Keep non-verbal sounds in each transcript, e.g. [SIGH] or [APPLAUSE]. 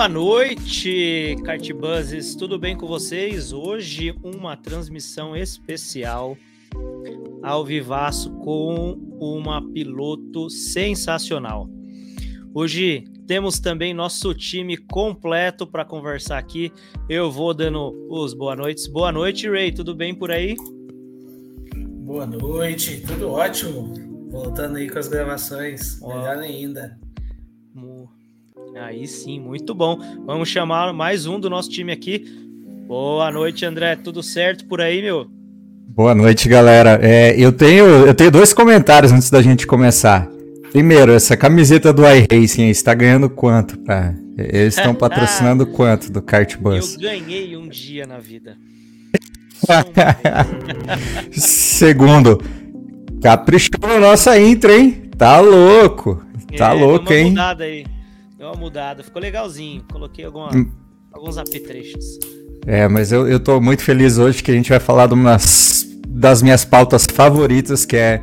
Boa noite, Kartbuzzes. Tudo bem com vocês? Hoje uma transmissão especial ao vivaço com uma piloto sensacional. Hoje temos também nosso time completo para conversar aqui. Eu vou dando os boa noites. Boa noite, Ray. Tudo bem por aí? Boa noite, tudo ótimo. Voltando aí com as gravações, melhor ainda. Aí sim, muito bom. Vamos chamar mais um do nosso time aqui. Boa noite, André. Tudo certo por aí, meu? Boa noite, galera. É, eu, tenho, eu tenho dois comentários antes da gente começar. Primeiro, essa camiseta do iRacing está ganhando quanto? Pra... Eles estão [LAUGHS] patrocinando quanto do Kart Bus? Eu ganhei um dia na vida. [LAUGHS] Segundo, caprichou na nossa intro, hein? Tá louco. Tá é, louco, hein? Mudada aí. Deu uma mudada. Ficou legalzinho. Coloquei alguma, hum. alguns apetrechos. É, mas eu, eu tô muito feliz hoje que a gente vai falar de uma das minhas pautas favoritas, que é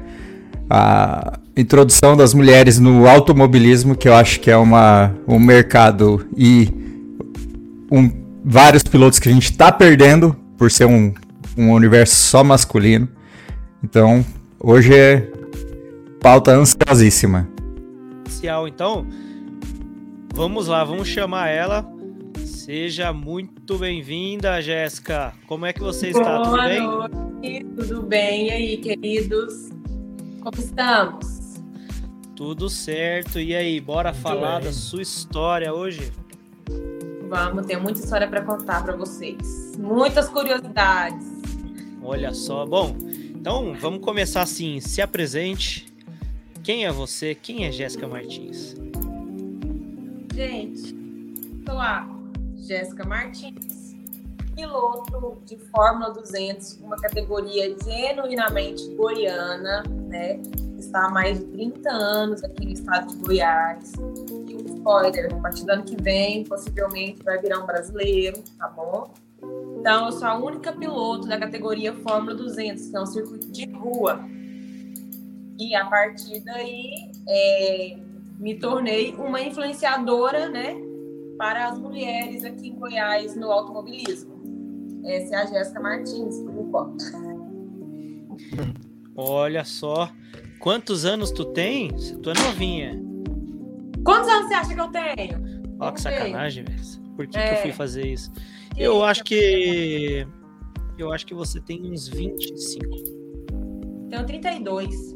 a introdução das mulheres no automobilismo, que eu acho que é uma, um mercado e um, vários pilotos que a gente está perdendo por ser um, um universo só masculino. Então, hoje é pauta ansiosíssima. Então, vamos lá, vamos chamar ela. Seja muito bem-vinda, Jéssica. Como é que você está? Boa tudo bem? Noite, tudo bem? E aí, queridos? Como estamos? Tudo certo. E aí, bora Muito falar bem. da sua história hoje? Vamos, tenho muita história para contar para vocês. Muitas curiosidades. Olha só. Bom, então vamos começar assim. Se apresente. Quem é você? Quem é Jéssica Martins? Gente, sou a Jéssica Martins piloto de Fórmula 200, uma categoria genuinamente goiana, né? Está há mais de 30 anos aqui no estado de Goiás. E um spoiler, a partir do ano que vem, possivelmente vai virar um brasileiro, tá bom? Então, eu sou a única piloto da categoria Fórmula 200, que é um circuito de rua. E a partir daí, é, me tornei uma influenciadora, né, para as mulheres aqui em Goiás no automobilismo. Essa é a Jéssica Martins, por enquanto. [LAUGHS] Olha só. Quantos anos tu tem? Tu é novinha. Quantos anos você acha que eu tenho? Ó, que sacanagem, velho. Por que, é. que eu fui fazer isso? Que eu acho que. Eu acho que você tem uns 25. Tenho 32.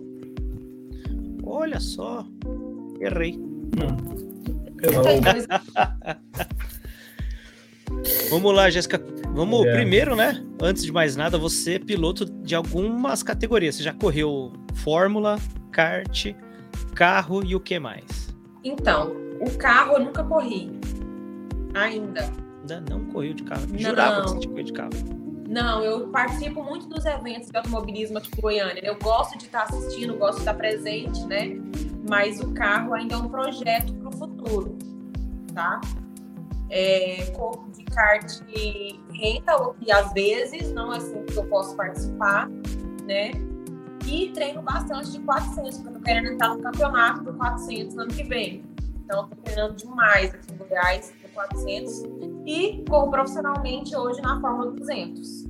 Olha só. Errei. 32. Vamos lá, Jéssica. Vamos é. primeiro, né? Antes de mais nada, você é piloto de algumas categorias. Você já correu Fórmula, kart, carro e o que mais? Então, o carro eu nunca corri. Ainda. Ainda não correu de carro. Jurava não. que você tinha corrido de carro. Não, eu participo muito dos eventos de automobilismo aqui em Goiânia. Eu gosto de estar assistindo, gosto de estar presente, né? Mas o carro ainda é um projeto para o futuro, tá? É, corro de kart renta, o que às vezes não é assim que eu posso participar, né? E treino bastante de 400, porque eu tô querendo entrar no campeonato do 400 no ano que vem. Então, eu tô treinando demais aqui em Goiás, do 400. E corro profissionalmente hoje na Fórmula 200.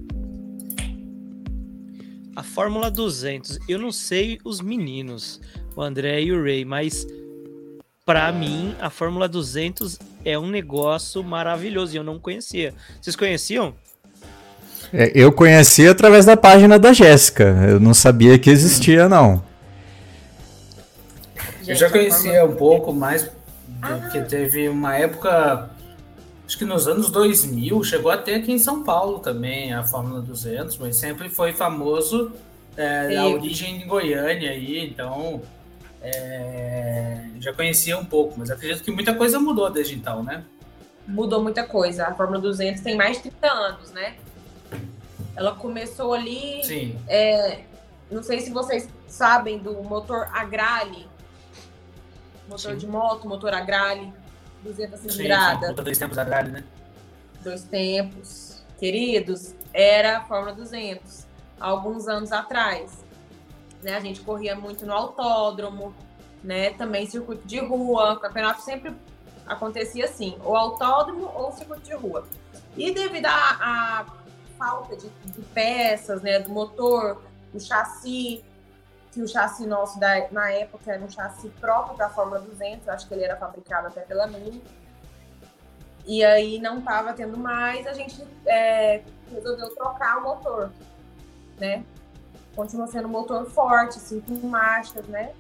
A Fórmula 200, eu não sei os meninos, o André e o Ray, mas para mim a Fórmula 200 é um negócio maravilhoso e eu não conhecia. Vocês conheciam? É, eu conheci através da página da Jéssica. Eu não sabia que existia, não. Eu já conhecia um pouco mais, porque ah. teve uma época, acho que nos anos 2000, chegou até aqui em São Paulo também, a Fórmula 200, mas sempre foi famoso é, a origem em Goiânia aí, então é, já conhecia um pouco, mas acredito que muita coisa mudou desde então, né? Mudou muita coisa. A Fórmula 200 tem mais de 30 anos, né? Ela começou ali. Sim. É, não sei se vocês sabem do motor Agrale. Motor sim. de moto, motor Agrale. 200 cilindrada. Sim, dois tempos Agrale, né? Dois tempos. Queridos, era a Fórmula 200. Alguns anos atrás né? A gente corria muito no autódromo, né? Também circuito de rua, campeonato sempre acontecia assim, ou autódromo ou circuito de rua. E devido à falta de, de, peças, né, do motor, do chassi, que o chassi nosso da, na época era um chassi próprio para a Fórmula 200, acho que ele era fabricado até pela Mini. E aí não estava tendo mais, a gente é, resolveu trocar o motor, né? Continua sendo um motor forte, cinco marchas, né?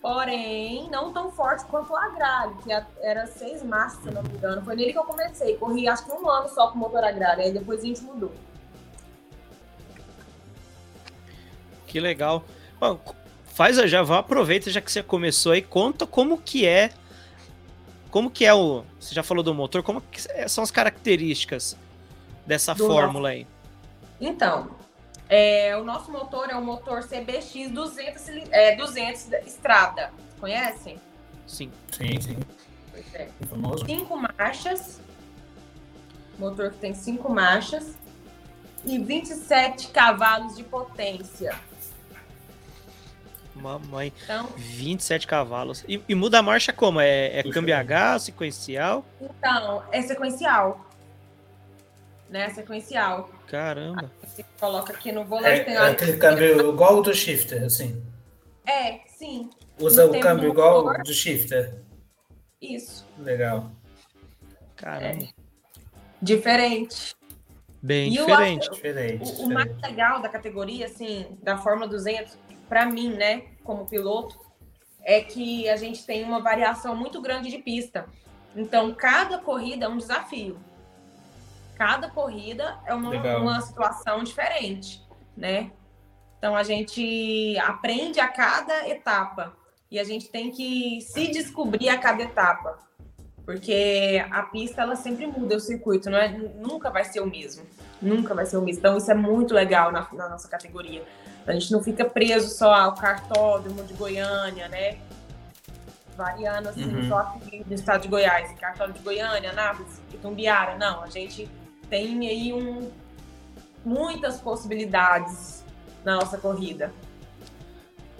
Porém, não tão forte quanto o agrário, que era seis marchas, se não me engano. Foi nele que eu comecei. Corri acho que um ano só com o motor agrário, aí depois a gente mudou. Que legal. Bom, faz já vá, aproveita já que você começou aí, conta como que é como que é o, você já falou do motor, como que são as características dessa do fórmula nosso... aí? Então, é, o nosso motor é o motor CBX 200, é, 200 Estrada. Conhecem? Sim. Sim, sim. Pois é. Cinco marchas. Motor que tem cinco marchas. E 27 cavalos de potência. Mamãe. Então, 27 cavalos. E, e muda a marcha como? É, é câmbio H, sequencial? Então, é sequencial né? Sequencial. Caramba. Você coloca aqui no volante. É, é aquele câmbio igual do shifter, assim. É, sim. Usa o câmbio igual do shifter. Isso. Legal. Caramba. É. Diferente. Bem e diferente. O, diferente. O, diferente. o mais legal da categoria, assim, da Fórmula 200, para mim, né, como piloto, é que a gente tem uma variação muito grande de pista. Então, cada corrida é um desafio cada corrida é uma, uma situação diferente, né? Então a gente aprende a cada etapa e a gente tem que se descobrir a cada etapa, porque a pista ela sempre muda o circuito, não é? Nunca vai ser o mesmo, nunca vai ser o mesmo. Então isso é muito legal na, na nossa categoria. A gente não fica preso só ao cartódromo de Goiânia, né? Variando assim, uhum. só aqui no estado de Goiás, cartódromo de Goiânia, Anápolis, Itumbiara. Não, a gente tem aí um, muitas possibilidades na nossa corrida.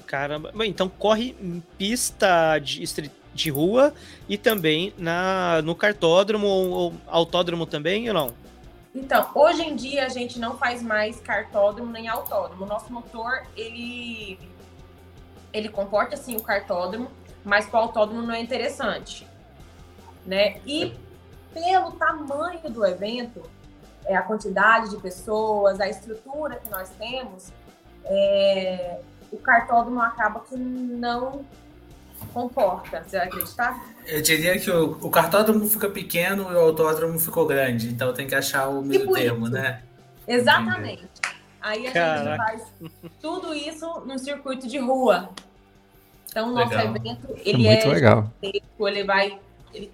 Caramba, então corre em pista de, de rua e também na, no cartódromo ou autódromo também ou não? Então, hoje em dia a gente não faz mais cartódromo nem autódromo. O nosso motor, ele, ele comporta sim o cartódromo, mas para o autódromo não é interessante. Né? E pelo tamanho do evento, é, a quantidade de pessoas, a estrutura que nós temos, é, o cartódromo acaba que não comporta. Você vai acreditar? Eu diria que o, o cartódromo fica pequeno e o autódromo ficou grande, então tem que achar o meio tipo termo, isso. né? Exatamente. Aí a Caraca. gente faz tudo isso no circuito de rua. Então, o nosso legal. evento, ele Muito é legal. ele vai ele,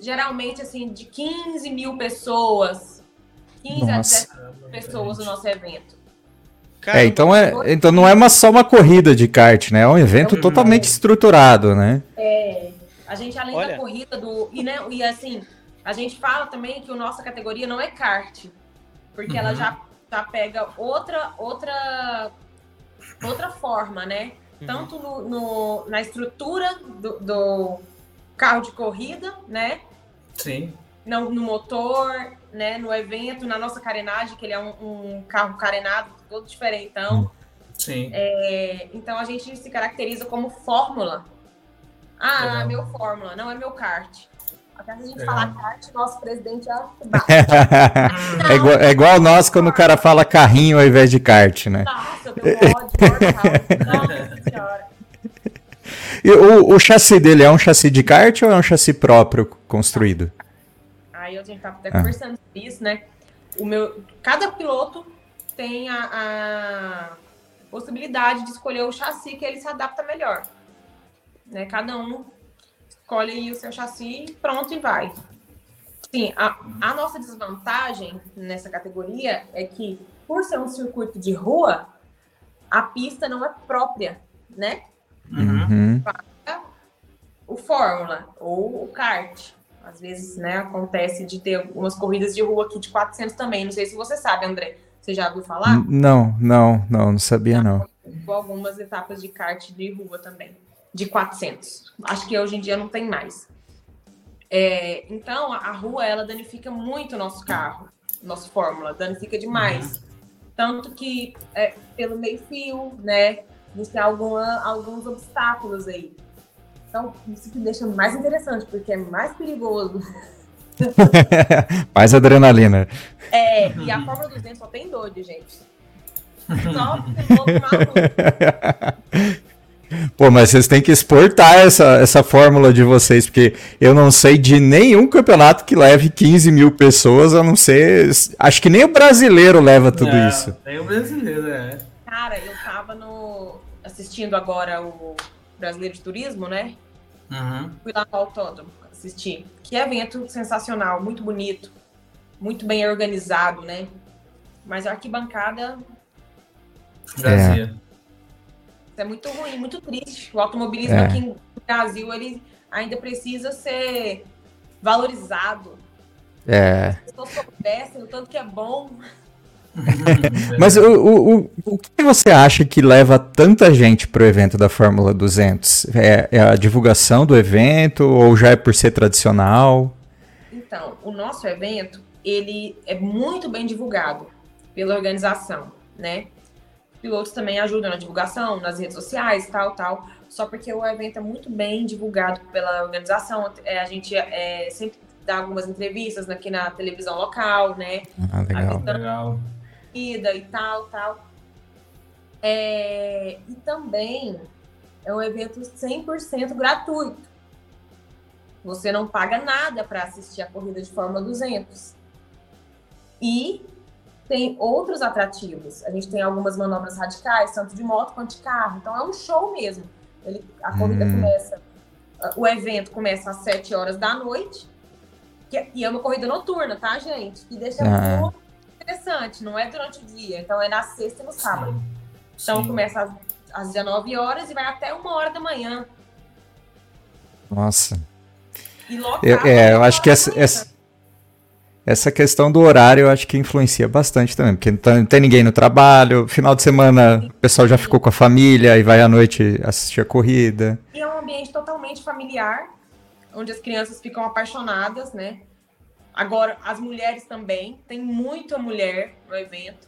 geralmente assim de 15 mil pessoas 15 Nossa. a 17 pessoas no nosso evento. É, então, é, então não é uma, só uma corrida de kart, né? É um evento é totalmente estruturado, né? É. A gente, além Olha. da corrida do. E, né, e assim, a gente fala também que a nossa categoria não é kart. Porque uhum. ela já, já pega outra, outra, outra forma, né? Uhum. Tanto no, no, na estrutura do, do carro de corrida, né? Sim. No, no motor, né, no evento, na nossa carenagem, que ele é um, um carro carenado, todo diferentão. Hum. Sim. É, então a gente se caracteriza como fórmula. Ah, Legal. é meu fórmula, não é meu kart. Até se a gente falar kart, nosso presidente é [LAUGHS] é, igual, é igual nós quando o cara fala carrinho ao invés de kart, né? Nossa, eu ódio, Nossa. E o, o chassi dele é um chassi de kart ou é um chassi próprio construído? Aí a gente tá até ah. conversando sobre isso, né? O meu, cada piloto tem a, a, possibilidade de escolher o chassi que ele se adapta melhor. Né? Cada um escolhe o seu chassi pronto e vai. Sim, a, a nossa desvantagem nessa categoria é que, por ser um circuito de rua, a pista não é própria, né? Uhum. O Fórmula ou o kart. Às vezes, né, acontece de ter algumas corridas de rua aqui de 400 também. Não sei se você sabe, André. Você já ouviu falar? Não, não, não, não sabia não. Algumas etapas de kart de rua também, de 400. Acho que hoje em dia não tem mais. É, então, a, rua, ela danifica muito o nosso carro, nosso Fórmula, danifica demais. Tanto que, é, pelo meio-fio, né, a gente tem alguns obstáculos aí. Então, isso que deixa mais interessante, porque é mais perigoso. [LAUGHS] [LAUGHS] mais adrenalina. É, e a Fórmula 200 só tem doido, gente. Só. Pô, mas vocês têm que exportar essa, essa fórmula de vocês, porque eu não sei de nenhum campeonato que leve 15 mil pessoas, a não ser. Acho que nem o brasileiro leva tudo é, isso. Nem o brasileiro, é. Cara, eu tava no. assistindo agora o Brasileiro de Turismo, né? Uhum. Fui lá no autódromo assistir. Que evento sensacional, muito bonito, muito bem organizado, né? Mas a arquibancada. Brasil. É. É muito ruim, muito triste. O automobilismo é. aqui no Brasil, ele ainda precisa ser valorizado. É. Se pessoas soubessem o tanto que é bom. [LAUGHS] Mas o, o, o que você acha que leva tanta gente para o evento da Fórmula 200? É, é, a divulgação do evento ou já é por ser tradicional? Então, o nosso evento ele é muito bem divulgado pela organização, né? pilotos também ajudam na divulgação, nas redes sociais, tal, tal. Só porque o evento é muito bem divulgado pela organização. É, a gente é, sempre dá algumas entrevistas aqui na televisão local, né? Ah, legal. legal. E tal, tal. É, e também é um evento 100% gratuito. Você não paga nada para assistir a corrida de Fórmula 200. E tem outros atrativos. A gente tem algumas manobras radicais, tanto de moto quanto de carro. Então é um show mesmo. Ele, a corrida hum. começa, o evento começa às 7 horas da noite. Que, e é uma corrida noturna, tá, gente? Que deixa ah. muito interessante. Não é durante o dia. Então é na sexta e no sábado. Sim. Então Sim. começa às, às 19 horas e vai até uma hora da manhã. Nossa. E eu, é, eu acho que essa, essa, essa questão do horário eu acho que influencia bastante também, porque não tem ninguém no trabalho, final de semana o pessoal já ficou com a família e vai à noite assistir a corrida. E é um ambiente totalmente familiar, onde as crianças ficam apaixonadas, né? Agora, as mulheres também, tem muita mulher no evento,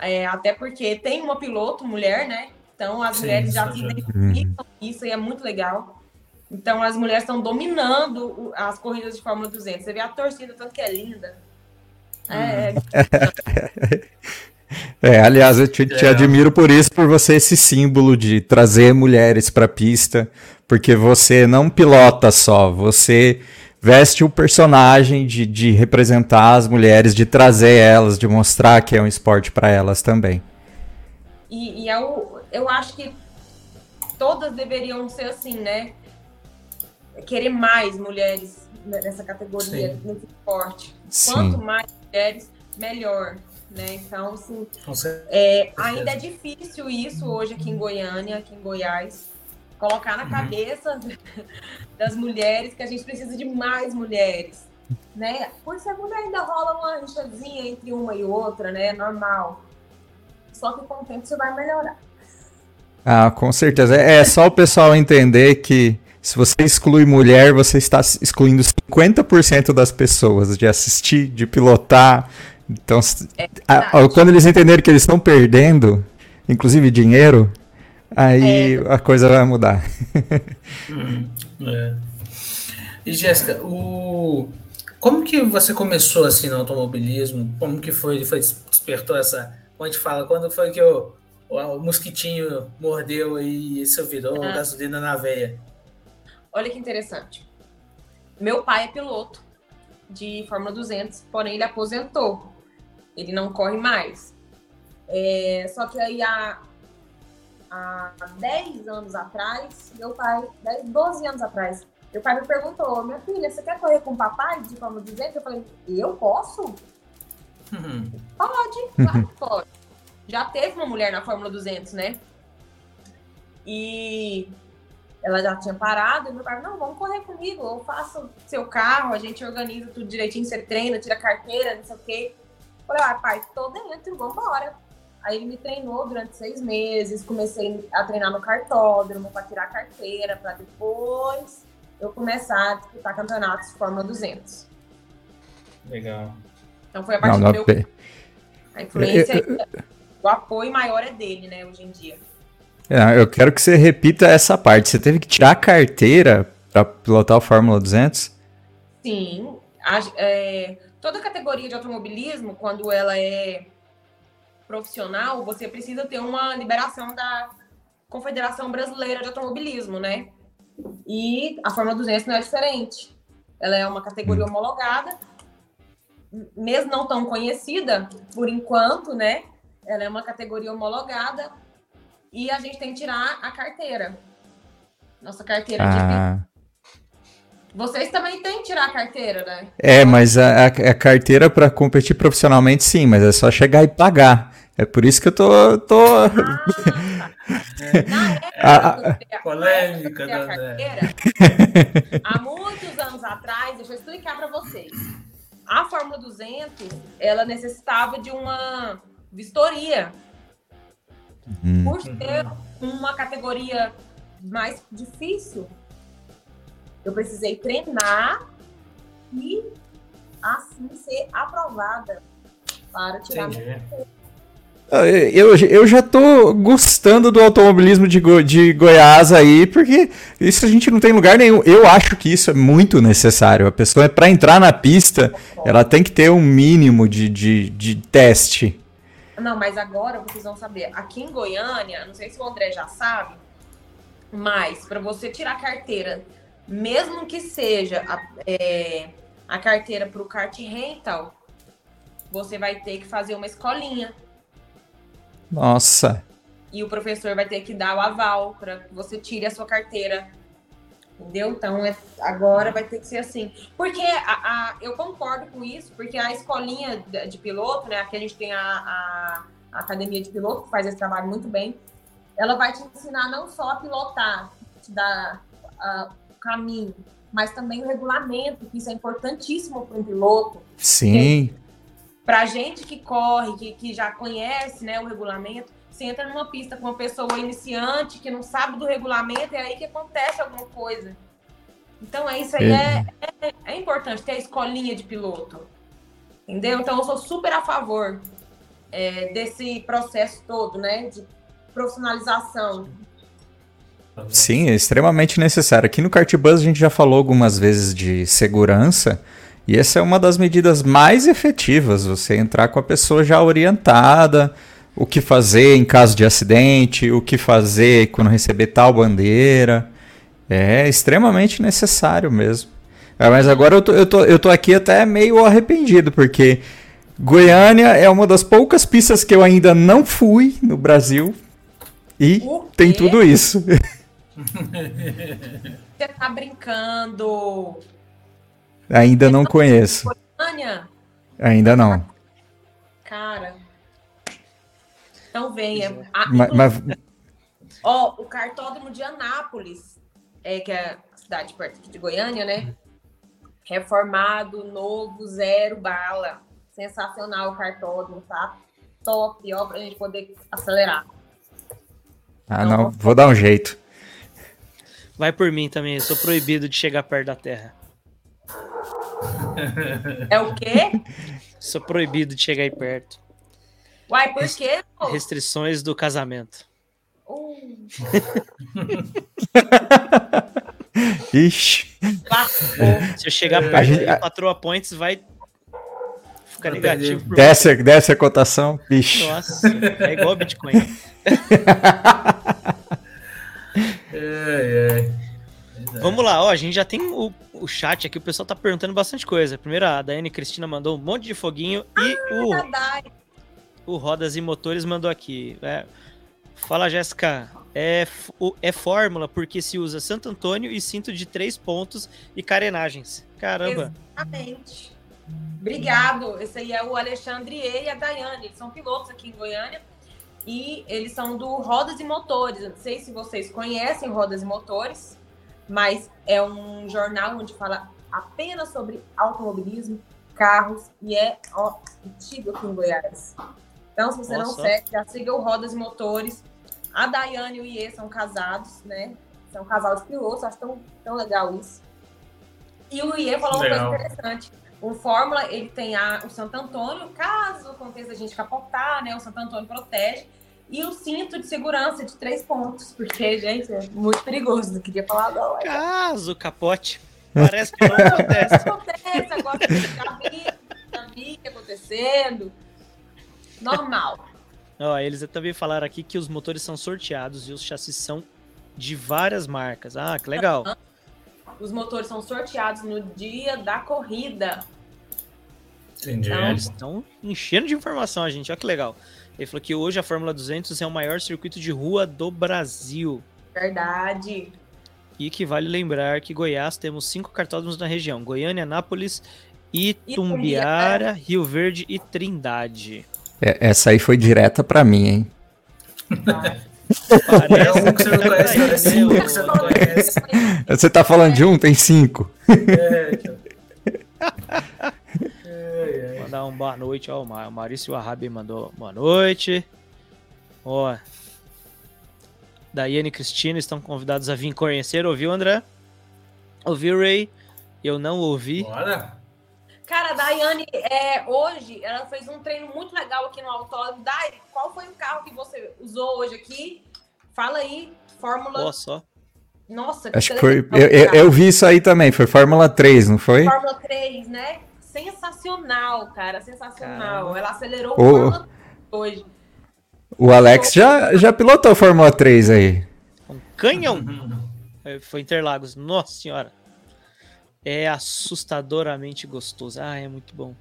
é, até porque tem uma piloto mulher, né? Então as Sim, mulheres já se identificam isso e é muito legal. Então as mulheres estão dominando as corridas de Fórmula 200. Você vê a torcida, tanto que é linda. É. [LAUGHS] É, aliás, eu te, te, é. admiro por isso, por você esse símbolo de trazer mulheres para a pista, porque você não pilota só, você veste o personagem de, de representar as mulheres, de trazer elas, de mostrar que é um esporte para elas também. E, e eu, é eu acho que todas deveriam ser assim, né? querer mais mulheres nessa categoria, Sim. nesse esporte. Quanto mais mulheres, melhor. Né? Então, assim, é, ainda é difícil isso hoje aqui em Goiânia, aqui em Goiás, colocar na uhum. cabeça [LAUGHS] das mulheres que a gente precisa de mais mulheres. Né? Por segunda ainda rola uma rixazinha entre uma e outra, né? Normal. Só que com o tempo isso vai melhorar. Ah, com certeza. É só o pessoal entender que se você exclui mulher, você está excluindo 50% das pessoas de assistir, de pilotar. Então, é a, a, quando eles entenderem que eles estão perdendo, inclusive dinheiro, aí é. a coisa vai mudar. Hum, é. E Jéssica, o... como que você começou assim no automobilismo? Como que foi, foi despertou essa, como a gente fala, quando foi que o, o, o mosquitinho mordeu e isso virou ah. gasolina na veia? Olha que interessante. Meu pai é piloto de Fórmula 200, porém ele aposentou. Ele não corre mais. É, só que aí há, há 10 anos atrás, meu pai, 10, 12 anos atrás, meu pai me perguntou: Minha filha, você quer correr com o papai de Fórmula 200? Eu falei: Eu posso? Uhum. [LAUGHS] Pode, claro que pode. Já teve uma mulher na Fórmula 200, né? E ela já tinha parado, e meu pai, não, vamos correr comigo, eu faço seu carro, a gente organiza tudo direitinho, você treina, tira carteira, não sei o quê. Falei, ah, pai, tô dentro, vamos embora. Aí ele me treinou durante seis meses, comecei a treinar no cartódromo para tirar a carteira, para depois eu começar a disputar campeonatos Fórmula 200. Legal. Então foi a partir Não, do não, meu... A influência, o apoio maior é dele, né, hoje em dia. É, eu quero que você repita essa parte. Você teve que tirar a carteira para pilotar o Fórmula 200? Sim. A- é, toda categoria de automobilismo, quando ela é profissional, você precisa ter uma liberação da Confederação Brasileira de Automobilismo, né? E a Fórmula 200 não é diferente. Ela é uma categoria homologada, m- mesmo não tão conhecida, por enquanto, né? Ela é uma categoria homologada e a gente tem que tirar a carteira. Nossa carteira de Ah, Vocês também têm que tirar a carteira, né? é, mas a, a- a carteira para competir profissionalmente sim, mas é só chegar e pagar. É por isso que eu tô. tô... Na época Ah, [LAUGHS] que eu polêmica, tirei a né, carteira, há muitos anos atrás, deixa eu explicar para vocês. A Fórmula 200, ela necessitava de uma vistoria. Hum. Por ser uma categoria mais difícil, eu precisei treinar e assim ser aprovada para tirar Entendi. Eu, eu já tô gostando do automobilismo de, Go- de Goiás aí, porque isso a gente não tem lugar nenhum. Eu acho que isso é muito necessário. A pessoa, para entrar na pista, ela tem que ter um mínimo de, de, de teste. Não, mas agora vocês vão saber. Aqui em Goiânia, não sei se o André já sabe, mas para você tirar carteira, mesmo que seja a, é, a carteira para o kart rental, você vai ter que fazer uma escolinha. Nossa. E o professor vai ter que dar o aval para que você tire a sua carteira. Entendeu? Então, é- agora vai ter que ser assim. Porque a, a- eu concordo com isso, porque a escolinha de, de piloto, né? Aqui a gente tem a, a- a academia de piloto, que faz esse trabalho muito bem. Ela vai te ensinar não só a pilotar, te dar ah, o caminho, mas também o regulamento, que isso é importantíssimo para um piloto. Sim. Pra gente que corre, que, que já conhece né, o regulamento, você entra numa pista com uma pessoa iniciante que não sabe do regulamento, é aí que acontece alguma coisa. Então, é isso aí é, é, é importante ter a escolinha de piloto. Entendeu? Então, eu sou super a favor é, desse processo todo, né? De profissionalização. Sim, é extremamente necessário. Aqui no Cartbus a gente já falou algumas vezes de segurança, e essa é uma das medidas mais efetivas, você entrar com a pessoa já orientada, o que fazer em caso de acidente, o que fazer quando receber tal bandeira. É extremamente necessário mesmo. É, mas agora eu tô, eu, tô, eu tô aqui até meio arrependido, porque Goiânia é uma das poucas pistas que eu ainda não fui no Brasil. E tem tudo isso. [LAUGHS] Você tá brincando. Ainda não conheço. Ainda não. cara. Então venha. Ah, Ma- Mas, [LAUGHS] Ó, o cartódromo de Anápolis, é, que é a cidade perto aqui de Goiânia, né? Reformado, novo, zero bala. Sensacional o cartódromo, tá? Top, ó, pra gente poder acelerar. ah, não, vou dar um jeito. Vai por mim também, eu sou proibido de chegar perto da Terra. É o quê? [LAUGHS] Sou proibido de chegar aí perto. Uai, por quê? pô? Restrições do casamento. Uh, [LAUGHS] Ixi. Se eu chegar A perto, gente- aí, o patroa points vai ficar negativo. Desce, desce a cotação. Ixi. Nossa, é igual Bitcoin. [LAUGHS] Pois é. Vamos lá, ó, a gente já tem o, o chat aqui, o pessoal tá perguntando bastante coisa. Primeiro, a Daiane Cristina mandou um monte de foguinho e o, Dadai. o Rodas e Motores mandou aqui. é, fala, Jéssica. É, é fórmula porque se usa Santo Antônio e cinto de três pontos e carenagens. Caramba. Exatamente. Obrigado. Esse aí é o Alexandre e a Daiane. Eles são pilotos aqui em Goiânia. E eles são do Rodas e Motores. Eu Não sei se vocês conhecem Rodas e Motores, mas é um jornal onde fala apenas sobre automobilismo, carros, e é ó, antigo aqui em Goiás. Então, se você Olha não segue, já siga o Rodas e Motores. A Daiane e o Iê são casados, né? É um casal de pilotos, acho tão, tão legal isso. E o Iê falou uma Legal. coisa interessante. O Fórmula, ele tem a, o Santo Antônio, caso aconteça a gente capotar, né? O Santo Antônio protege. E o cinto de segurança de três pontos, porque, gente, é muito perigoso. Não queria falar mas Caso capote. Parece que não acontece. [LAUGHS] Acontece agora, já vi, já vi o que acontecendo. Normal. Ó, eles também falaram aqui que os motores são sorteados e os chassis são de várias marcas. Ah, que legal. Os motores são sorteados no dia da corrida. Entendi. Então, Eles estão enchendo de informação, a gente. Olha que legal. Ele falou que hoje a Fórmula 200 é o maior circuito de rua do Brasil. Verdade. E que vale lembrar que Goiás temos cinco cartódromos na região: Goiânia, Anápolis, Itumbiara, Rio Verde e Trindade. É, essa aí foi direta pra mim, hein? É um que você não conhece, Parece cara. É cinco que você não conhece. Você tá falando de um? Tem cinco. É, cara. [LAUGHS] É. Mandar um boa noite, ó. O Ma- o Maurício Arabi mandou boa noite. Ó. Daiane e Cristina estão convidados a vir conhecer. Ouviu, André? Ouviu, Ray? Eu não ouvi. Bora. Cara, a Daiane, é, hoje, ela fez um treino muito legal aqui no autódromo. Dai, qual foi o carro que você usou hoje aqui? Fala aí, Fórmula. Ó, só. Nossa, que Acho que foi. legal, Eu, eu- eu vi isso aí também. Foi Fórmula 3, não foi? Fórmula 3, né? Sensacional, cara, sensacional. Caramba. Ela acelerou. Fórmula hoje. O Alex já, já pilotou Fórmula 3 aí. Um canhão. É, Foi Interlagos. Nossa senhora. É assustadoramente gostoso. Ah, é muito bom.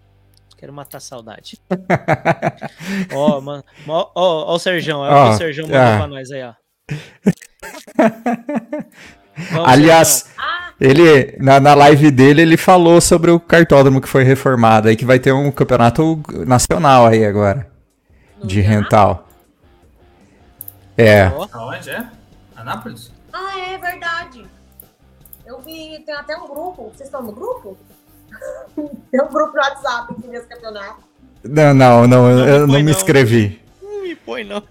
Quero matar a saudade. [LAUGHS] ó, mano. Ó, ó, ó o Serjão. É o que Ó, o Serjão mandou ah. pra nós aí, ó. [LAUGHS] Vamos, Aliás, Serjão. Ele na, na live dele ele falou sobre o cartódromo que foi reformado aí que vai ter um campeonato nacional aí agora no de rental. É. Ó, Aonde é? Anápolis? Ah, é verdade. Eu vi, tem até um grupo. Vocês estão no grupo? [LAUGHS] tem um grupo no WhatsApp aqui nesse campeonato. Não, não, não, eu, eu não me não. inscrevi. não me põe, não.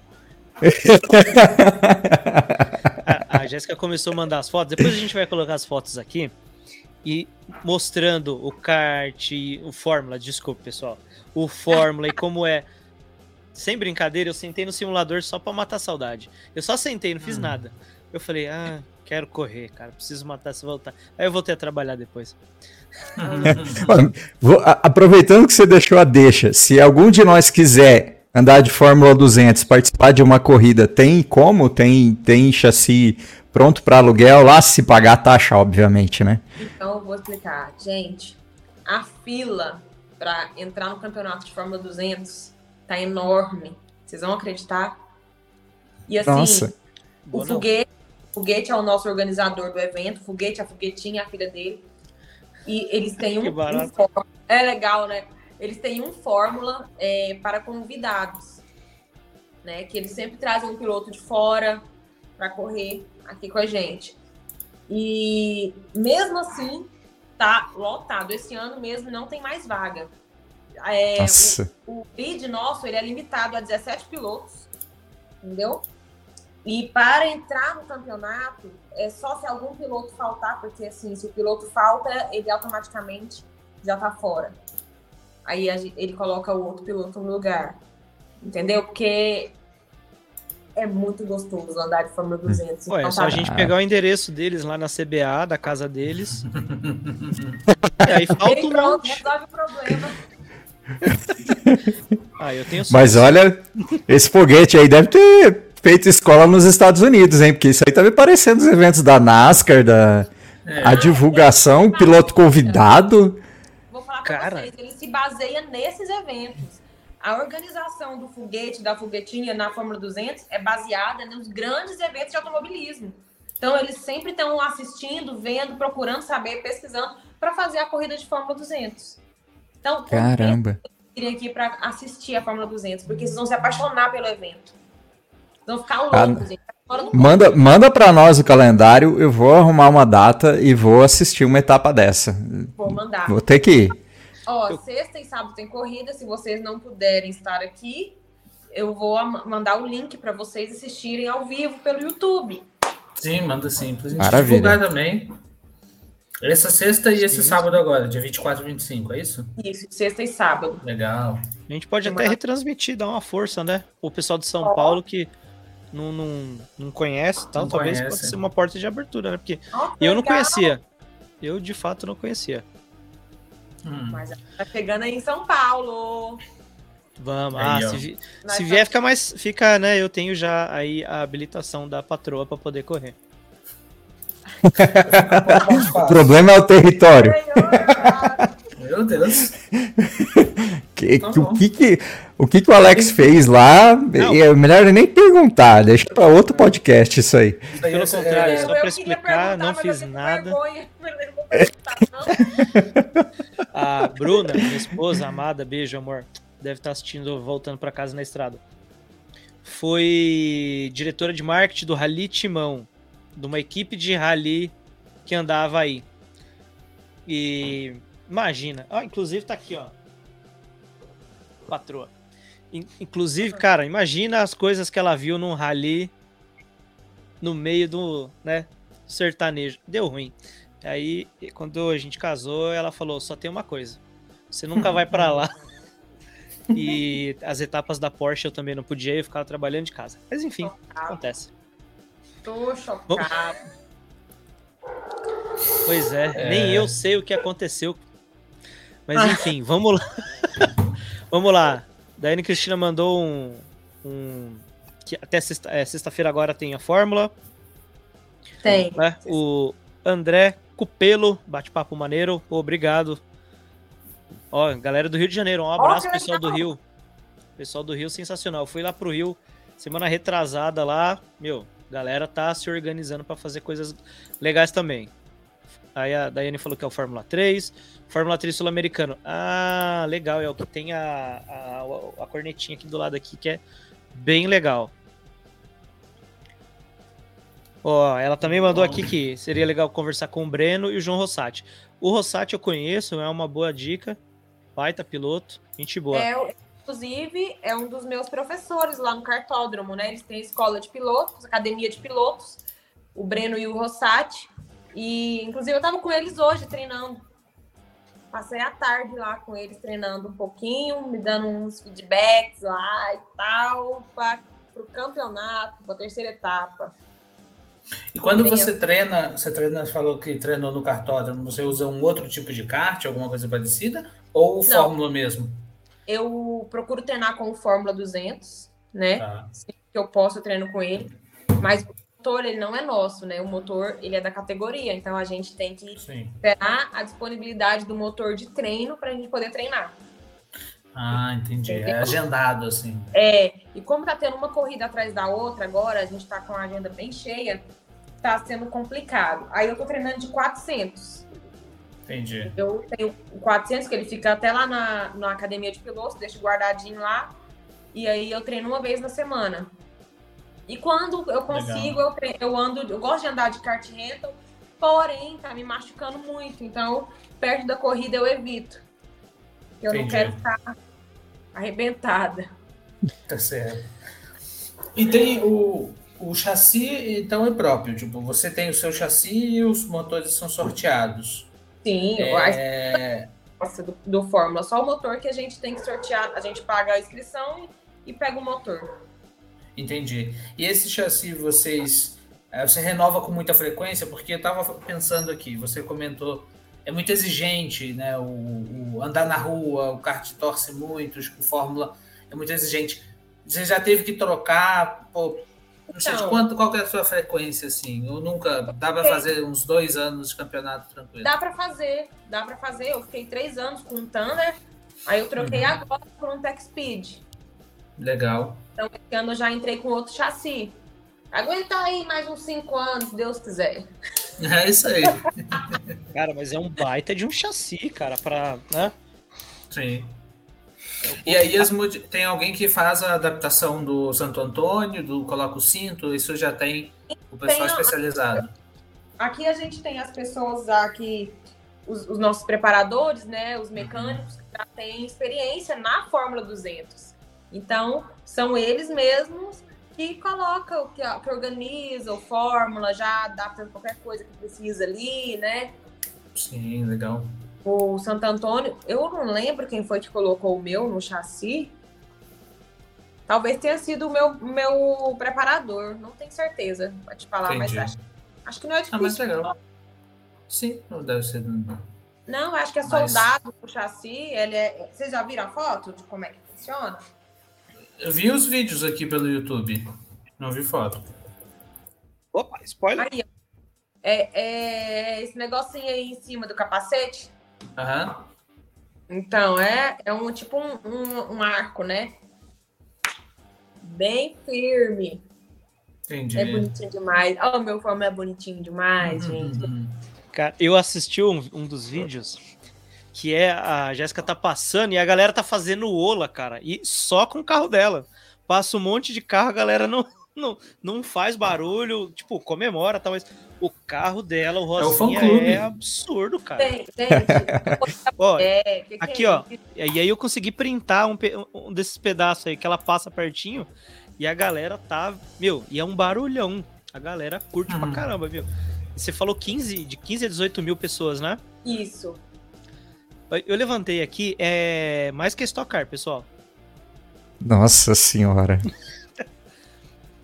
A, a Jéssica começou a mandar as fotos. Depois a gente vai colocar as fotos aqui. E mostrando o kart, o Fórmula, desculpa, pessoal. O Fórmula e como é. Sem brincadeira, eu sentei no simulador só pra matar a saudade. Eu só sentei, não fiz nada. Eu falei, ah, quero correr, cara. Preciso matar se voltar. Aí eu voltei a trabalhar depois. [LAUGHS] Vou- aproveitando que você deixou a deixa, se algum de nós quiser andar de Fórmula 200, participar de uma corrida, tem como? Tem, tem chassi pronto para aluguel lá, se pagar a taxa, obviamente, né? Então, eu vou explicar. Gente, a fila para entrar no campeonato de Fórmula 200 tá enorme. Vocês vão acreditar? E assim, Nossa. o não. Foguete, o Foguete é o nosso organizador do evento. O Foguete, a Foguetinha, a filha dele. E eles têm [LAUGHS] um, Que barato. um É legal, né? Eles têm um fórmula é, para convidados. Né? Que eles sempre trazem um piloto de fora para correr aqui com a gente. E mesmo assim, tá lotado. Esse ano mesmo não tem mais vaga. É, Nossa. o bid nosso ele é limitado a 17 pilotos, entendeu? E para entrar no campeonato, é só se algum piloto faltar, porque assim, se o piloto falta, ele automaticamente já tá fora. Aí ele coloca o outro piloto no lugar. Entendeu? Porque é muito gostoso andar de Fórmula 200. Ué, é só a gente pegar o endereço deles lá na CBA, da casa deles. [LAUGHS] e aí falta um pronto, monte. resolve o problema. Ah, eu tenho Mas olha, esse foguete aí deve ter feito escola nos Estados Unidos, hein? Porque isso aí tá me parecendo os eventos da NASCAR, da É. a divulgação, o piloto convidado. Falar Cara. pra vocês, ele se baseia nesses eventos. A organização do foguete, da foguetinha na Fórmula 200 é baseada nos grandes eventos de automobilismo. Então, eles sempre estão assistindo, vendo, procurando saber, pesquisando para fazer a corrida de Fórmula 200. Então, Caramba. virem aqui para assistir a Fórmula 200, porque vocês vão se apaixonar pelo evento. Vocês vão ficar Ah, loucos, gente. Do Manda, manda para nós o calendário, eu vou arrumar uma data e vou assistir uma etapa dessa. vou mandar. Vou ter que ir. Ó, sexta e sábado tem corrida. Se vocês não puderem estar aqui, eu vou mandar o link para vocês assistirem ao vivo pelo YouTube. Sim, manda sim. Pra gente Maravilha. divulgar também. Essa sexta e esse sábado agora, dia 24 e 25, é isso? Isso, sexta e sábado. Legal. A gente pode até retransmitir, dar uma força, né? O pessoal de São Ó. Paulo que não, não, não conhece, tal, Não talvez conhece. possa ser uma porta de abertura, né? Porque Ó, eu não conhecia. Eu, de fato, não conhecia. Hum. Mas tá chegando aí em São Paulo. Vamos. Aí, ah, se, se vier, fica mais. Fica, né? Eu tenho já aí a habilitação da patroa pra poder correr. [LAUGHS] O problema é o território. Meu Deus. [LAUGHS] Que- Tá que- o, bom. que, que, o que que o Alex fez lá? Não. É melhor nem perguntar, deixa pra outro podcast isso aí. Isso aí Pelo contrário, é- só pra explicar, não fiz nada. [LAUGHS] [LAUGHS] A Bruna, minha esposa amada, beijo, amor. Deve estar assistindo voltando pra casa na estrada. Foi diretora de marketing do Rally Timão, de uma equipe de rally que andava aí. E imagina, ó, inclusive tá aqui, ó. Patroa. In- Inclusive, cara, imagina as coisas que ela viu num rally no meio do, né, sertanejo. Deu ruim. Aí, quando a gente casou, ela falou: só tem uma coisa. Você nunca vai pra lá. [LAUGHS] E as etapas da Porsche eu também não podia ir, eu ficava trabalhando de casa. Mas enfim, acontece. Tô chocada. Pois é, É. nem eu sei o que aconteceu. Mas [LAUGHS] enfim, vamos lá. [LAUGHS] vamos lá. Daiane Cristina mandou um. um que até sexta- é, sexta-feira agora tem a fórmula. Tem. né? O André Cupelo, bate-papo maneiro, pô, obrigado. Ó, galera do Rio de Janeiro, um abraço, que pessoal do. Rio. Pessoal do Rio, sensacional. Fui lá pro Rio semana retrasada lá, meu, galera tá se organizando pra fazer coisas legais também. Aí a Daiane falou que é o Fórmula 3, Fórmula 3 sul-americano. Ah, legal, é o que tem a, a, a cornetinha aqui do lado aqui, que é bem legal. Ó, ela também mandou aqui que seria legal conversar com o Breno e o João Rossati. O Rossati eu conheço, é uma boa dica. Baita piloto, gente boa. É, inclusive, é um dos meus professores lá no cartódromo, né? Eles têm escola de pilotos, academia de pilotos, o Breno e o Rossati. E, inclusive, eu tava com eles hoje treinando. Passei a tarde lá com eles treinando um pouquinho, me dando uns feedbacks lá e tal, para o campeonato, para a terceira etapa. E quando você treina, você treina, falou que treinou no cartódromo, você usa um outro tipo de kart, alguma coisa parecida? Ou Não. Fórmula mesmo? Eu procuro treinar com o Fórmula 200, né? Tá. Sempre que eu posso, eu treino com ele. Mas o motor, ele não é nosso, né? O motor, ele é da categoria. Então, a gente tem que Sim. esperar a disponibilidade do motor de treino para a gente poder treinar. Ah, entendi. É agendado, assim. É, e como tá tendo uma corrida atrás da outra agora, a gente tá com a agenda bem cheia, tá sendo complicado. Aí eu tô treinando de 400. Entendi. Eu tenho o 400, que ele fica até lá na, na academia de pilotos, deixo guardadinho lá. E aí eu treino uma vez na semana. E quando eu consigo, eu, eu ando, eu gosto de andar de kart rental, porém tá me machucando muito. Então, perto da corrida eu evito. Eu não Entendi. quero ficar arrebentada. Tá certo. E tem o, o chassi, então é próprio. Tipo, você tem o seu chassi e os motores são sorteados. Sim, eu acho É, nossa, do, do Fórmula. Só o motor que a gente tem que sortear. A gente paga a inscrição e, e pega o motor. Entendi. E esse chassi vocês. é, Você renova com muita frequência? Porque eu tava pensando aqui, você comentou. É muito exigente, né? O, o andar na rua, o kart torce muito, o Fórmula é muito exigente. Você já teve que trocar, pô, não sei de Então. quanto, qual que é a sua frequência, assim? Eu nunca. Dá pra fazer uns dois anos de campeonato tranquilo. Dá pra fazer, dá pra fazer. Eu fiquei três anos com um Thunder, aí eu troquei Uhum. agora por um Tech Speed. Legal. Então, esse ano eu já entrei com outro chassi. Aguenta aí mais uns cinco anos, se Deus quiser. [LAUGHS] É isso aí. [LAUGHS] Cara, mas é um baita de um chassi, cara, pra. Né? Sim. E aí as modi- tem alguém que faz a adaptação do Santo Antônio, do coloca o cinto, isso já tem o pessoal Tem especializado. Aqui a gente tem as pessoas aqui, os, os nossos preparadores, né? Os mecânicos que já têm experiência na Fórmula 200. Então, são eles mesmos e coloca o que, que organiza, o fórmula, já adapta qualquer coisa que precisa ali, né? Sim, legal. O Santo Antônio, eu não lembro quem foi que colocou o meu no chassi. Talvez tenha sido o meu, meu preparador, não tenho certeza, pra te falar, Entendi. mas acho, acho que não é Ah, mas difícil. legal. Sim, não deve ser. Não, acho que é Mas- soldado o chassi. Ele é... Vocês já viram a foto de como é que funciona? Eu vi os vídeos aqui pelo YouTube. Não vi foto. Opa, spoiler. Aí, ó. É, é esse negocinho aí em cima do capacete. Aham. Então, é, é um tipo um, um, um arco, né? Bem firme. Entendi. É bonitinho demais. Oh, meu forma é bonitinho demais, gente. Uhum. Cara, eu assisti um, um dos vídeos que é a Jéssica tá passando e a galera tá fazendo ola, cara, e só com o carro dela. Passa um monte de carro, a galera não, [LAUGHS] não, não faz barulho, tipo, comemora, tá, mas o carro dela, o o Rosinha, fã-clube. é absurdo, cara. Tem, gente. [LAUGHS] Ó, É, que que aqui, é ó. E aí eu consegui printar um, um desses pedaços aí que ela passa pertinho e a galera tá, meu, e é um barulhão. A galera curte pra Uhum. caramba, viu? Você falou 15, de 15 a 18 mil pessoas, né? Isso. Eu- levantei aqui, é mais que Stock Car, pessoal. Nossa senhora. [LAUGHS]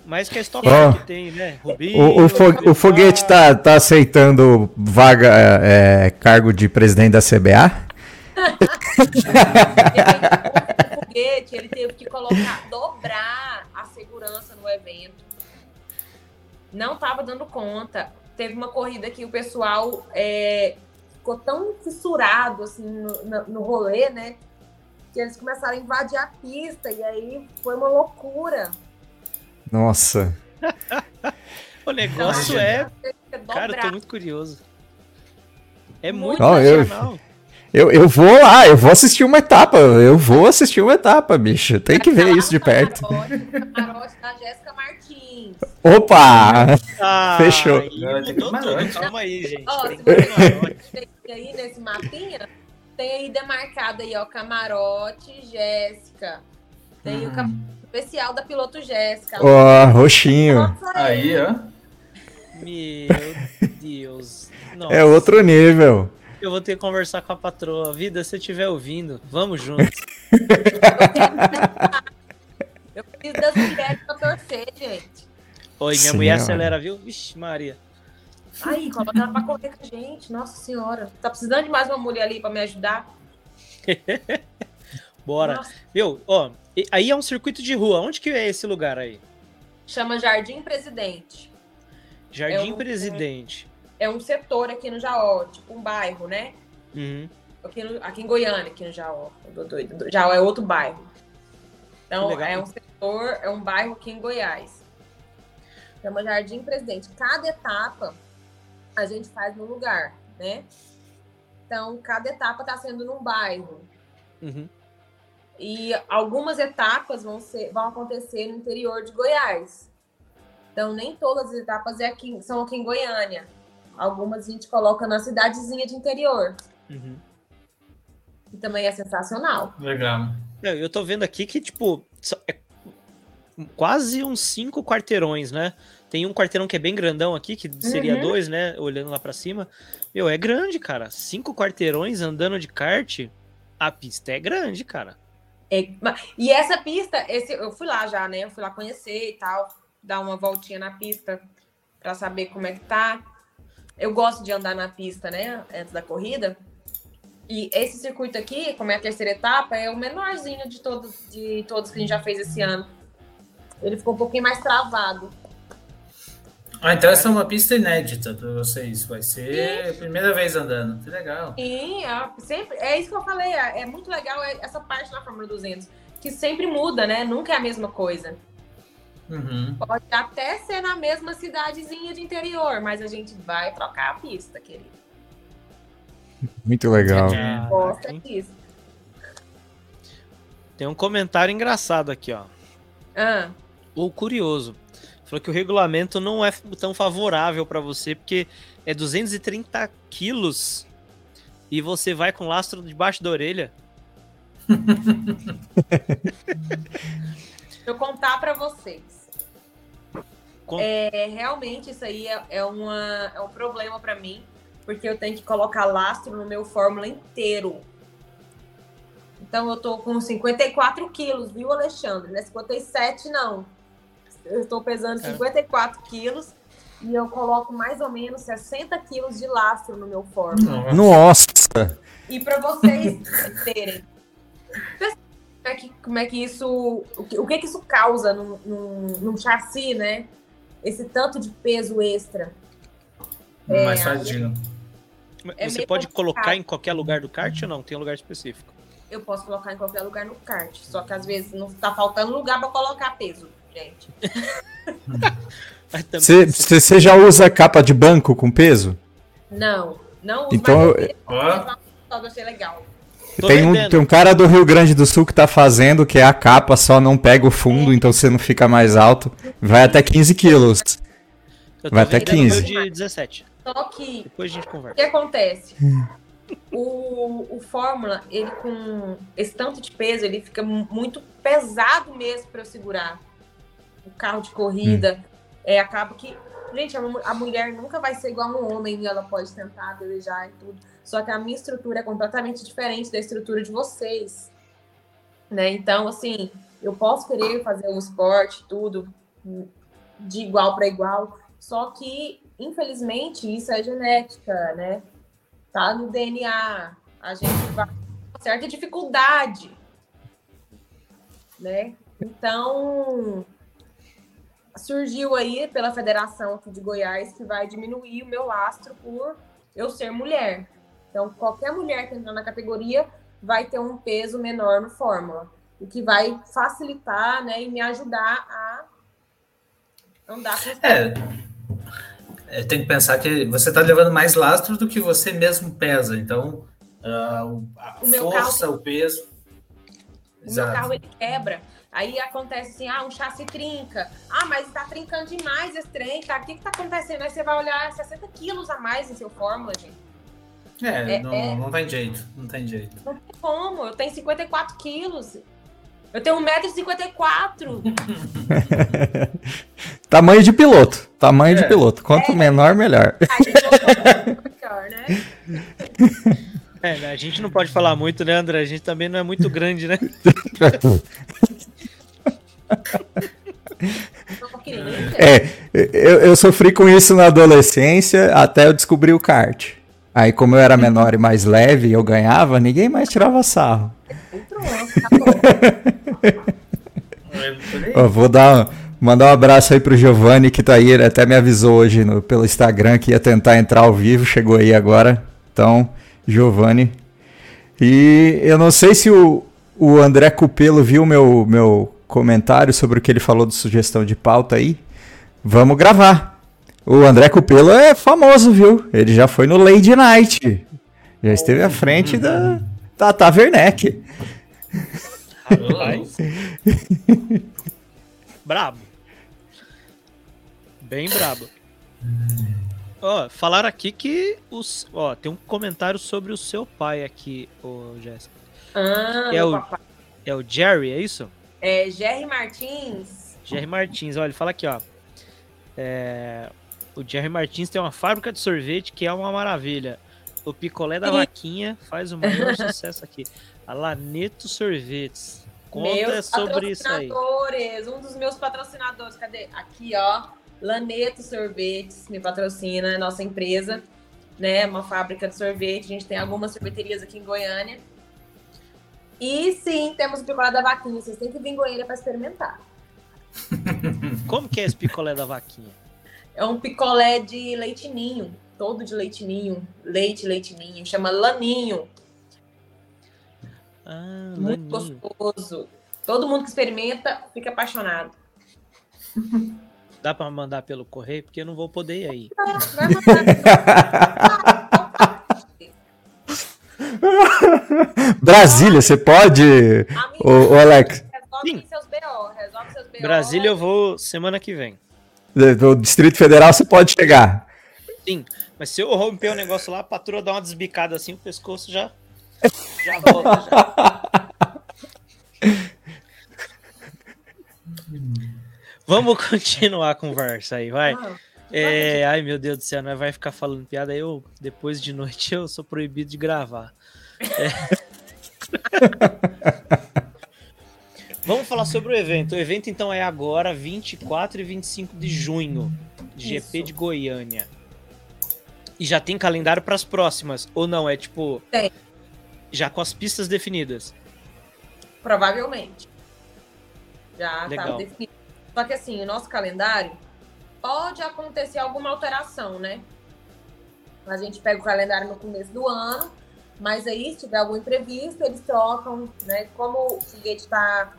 Mais que a Stock Car que tem, né? Rubinho, O, o, fo- o foguete tá, tá aceitando vaga, é, cargo de presidente da CBA? o [LAUGHS] [LAUGHS] foguete, ele teve que colocar, dobrar a segurança no evento. Não tava dando conta. Teve uma corrida que o pessoal é, ficou tão fissurado assim no, no, no rolê, né? Que eles começaram a invadir a pista e aí foi uma loucura. Nossa. [LAUGHS] O negócio Imagina. é. Cara, eu tô muito curioso. É muito Ó, eu- nacional. Eu, eu vou lá, eu vou assistir uma etapa. Eu vou assistir uma etapa, bicho. Tem que ver isso de perto. Camarote, camarote da Jéssica Martins. Opa! Ah, Fechou. Não. Calma aí, gente. Ó, Aí nesse mapinha, tem aí demarcado aí, ó, camarote, Jéssica. Tem o Uhum. camarote especial da piloto Jéssica. Ó, roxinho. Nossa, Aí, ó. Meu Deus. Nossa. [LAUGHS] É outro nível. Eu vou ter que conversar com a patroa. Vida, se você estiver ouvindo, vamos juntos. [LAUGHS] Eu preciso das mulheres pra torcer, gente. Oi, minha Sim, mulher acelera, viu? Vixe, Maria. Aí, coloca ela pra correr com a gente. Nossa senhora. Tá precisando de mais uma mulher ali pra me ajudar? [LAUGHS] Bora. Nossa. Viu? Ó, aí é um circuito de rua. Onde que é esse lugar aí? Chama Jardim Presidente. Jardim É um- Presidente. É um setor aqui no Jaó, tipo um bairro, né? Uhum. Aqui, no- aqui em Goiânia, aqui no Jaó. Doido. Jaó é outro bairro. Então, é um setor, é um bairro aqui em Goiás. Chama Jardim Presidente. Cada etapa a gente faz num lugar, né? Então, cada etapa está sendo num bairro. Uhum. E algumas etapas vão, ser, vão acontecer no interior de Goiás. Então, nem todas as etapas é aqui, são aqui em Goiânia. Algumas a gente coloca na cidadezinha de interior. Uhum. E também é sensacional. Legal. Não, Eu tô vendo aqui que, tipo, é quase uns cinco quarteirões, né? Tem um quarteirão que é bem grandão aqui, que seria Uhum. dois, né? Olhando lá pra cima. Meu, é grande, cara. Cinco quarteirões andando de kart. A pista é grande, cara. É, e essa pista, esse, eu fui lá já, né? Eu fui lá conhecer e tal, dar uma voltinha na pista para saber como é que tá. Eu gosto de andar na pista, né? Antes da corrida. E esse circuito aqui, como é a terceira etapa, é o menorzinho de todos, de todos que a gente já fez esse ano. Ele ficou um pouquinho mais travado. Ah, então essa é uma pista inédita para vocês. Vai ser a primeira vez andando. Que legal. Sim, é, sempre, é isso que eu falei. É, é muito legal é essa parte da Fórmula 200, que sempre muda, né? Nunca é a mesma coisa. Uhum. Pode até ser na mesma cidadezinha de interior, mas a gente vai trocar a pista, querido. Muito legal. É. Gosta disso. Tem um comentário engraçado aqui, ó. Ah, Ou curioso. Falou que o regulamento não é tão favorável pra você, porque é 230 quilos e você vai com lastro debaixo da orelha. [LAUGHS] deixa eu contar pra vocês. é, realmente isso aí é, é, uma, é um problema para mim, porque eu tenho que colocar lastro no meu fórmula inteiro. Então eu tô com 54 quilos, viu, Alexandre? Não é 57, não. Eu estou pesando 54 quilos e eu coloco mais ou menos 60 quilos de lastro no meu fórmula. Nossa! E para vocês [LAUGHS] terem como é que, como é que isso. O que, o que, que isso causa num, num, num chassi, né? Esse tanto de peso extra. Mais é, fadiga. É Você pode complicado. colocar em qualquer lugar do kart ou não? Tem um lugar específico? Eu posso colocar em qualquer lugar no kart. Só que às vezes não tá faltando lugar para colocar peso, gente. [LAUGHS] Você já usa capa de banco com peso? Não, não uso então, eu... peso, mas achei legal. Tem um, tem um cara do Rio Grande do Sul que tá fazendo, que é a capa, só não pega o fundo, então você não fica mais alto. Vai até 15 quilos. Vai até 15. De 17. Só que. Depois a gente conversa. O que acontece? o, o Fórmula, ele com esse tanto de peso, ele fica muito pesado mesmo para eu segurar. O carro de corrida. Hum. É, acaba que. Gente, a, a mulher nunca vai ser igual a um homem e ela pode tentar desejar e tudo. Só que a minha estrutura é completamente diferente da estrutura de vocês. Né? Então, assim, eu posso querer fazer um esporte, tudo, de igual para igual, só que, infelizmente, isso é genética, né? Tá no DNA. A gente vai com certa dificuldade, né? Então, surgiu aí pela federação aqui de Goiás que vai diminuir o meu lastro por eu ser mulher. Então, qualquer mulher que entrar na categoria vai ter um peso menor no Fórmula, o que vai facilitar né, e me ajudar a andar com é, tem que pensar que você está levando mais lastro do que você mesmo pesa, então uh, a o força, carro, o peso. O Exato. meu carro ele quebra. Aí acontece assim, ah, um chassi trinca. Ah, mas está trincando demais esse trem, tá? O que está acontecendo? Aí você vai olhar 60 quilos a mais em seu Fórmula, gente. É, é, não, é... não tem jeito, não tem jeito. Não tem como, eu tenho 54 quilos. Eu tenho 1,54m. [LAUGHS] Tamanho de piloto. Tamanho é. de piloto. Quanto é. menor, melhor. melhor, né? É, né, a gente não pode falar muito, né, André? A gente também não é muito grande, né? [LAUGHS] é, eu, eu sofri com isso na adolescência até eu descobrir o kart. Aí, como eu era menor e mais leve, eu ganhava, ninguém mais tirava sarro. eu vou dar, mandar um abraço aí pro Giovanni que tá aí, ele até me avisou hoje no, pelo Instagram que ia tentar entrar ao vivo, chegou aí agora. Então, Giovanni. E eu não sei se o, o André Cupelo viu meu, meu comentário sobre o que ele falou de sugestão de pauta aí. Vamos gravar. O André Cupelo é famoso, viu? Ele já foi no Lady Night. Já esteve à frente da, da Taverneck. Rapaz. brabo. Bem brabo. Ó, falaram aqui que os, ó, tem um comentário sobre o seu pai aqui, ô Jéssica. Ah, é o, papai. é o Jerry, é isso? É Jerry Martins. Jerry Martins, olha, ele fala aqui, ó. É, o Jerry Martins tem uma fábrica de sorvete que é uma maravilha. O picolé da vaquinha faz o maior sucesso aqui. A Laneto Sorvetes. Conta meus sobre isso aí. Um dos meus patrocinadores, cadê? Aqui, ó. Laneto Sorvetes me patrocina, é nossa empresa, né? Uma fábrica de sorvete. A gente tem algumas sorveterias aqui em Goiânia. E sim, temos o picolé da vaquinha. Vocês têm que vir em Goiânia para experimentar. [LAUGHS] Como que é esse picolé da vaquinha? É um picolé de leitinho, todo de leitinho, leite, leitinho, chama laninho. Ah, Muito laninho. gostoso. Todo mundo que experimenta fica apaixonado. Dá para mandar pelo correio? Porque eu não vou poder ir aí. Vai [LAUGHS] [LAUGHS] Brasília, você pode, ô, Alex? Resolve seus BO, resolve seus BO. Brasília eu vou semana que vem do Distrito Federal você pode chegar. Sim, mas se eu romper o negócio lá, a patrulha dá uma desbicada assim, o pescoço já. Já [LAUGHS] volta. Já. Vamos continuar a conversa aí, vai. Ah, é, ai, meu Deus do céu, não vai ficar falando piada. Eu, depois de noite, [LAUGHS] eu sou proibido de gravar. É. [LAUGHS] Vamos falar sobre o evento. O evento, então, é agora, 24 e 25 de junho. GP Isso. de Goiânia. E já tem calendário para as próximas? Ou não? É tipo. Tem. Já com as pistas definidas? Provavelmente. Já está definido. Só que assim, o nosso calendário pode acontecer alguma alteração, né? A gente pega o calendário no começo do ano, mas aí, se tiver algum imprevisto, eles trocam, né? Como o foguete está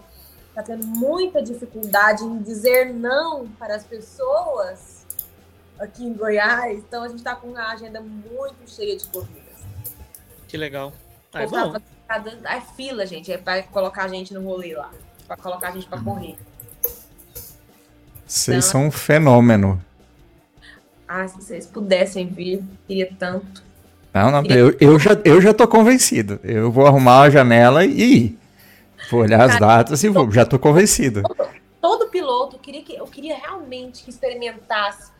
tá tendo muita dificuldade em dizer não para as pessoas aqui em Goiás, então a gente está com uma agenda muito cheia de corridas. Que legal. Ah, é, bom. é fila, gente, é para colocar a gente no rolê lá, para colocar a gente para correr. Vocês então, são um fenômeno. Ah, se vocês pudessem vir, queria tanto. Não, não, eu, eu, já, eu já tô convencido. Eu vou arrumar a janela e ir. Vou olhar as datas e vou, já tô convencido. Todo, todo piloto queria que eu queria realmente que experimentasse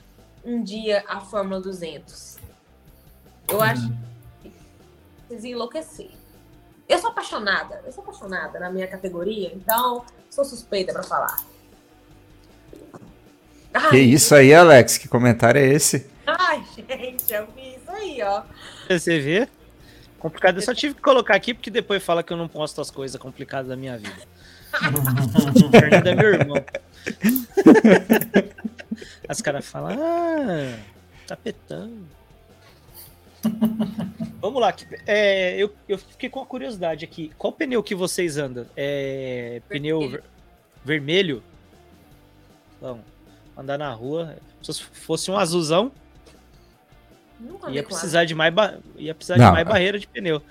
um dia a Fórmula 200. Eu uhum. acho que vocês iam enlouquecer. Eu sou apaixonada, eu sou apaixonada na minha categoria, então sou suspeita para falar. Ai, que isso aí, Alex? Que comentário é esse? Ai, gente, eu vi isso aí, ó. Você vê? Complicado. Eu só tive que colocar aqui porque depois fala que eu não posto as coisas complicadas da minha vida. [LAUGHS] Fernando é meu irmão. [LAUGHS] As caras falam, ah, tapetão. Vamos lá. É, eu, eu fiquei com a curiosidade aqui. Qual pneu que vocês andam? É pneu vermelho? vermelho? Vamos andar na rua. Se fosse um azulzão, ia precisar, de mais, ba... ia precisar não, de mais barreira de pneu.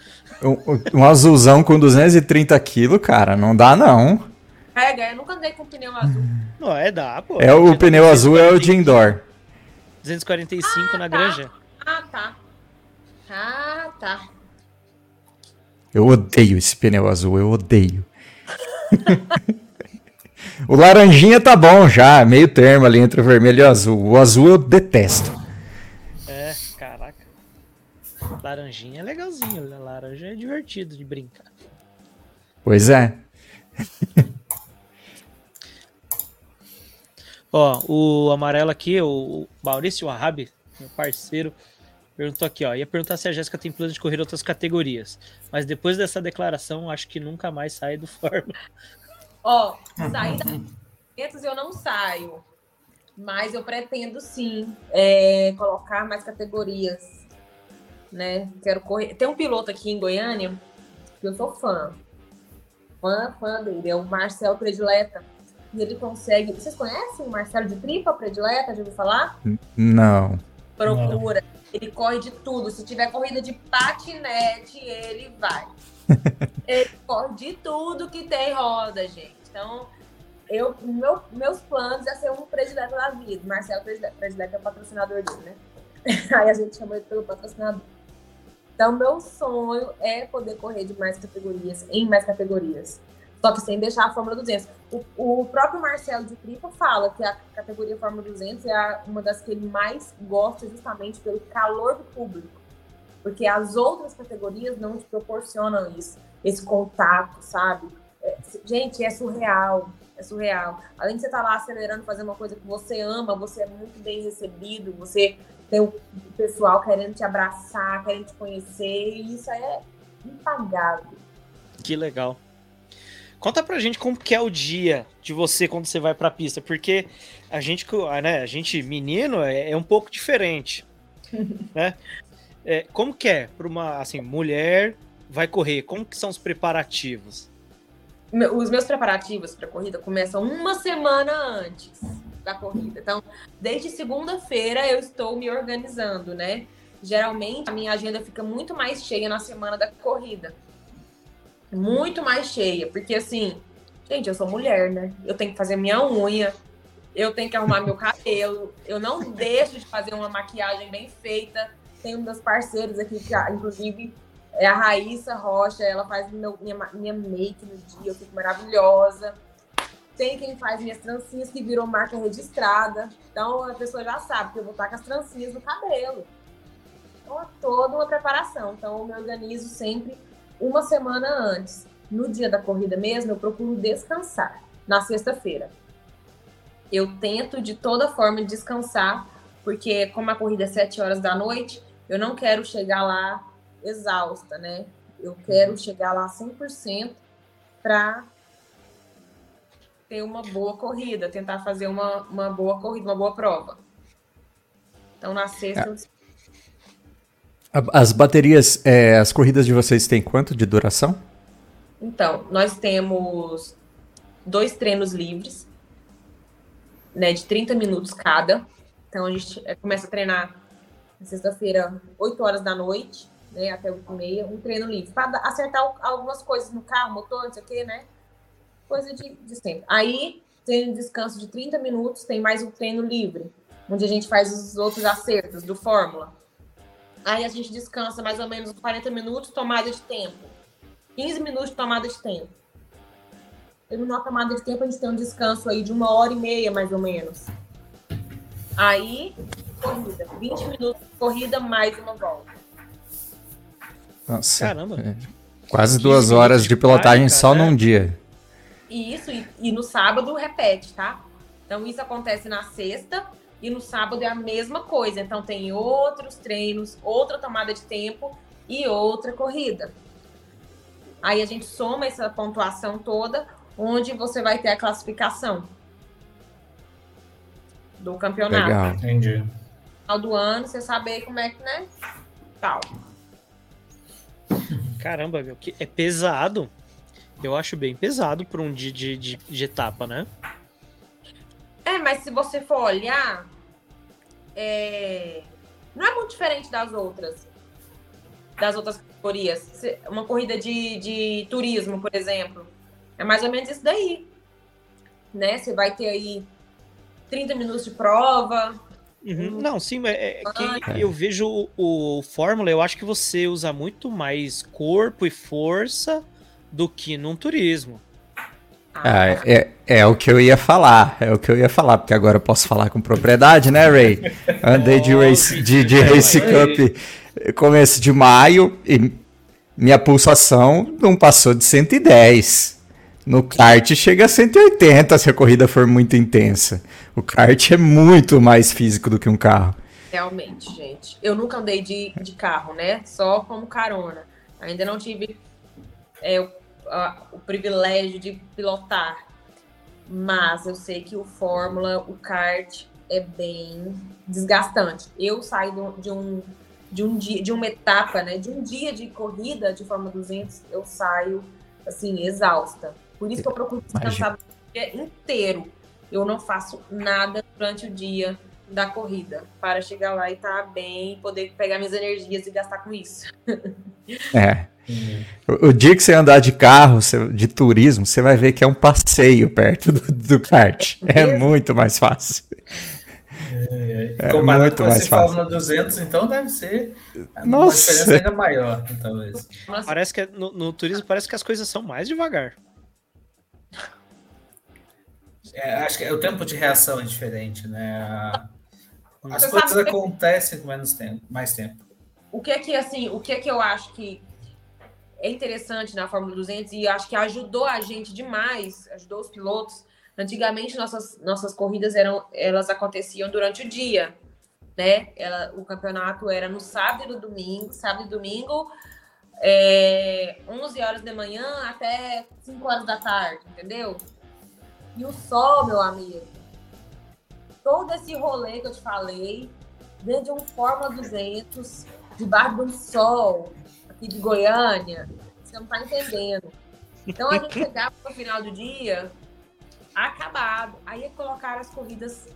Um, um azulzão com 230 kg, cara, não dá não. Pega, eu nunca andei com pneu azul. Não, é dá, pô. É, o pneu azul é o de indoor. 245 ah, na tá. granja. Ah, tá. Ah, tá. Eu odeio esse pneu azul, eu odeio. [LAUGHS] o laranjinha tá bom já, meio termo ali entre o vermelho e o azul. O azul eu detesto. É, caraca. Laranjinha é legalzinho, né? laranja é divertido de brincar. Pois é. [LAUGHS] Ó, o amarelo aqui, o Maurício Wahab, meu parceiro, perguntou aqui, ó. Ia perguntar se a Jéssica tem plano de correr outras categorias. Mas depois dessa declaração, acho que nunca mais sai do [LAUGHS] Fórmula. Ó, sair da eu não saio. Mas eu pretendo sim é, colocar mais categorias. Né? Quero correr. Tem um piloto aqui em Goiânia que eu sou fã. Fã, fã dele. É o Marcel Predileta e ele consegue. Vocês conhecem o Marcelo de Tripa, predileta? Já ouviu falar? Não. Procura. Não. Ele corre de tudo. Se tiver corrida de patinete, ele vai. [LAUGHS] ele de tudo que tem roda, gente. Então, eu, meu, meus planos é ser um predileta da vida. Marcelo predileta é o patrocinador dele, né? [LAUGHS] Aí a gente chama ele pelo patrocinador. Então, meu sonho é poder correr de mais categorias, em mais categorias. Só que sem deixar a Fórmula 200. O, o próprio Marcelo de Tripa fala que a categoria Fórmula 200 é a, uma das que ele mais gosta justamente pelo calor do público. Porque as outras categorias não te proporcionam isso, esse contato, sabe? É, gente, é surreal, é surreal. Além de você estar tá lá acelerando, fazendo uma coisa que você ama, você é muito bem recebido, você tem o pessoal querendo te abraçar, querendo te conhecer, e isso é impagável. Que legal. Conta pra gente como que é o dia de você quando você vai pra pista, porque a gente, né, a gente menino é, é um pouco diferente, [LAUGHS] né? É, como que é para uma, assim, mulher vai correr? Como que são os preparativos? Os meus preparativos para corrida começam uma semana antes da corrida. Então, desde segunda-feira eu estou me organizando, né? Geralmente a minha agenda fica muito mais cheia na semana da corrida muito mais cheia, porque assim, gente, eu sou mulher, né? Eu tenho que fazer minha unha, eu tenho que arrumar meu cabelo, eu não [LAUGHS] deixo de fazer uma maquiagem bem feita. Tem um dos parceiros aqui, que inclusive é a Raíssa Rocha, ela faz meu, minha, minha make no dia, eu fico maravilhosa. Tem quem faz minhas trancinhas que virou marca registrada. Então a pessoa já sabe que eu vou estar com as trancinhas no cabelo. Então é toda uma preparação. Então eu me organizo sempre uma semana antes. No dia da corrida mesmo, eu procuro descansar. Na sexta-feira. Eu tento de toda forma descansar, porque como a corrida é 7 horas da noite, eu não quero chegar lá exausta, né? Eu quero chegar lá 100% para ter uma boa corrida, tentar fazer uma, uma boa corrida, uma boa prova. Então, na sexta. É. As baterias, é, as corridas de vocês têm quanto de duração? Então, nós temos dois treinos livres, né, de 30 minutos cada. Então, a gente é, começa a treinar na sexta-feira, 8 horas da noite, né, até 8 e meia, um treino livre, para acertar algumas coisas no carro, motor, não sei o quê, né? Coisa de, de sempre. Aí tem um descanso de 30 minutos, tem mais um treino livre, onde a gente faz os outros acertos do Fórmula. Aí a gente descansa mais ou menos 40 minutos, tomada de tempo. 15 minutos de tomada de tempo. Terminou a tomada de tempo, a gente tem um descanso aí de uma hora e meia, mais ou menos. Aí, corrida. 20 minutos de corrida, mais uma volta. Nossa. Caramba. É. Quase duas horas de pilotagem só num dia. Isso, e, e no sábado repete, tá? Então isso acontece na sexta e no sábado é a mesma coisa. Então tem outros treinos, outra tomada de tempo e outra corrida. Aí a gente soma essa pontuação toda, onde você vai ter a classificação do campeonato. Legal. Entendi. Final do ano, você saber como é que, né? Tal. Caramba, meu, que é pesado. Eu acho bem pesado para um dia de, de, de, etapa, né? É, mas se você for olhar, é... não é muito diferente das outras. Das outras categorias. Uma corrida de, de turismo, por exemplo. É mais ou menos isso daí. Né? Você vai ter aí 30 minutos de prova, Uhum. Não, sim, é, é que eu vejo o, o Fórmula, eu acho que você usa muito mais corpo e força do que num turismo. Ah, é, é o que eu ia falar, é o que eu ia falar, porque agora eu posso falar com propriedade, né, Ray? [LAUGHS] Andei de Race, de, de race Cup começo de maio e minha pulsação não passou de 110. No kart chega a 180 se a corrida for muito intensa. O kart é muito mais físico do que um carro. Realmente, gente. Eu nunca andei de, de carro, né? Só como carona. Ainda não tive é, o, a, o privilégio de pilotar. Mas eu sei que o Fórmula, o kart, é bem desgastante. Eu saio de um, de um dia, de uma etapa, né? De um dia de corrida de Fórmula 200, eu saio assim exausta. Por isso que eu procuro descansar o dia inteiro. Eu não faço nada durante o dia da corrida para chegar lá e estar tá bem, poder pegar minhas energias e gastar com isso. É. O, o, dia que você andar de carro, de turismo, você vai ver que é um passeio perto do, do kart. É, [LAUGHS] é muito mais fácil. É, é, é muito mais fácil. Fórmula 200, então deve ser Nossa. uma diferença ainda maior, talvez. Parece que é, no, no turismo parece que as coisas são mais devagar. É, acho que é, o tempo de reação é diferente, né? As Você coisas acontecem com menos tempo, mais tempo. O que é que assim, o que é que eu acho que é interessante na Fórmula 200 e acho que ajudou a gente demais, ajudou os pilotos. Antigamente nossas nossas corridas eram elas aconteciam durante o dia, né? Ela, o campeonato era no sábado e no domingo, sábado e domingo, é, 11 horas da manhã até 5 horas da tarde, entendeu? E o sol, meu amigo, todo esse rolê que eu te falei, dentro de um Fórmula 200, debaixo de um sol, aqui de Goiânia, você não tá entendendo. Então a gente [LAUGHS] chegava no final do dia acabado. Aí colocaram as corridas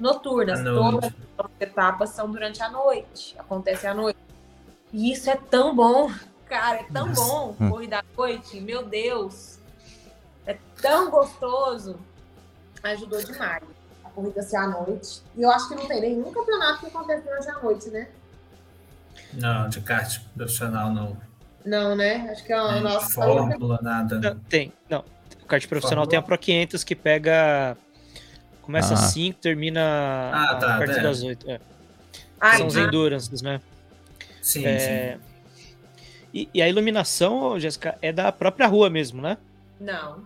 noturnas. Todas as etapas são durante a noite, acontece à noite. E isso é tão bom, [LAUGHS] cara, é tão Nossa. bom corrida à noite, meu Deus é tão gostoso, ajudou demais. A corrida ser à noite. E eu acho que não tem nenhum campeonato que acontece hoje à noite, né? Não, de kart profissional não. Não, né? Acho que é a nossa. Fórmula, nada. Não, tem, não. kart profissional tem a Pro 500 que pega. Começa às Ah. 5, termina Ah, a tá, partir é. das 8. É. Ai, São os ah, Endurances, né? Sim, É, E, e a iluminação, Jéssica, é da própria rua mesmo, né? Não.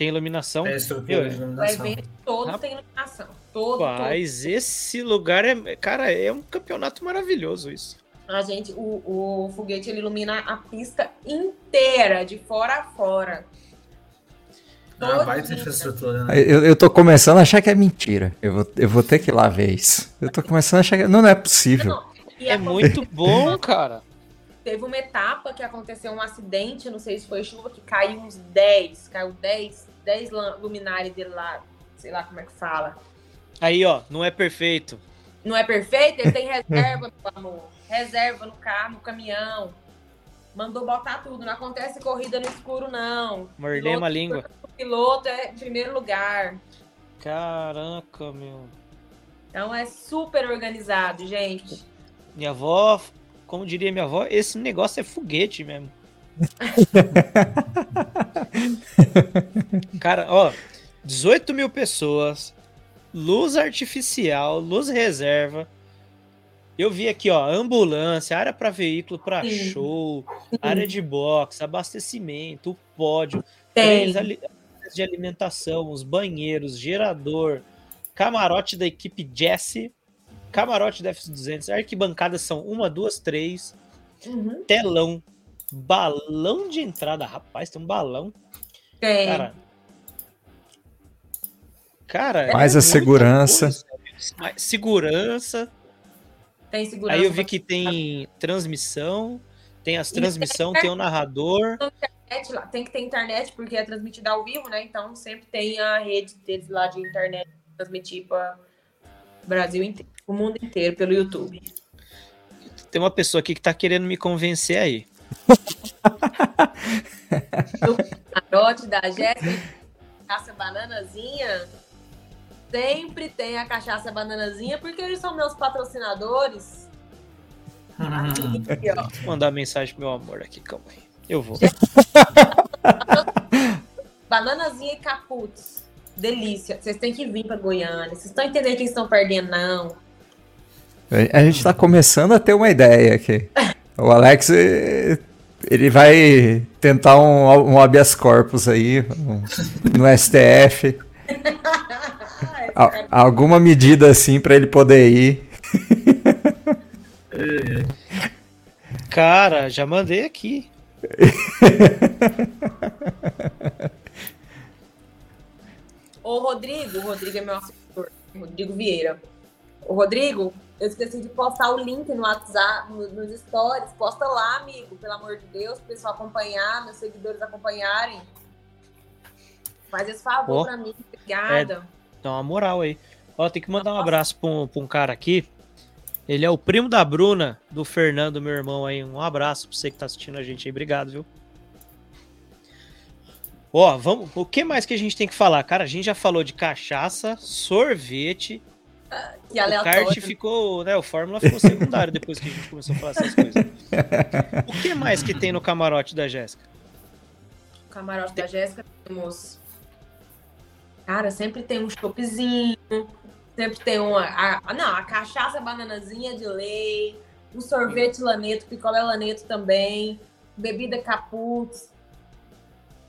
Tem iluminação. É a estrutura de O iluminação. evento todo Rapaz. tem iluminação. Todo, todo. Mas esse lugar é. Cara, é um campeonato maravilhoso isso. A gente, o, o foguete ele ilumina a pista inteira, de fora a fora. Ah, Todinha. baita infraestrutura, né? Eu, eu tô começando a achar que é mentira. Eu vou, eu vou ter que ir lá ver isso. Eu tô começando a achar que. Não, não é possível. Não, É muito bom, cara. Teve uma etapa que aconteceu um acidente, não sei se foi chuva, que caiu uns 10, caiu 10, 10 lam- luminares dele lá, sei lá como é que fala. Aí, ó, não é perfeito. Não é perfeito? Ele tem reserva, [LAUGHS] meu amor. Reserva no carro, no caminhão. Mandou botar tudo. Não acontece corrida no escuro, não. Mordei Piloto- uma língua. O piloto é em primeiro lugar. Caraca, meu. Então é super organizado, gente. Minha avó, como diria minha avó, esse negócio é foguete mesmo. [LAUGHS] Cara, ó, 18 mil pessoas, luz artificial, luz reserva. Eu vi aqui, ó, ambulância, área para veículo, para show, área de boxe, abastecimento, o pódio, Tem. de alimentação, os banheiros, gerador, camarote da equipe Jesse, camarote da F200, arquibancadas são uma, duas, três, Uhum. telão, balão de entrada, rapaz, tem um balão, Tem. cara. Cara, é Mais a muita segurança. coisa, segurança. Tem segurança. Aí eu vi que tem transmissão, tem as transmissão, tem o narrador. Tem que ter internet, porque é transmitido ao vivo, né? Então sempre tem a rede deles lá de internet transmitir para o Brasil inteiro, o mundo inteiro, pelo YouTube. Tem uma pessoa aqui que tá querendo me convencer aí. Carote da Jéssica, cachaça bananazinha. Sempre tem a cachaça bananazinha, porque eles são meus patrocinadores. Aqui, ó. Vou mandar mensagem pro meu amor aqui, calma aí. Eu vou. Bananazinha e capuz. Delícia. Vocês têm que vir para Goiânia. Vocês estão entendendo que estão perdendo, não. A gente tá começando a ter uma ideia aqui. O Alex, eh, ele vai tentar um, um habeas corpus aí um- no STF. [LAUGHS] Al- alguma medida assim pra ele poder ir. [LAUGHS] Cara, já mandei aqui. Ô, Rodrigo, o Rodrigo é meu assessor, Rodrigo Vieira. Ô, Rodrigo, eu esqueci de postar o link no WhatsApp, no- nos stories. Posta lá, amigo, pelo amor de Deus, pro pessoal acompanhar, meus seguidores acompanharem. Faz esse favor Ó, pra mim, obrigada. Dá uma moral aí. Ó, tem que mandar um abraço pra um, pra um cara aqui. Ele é o primo da Bruna, do Fernando, meu irmão aí. Um abraço pra você que tá assistindo a gente aí. Obrigado, viu? Ó, vamos. O que mais que a gente tem que falar? Cara, a gente já falou de cachaça, sorvete. Que O aleatório. kart ficou, né? O Fórmula ficou secundário depois que a gente começou a falar essas coisas. O que mais que tem no camarote da Jéssica? O camarote da Jéssica temos. Cara, sempre tem um choppzinho, sempre tem uma. A, não, a cachaça bananazinha de lei, um sorvete laneto, picolé laneto também, bebida capuz.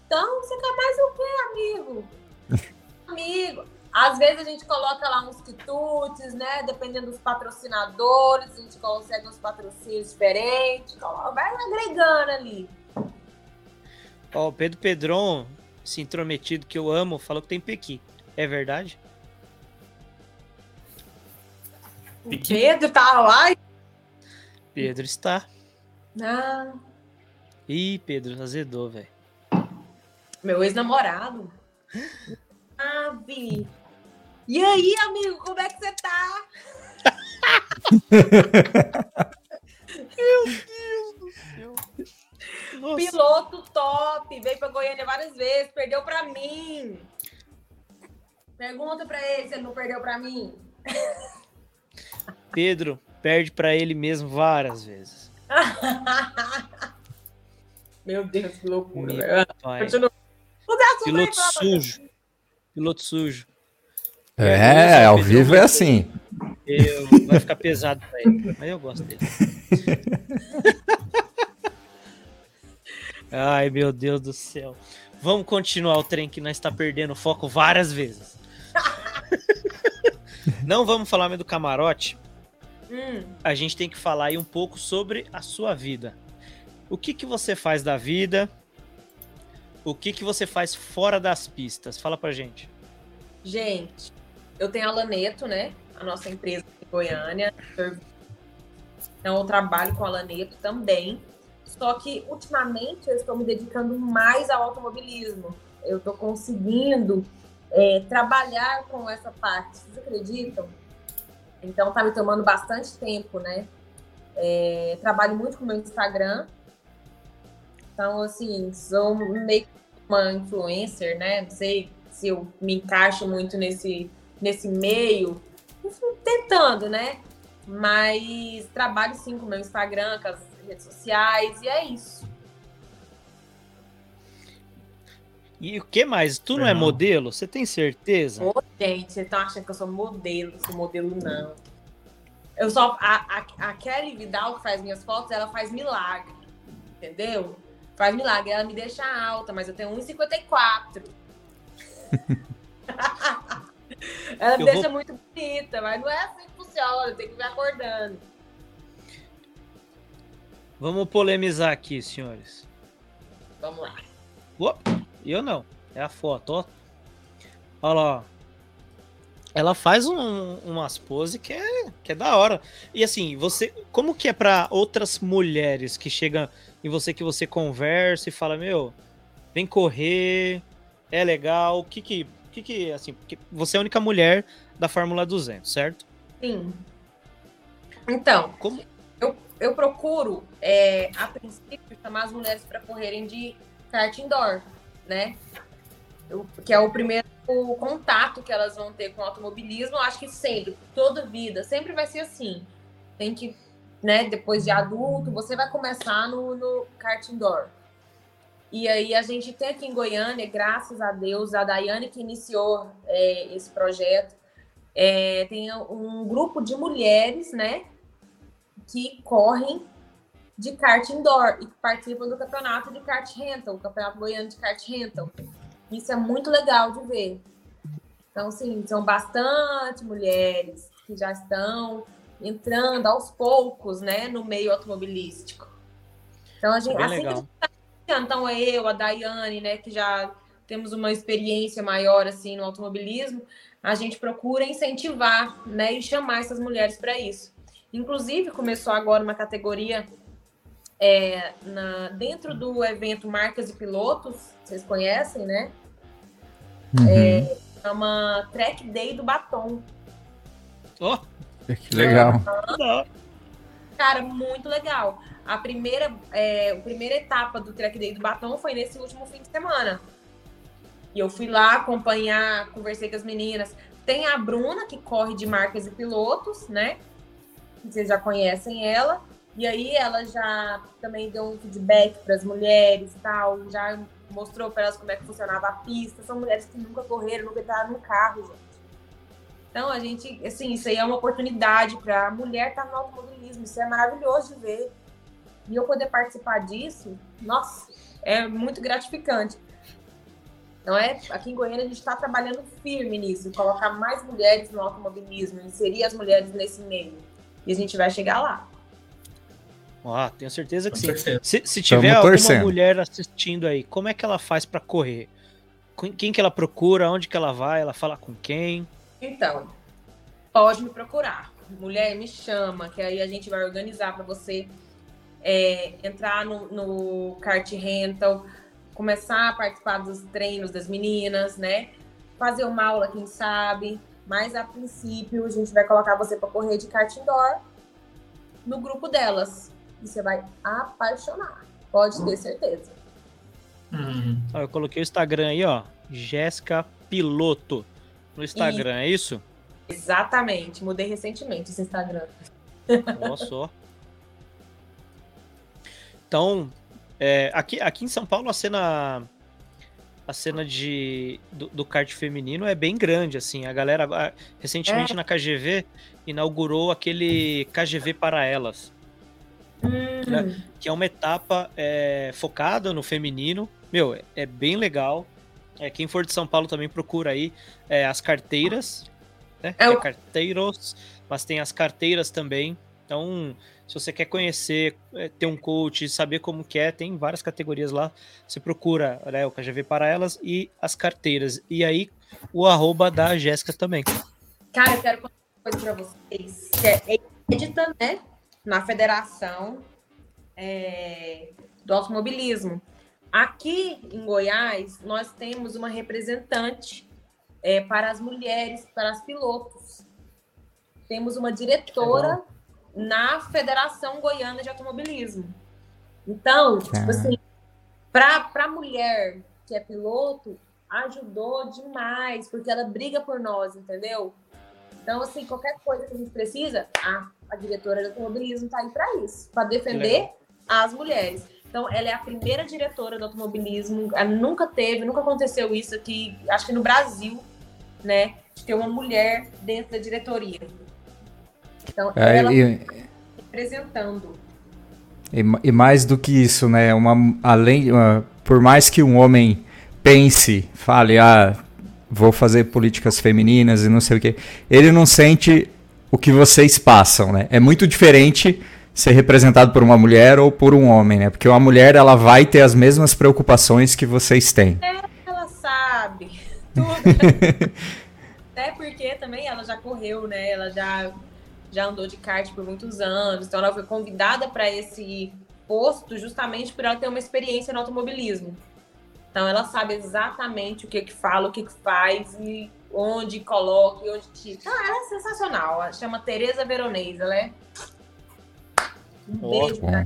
Então, você quer mais o quê, amigo? [LAUGHS] amigo. Às vezes a gente coloca lá uns quitutes, né? Dependendo dos patrocinadores, a gente consegue uns patrocínios diferentes. Vai agregando ali. Ó, o Pedro Pedron, esse intrometido que eu amo, falou que tem Pequi. É verdade? O Pedro tá lá. Pedro está. Ah, Ih, Pedro, azedou, velho. meu ex-namorado. Ah, Vi. E aí, amigo, como é que você tá? Nossa. Piloto top, veio pra Goiânia várias vezes, perdeu pra mim. Pergunta pra ele se ele não perdeu pra mim. [LAUGHS] Pedro perde pra ele mesmo várias vezes. [LAUGHS] Meu Deus, que loucura. Meu. Continua. Piloto sujo. Piloto sujo. É, ao vivo é assim. Eu, vai ficar pesado pra ele, mas eu gosto dele. [LAUGHS] Ai, meu Deus do céu. Vamos continuar o trem que nós está perdendo foco várias vezes. [LAUGHS] Não vamos falar mais do camarote. Hum, A gente tem que falar aí um pouco sobre a sua vida. O que, que você faz da vida? O que, que você faz fora das pistas? Fala pra gente. gente, eu tenho a Laneto, né? A nossa empresa em Goiânia. Então, eu trabalho com a Laneto também. Só que, ultimamente, eu estou me dedicando mais ao automobilismo. Eu estou conseguindo é, trabalhar com essa parte. Vocês acreditam? Então, tá me tomando bastante tempo, né? É, trabalho muito com o meu Instagram. Então, assim, sou meio uma influencer, né? Não sei se eu me encaixo muito nesse, nesse meio. Enfim, Tentando, né? Mas trabalho sim com o meu Instagram, com as redes sociais, e é isso. E o que mais? Tu não é Não. modelo? Você tem certeza? Ô, gente, vocês estão achando que eu sou modelo, sou modelo não. Eu só. A, a, a Kelly Vidal, que faz minhas fotos, ela faz milagre. Entendeu? Faz milagre. Ela me deixa alta, mas eu tenho 1,54. [LAUGHS] ela me deixa vou- muito bonita, mas não é assim que funciona, tem que me acordando. Vamos polemizar aqui, senhores. Vamos lá. Opa, eu não. É a foto, ó. Olha lá. Ela faz um- umas poses que é, que é da hora. E assim, você. Como que é pra outras mulheres que chegam em você que você conversa e fala, meu, vem correr, é legal. O que que. Que que, assim, porque você é a única mulher da Fórmula 200, certo? Sim. Então, Como, eu procuro, é, a princípio, chamar as mulheres para correrem de kart indoor, né? Eu- que é o primeiro contato que elas vão ter com o automobilismo. Eu acho que sempre, toda vida, sempre vai ser assim. Tem que, né, depois de adulto, você vai começar no, no kart indoor. E aí a gente tem aqui em Goiânia, graças a Deus, a Daiane que iniciou é, esse projeto, é, tem um grupo de mulheres, né, que correm de kart indoor e que participam do campeonato de kart rental, o campeonato goiano de kart rental. Isso é muito legal de ver. Então, sim, são bastante mulheres que já estão entrando aos poucos, né, no meio automobilístico. Então, a gente, bem assim que a legal. gente tá então é eu, a Daiane, né, que já temos uma experiência maior assim no automobilismo, a gente procura incentivar, né, e chamar essas mulheres para isso. Inclusive, começou agora uma categoria é, na- dentro do evento Marcas e Pilotos, vocês conhecem, né? Uhum. Chama Track Day do Batom. ó, Que legal. Cara, muito legal. A primeira, é, a primeira etapa do Track Day do Batom foi nesse último fim de semana. E eu fui lá acompanhar, conversei com as meninas. Tem a Bruna, que corre de marcas e pilotos, né? Vocês já conhecem ela. E aí ela já também deu um feedback para as mulheres e tal, já mostrou para elas como é que funcionava a pista. São mulheres que nunca correram, nunca entraram no carro, gente. Então a gente, assim, isso aí é uma oportunidade para a mulher estar no automobilismo. Isso é maravilhoso de ver. E eu poder participar disso, nossa, é muito gratificante. Então é, aqui em Goiânia a gente está trabalhando firme nisso, colocar mais mulheres no automobilismo, inserir as mulheres nesse meio. E a gente vai chegar lá. Ó, tenho certeza que sim. Se, se tiver Tamo alguma torcendo. mulher assistindo aí, como é que ela faz pra correr? Com- Quem que ela procura? Onde que ela vai? Ela fala com quem? Então, pode me procurar. Mulher, me chama, que aí a gente vai organizar para você é, entrar no, no kart rental, começar a participar dos treinos das meninas, né? Fazer uma aula, quem sabe. Mas a princípio a gente vai colocar você para correr de kart indoor no grupo delas. E você vai apaixonar. Pode ter certeza. Uhum. Ó, eu coloquei o Instagram aí, ó. Jéssica Piloto. No Instagram, é isso? Exatamente. Mudei recentemente esse Instagram. Ó só. Então, é, aqui, aqui em São Paulo a cena a cena de, do, do kart feminino é bem grande, assim. A galera, a, recentemente É. na KGV, inaugurou aquele KGV para elas, Hum, que é uma etapa é, focada no feminino. Meu, é, é bem legal. É, quem for de São Paulo também procura aí é, as carteiras, né? É É o- carteiros, mas tem as carteiras também. Então, se você quer conhecer, é, ter um coach, saber como que é, tem várias categorias lá. Você procura né, o KGV para elas e as carteiras. E aí, o arroba da Jéssica também. Cara, eu quero contar uma coisa pra vocês. É inédita, né? Na Federação é, do Automobilismo. Aqui em Goiás, nós temos uma representante é, para as mulheres, para as pilotos. Temos uma diretora na Federação Goiana de Automobilismo. Então, tipo Ah. assim, para a mulher que é piloto, ajudou demais, porque ela briga por nós, entendeu? Então, assim, qualquer coisa que a gente precisa, a, a diretora de automobilismo tá aí para isso, para defender as mulheres. Então, ela é a primeira diretora do automobilismo, ela nunca teve, nunca aconteceu isso aqui, acho que no Brasil, né, de ter uma mulher dentro da diretoria. Então, É, ela e, representando. e, e mais do que isso, né? Uma, além, uma- por mais que um homem pense, fale, ah, vou fazer políticas femininas e não sei o quê, ele não sente o que vocês passam, né? É muito diferente ser representado por uma mulher ou por um homem, né? Porque uma mulher ela vai ter as mesmas preocupações que vocês têm. Ela sabe [LAUGHS] tudo. Até porque também ela já correu, né? Ela já, já andou de kart por muitos anos. Então ela foi convidada para esse posto justamente por ela ter uma experiência no automobilismo. Então ela sabe exatamente o que que fala, o que que faz e onde coloca e onde tira. Então ela é sensacional. Ela chama Tereza Veronese. Ela é um Ó, beijo pra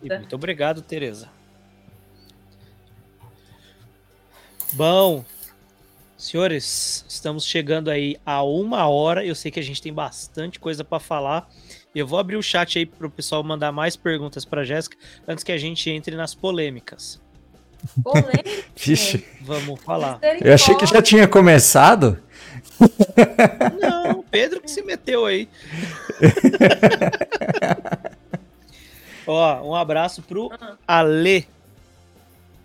muito obrigado, Tereza. Bom, senhores, estamos chegando aí a uma hora. Eu sei que a gente tem bastante coisa para falar. Eu vou abrir o chat aí para o pessoal mandar mais perguntas para Jéssica antes que a gente entre nas polêmicas. polêmica. Vixe, Vamos falar. eu achei que já tinha começado. Não, Pedro que se meteu aí. [LAUGHS] Ó, um abraço pro Ale.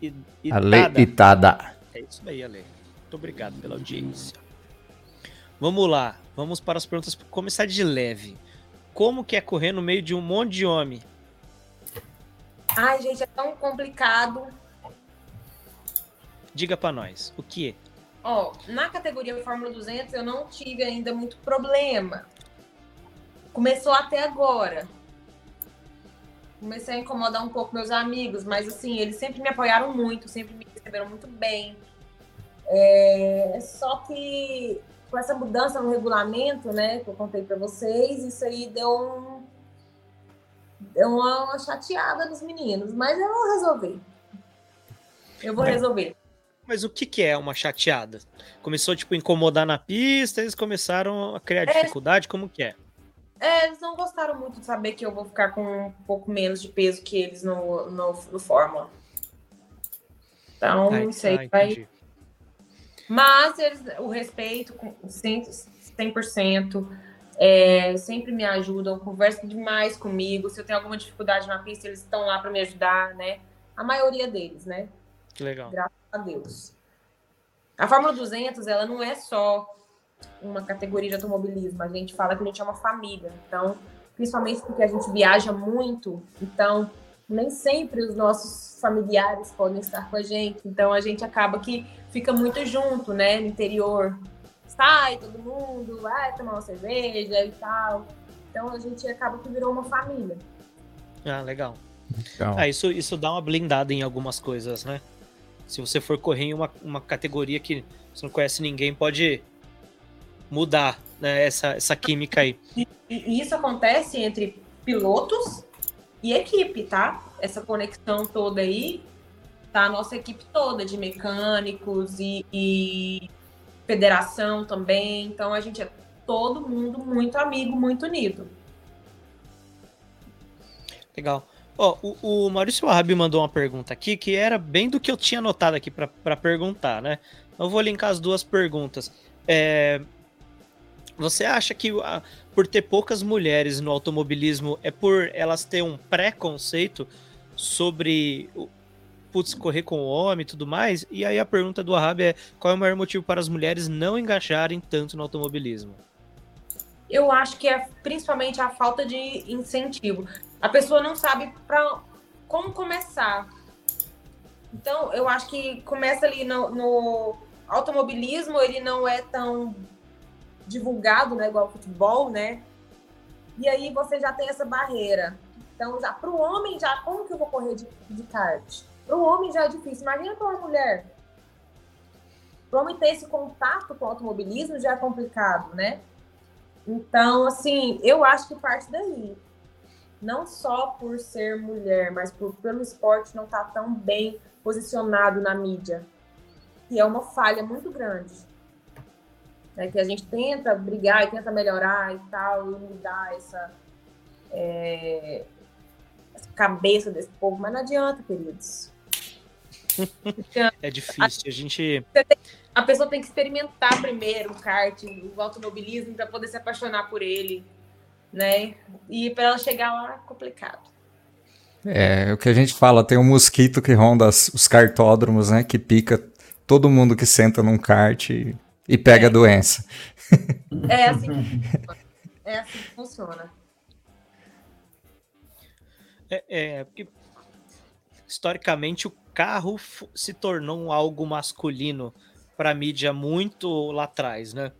I- Ale Itada. Itada. É isso aí, Ale. Muito obrigado pela audiência. Vamos lá, vamos para as perguntas. Começar de leve. Como que é correr no meio de um monte de homem? Ai, gente, é tão complicado. Diga pra nós, o que é? Ó, na categoria Fórmula 200 eu não tive ainda muito problema. Começou até agora. Comecei a incomodar um pouco meus amigos, mas assim, eles sempre me apoiaram muito, sempre me receberam muito bem. É, só que com essa mudança no regulamento, né, que eu contei pra vocês, isso aí deu um deu uma, uma chateada nos meninos, mas eu vou resolver. Eu vou É. resolver. Mas o que que é uma chateada? Começou, tipo, a incomodar na pista, eles começaram a criar É. dificuldade? Como que é? É, eles não gostaram muito de saber que eu vou ficar com um pouco menos de peso que eles no, no, no Fórmula. Então, Ah, isso aí vai. Mas eles, o respeito, com 100%, 100% é, sempre me ajudam, conversam demais comigo. Se eu tenho alguma dificuldade na pista, eles estão lá para me ajudar, né? A maioria deles, né? Que legal. a Deus. A Fórmula 200, ela não é só uma categoria de automobilismo. A gente fala que a gente é uma família. Então, principalmente porque a gente viaja muito, então nem sempre os nossos familiares podem estar com a gente. Então, a gente acaba que fica muito junto, né, no interior. Sai todo mundo, vai tomar uma cerveja e tal. Então, a gente acaba que virou uma família. Ah, legal. Então, Ah, isso, isso dá uma blindada em algumas coisas, né? Se você for correr em uma, uma categoria que você não conhece ninguém, pode mudar né, essa, essa química aí. E e isso acontece entre pilotos e equipe, tá? Essa conexão toda aí, tá a nossa equipe toda de mecânicos e, e federação também. Então a gente é todo mundo muito amigo, muito unido. Legal. Ó, o, o Maurício Wahab mandou uma pergunta aqui que era bem do que eu tinha anotado aqui para perguntar, né? Eu vou linkar as duas perguntas. É, você acha que a, por ter poucas mulheres no automobilismo é por elas terem um preconceito sobre putz, correr com o homem e tudo mais? E aí a pergunta do Wahab é qual é o maior motivo para as mulheres não engajarem tanto no automobilismo? Eu acho que é principalmente a falta de incentivo a pessoa não sabe para como começar. Então, eu acho que começa ali no, no, automobilismo, ele não é tão divulgado, né, igual futebol, né? E aí você já tem essa barreira. Então, para o homem, já como que eu vou correr de, de kart? Para o homem já é difícil. Imagina para uma mulher. Para o homem ter esse contato com o automobilismo já é complicado, né? Então, assim, eu acho que parte daí não só por ser mulher, mas por, pelo esporte não estar tá tão bem posicionado na mídia. E é uma falha muito grande. Né, que a gente tenta brigar e tenta melhorar e tal, e mudar essa, é, essa cabeça desse povo, mas não adianta, queridos. É difícil, a gente. A pessoa tem que experimentar primeiro o kart, o automobilismo, para poder se apaixonar por ele né? E para ela chegar lá é complicado. É, o que a gente fala, tem um mosquito que ronda os cartódromos, né? Que pica todo mundo que senta num kart e, e pega é. a doença. É assim, é assim que funciona. É, é, porque historicamente o carro se tornou algo masculino para a mídia muito lá atrás, né?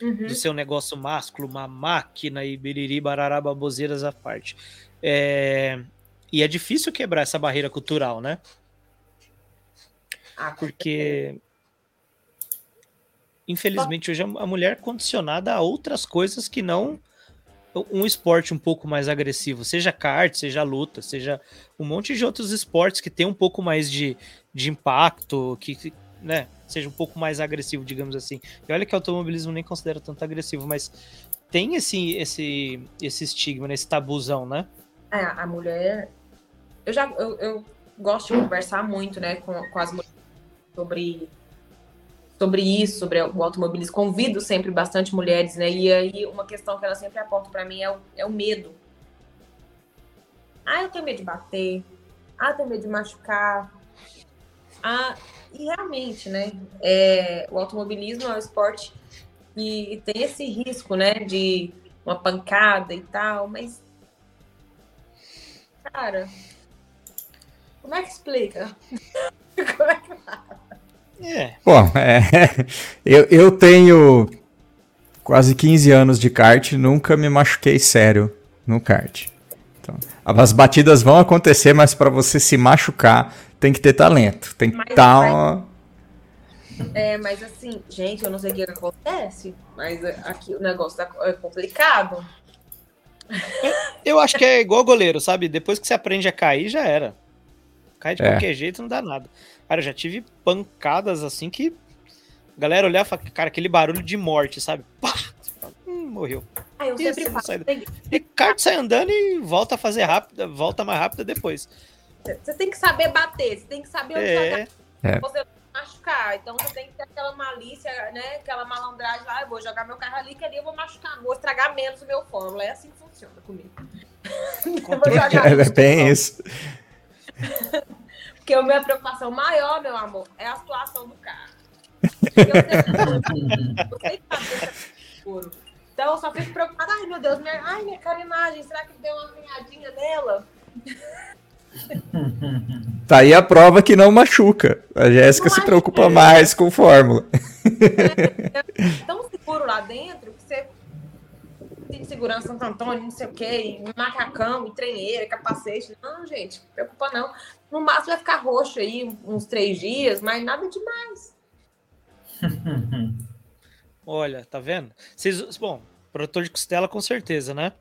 uhum. de ser um negócio másculo, uma máquina e biriri, barará, baboseiras à parte. É... E é difícil quebrar essa barreira cultural, né? Ah, Porque infelizmente hoje a mulher é condicionada a outras coisas que não um esporte um pouco mais agressivo, seja kart, seja luta, seja um monte de outros esportes que tem um pouco mais de, de impacto, que, né, seja um pouco mais agressivo, digamos assim. E olha que o automobilismo nem considera tanto agressivo, mas tem esse, esse, esse estigma, né, esse tabuzão, né? É, a mulher. Eu já eu, eu gosto de conversar muito, né, com, com as mulheres sobre sobre isso, sobre o automobilismo. Convido sempre bastante mulheres, né? E aí uma questão que ela sempre aponta para mim é o, é o medo. Ah, eu tenho medo de bater. Ah, eu tenho medo de machucar. Ah, e realmente, né? É, o automobilismo é um esporte que tem esse risco, né? De uma pancada e tal, mas. Cara, como é que explica? [LAUGHS] como é que É. Bom, [LAUGHS] é, eu, eu tenho quase 15 anos de kart, nunca me machuquei sério no kart. Então, as batidas vão acontecer, mas para você se machucar, tem que ter talento. Tem que estar. Tá É, mas assim, gente, eu não sei o que acontece, mas aqui o negócio tá, é complicado. Eu acho que é igual goleiro, sabe? Depois que você aprende a cair, já era. Cai de é. qualquer jeito, não dá nada. Cara, eu já tive pancadas assim que. A galera olhava e falava, cara, aquele barulho de morte, sabe? Pá! Hum, morreu. Ah, eu sempre faço. E kart sai andando e volta a fazer rápida, volta mais rápida depois. Você tem que saber bater, você tem que saber onde é. jogar. É. Você machucar. Então você tem que ter aquela malícia, né? Aquela malandragem lá, eu vou jogar meu carro ali, que ali eu vou machucar, vou estragar menos o meu fórmula. É assim que funciona comigo. [LAUGHS] é, é bem isso. [LAUGHS] Porque a minha preocupação maior, meu amor, é a situação do carro. Eu Então eu só fico preocupada, ai meu Deus, minha, ai, minha carenagem, será que deu uma arranhadinha nela? Tá aí a prova que não machuca. A Jéssica se preocupa mais com fórmula. É, é tão seguro lá dentro que você tem segurança Santo Antônio, não sei o quê, macacão, treineira, capacete. Não, gente, não preocupa não. No máximo vai ficar roxo aí uns três dias, mas nada demais. [LAUGHS] Olha, tá vendo? Vocês, bom, protetor de costela com certeza, né?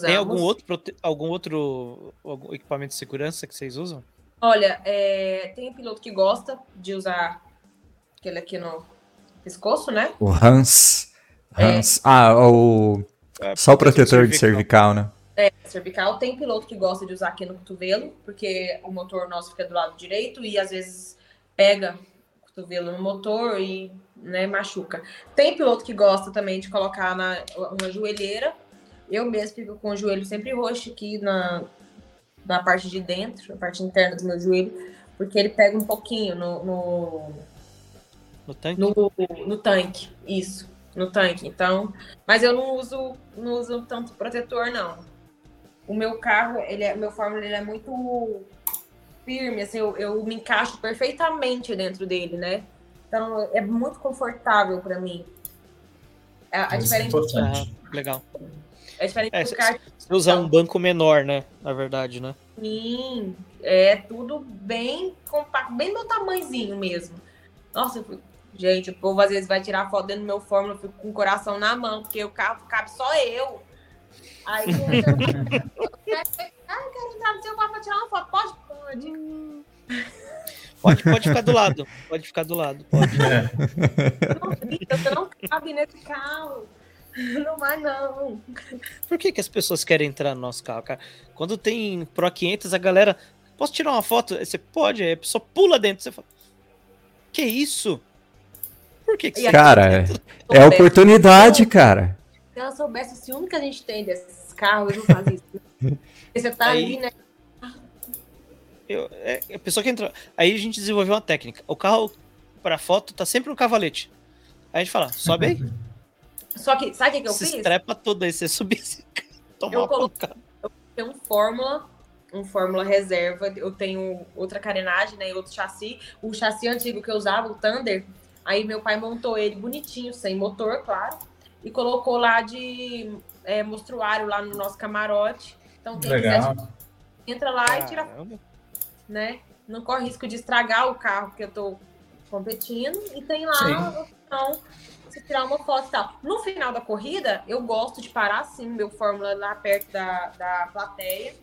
Tem algum outro, algum outro algum equipamento de segurança que vocês usam? Olha, é, tem um piloto que gosta de usar aquele aqui no pescoço, né? O Hans. É. Hans. É. Ah, o. É, só o protetor de cervical, né? É, cervical. Tem piloto que gosta de usar aqui no cotovelo, porque o motor nosso fica do lado direito e às vezes pega o cotovelo no motor e né, machuca. Tem piloto que gosta também de colocar na, uma joelheira. Eu mesmo fico com o joelho sempre roxo aqui na, na parte de dentro, na parte interna do meu joelho, porque ele pega um pouquinho no, no, no tanque. No, no tanque, isso, no tanque. Então, mas eu não uso, não uso tanto protetor não o meu carro, ele é, o meu Fórmula ele é muito firme, assim, eu, eu me encaixo perfeitamente dentro dele, né? Então é muito confortável para mim. A, a diferença é ah, legal. É diferente é, do kart. Você usa um banco menor, né? Na verdade, né? Sim, é tudo bem compacto, bem meu tamanhozinho mesmo. Nossa, gente, o povo às vezes vai tirar foto dentro do meu Fórmula, eu fico com o coração na mão, porque o carro cabe só eu. Aí [LAUGHS] eu ah, quero entrar no seu quarto pra tirar uma foto. Pode? Pode. Pode, pode ficar do lado. Pode ficar do lado. Pode. Não, você não cabe nesse carro. Não vai, não. Por que, que as pessoas querem entrar no nosso carro, cara? Quando tem Pro 500, a galera. Posso tirar uma foto? Você pode, a pessoa pula dentro. Você fala. Que isso? Por que, que você Cara, é, é oportunidade, cara. Se ela soubesse o ciúme que a gente tem desses carros, eu não fazia isso. [LAUGHS] Você tá Aí... ali, né? Eu, é, a pessoa que entra. Aí a gente desenvolveu uma técnica. O carro para foto tá sempre no cavalete. Aí a gente fala, sobe aí. [LAUGHS] Só que, sabe o que, eu Se fiz? Estrepa todo aí, você subir assim, [LAUGHS] tomar eu eu tenho um Fórmula, um Fórmula reserva, eu tenho outra carenagem, né, outro chassi. O chassi antigo que eu usava, o Thunder, aí meu pai montou ele bonitinho, sem motor, claro e colocou lá de é, mostruário lá no nosso camarote. Então tem Legal. entra lá Caramba. e tira né? Não corre risco de estragar o carro que eu tô competindo e tem lá opção de tirar uma foto e tal. No final da corrida, eu gosto de parar assim meu Fórmula lá perto da, da plateia,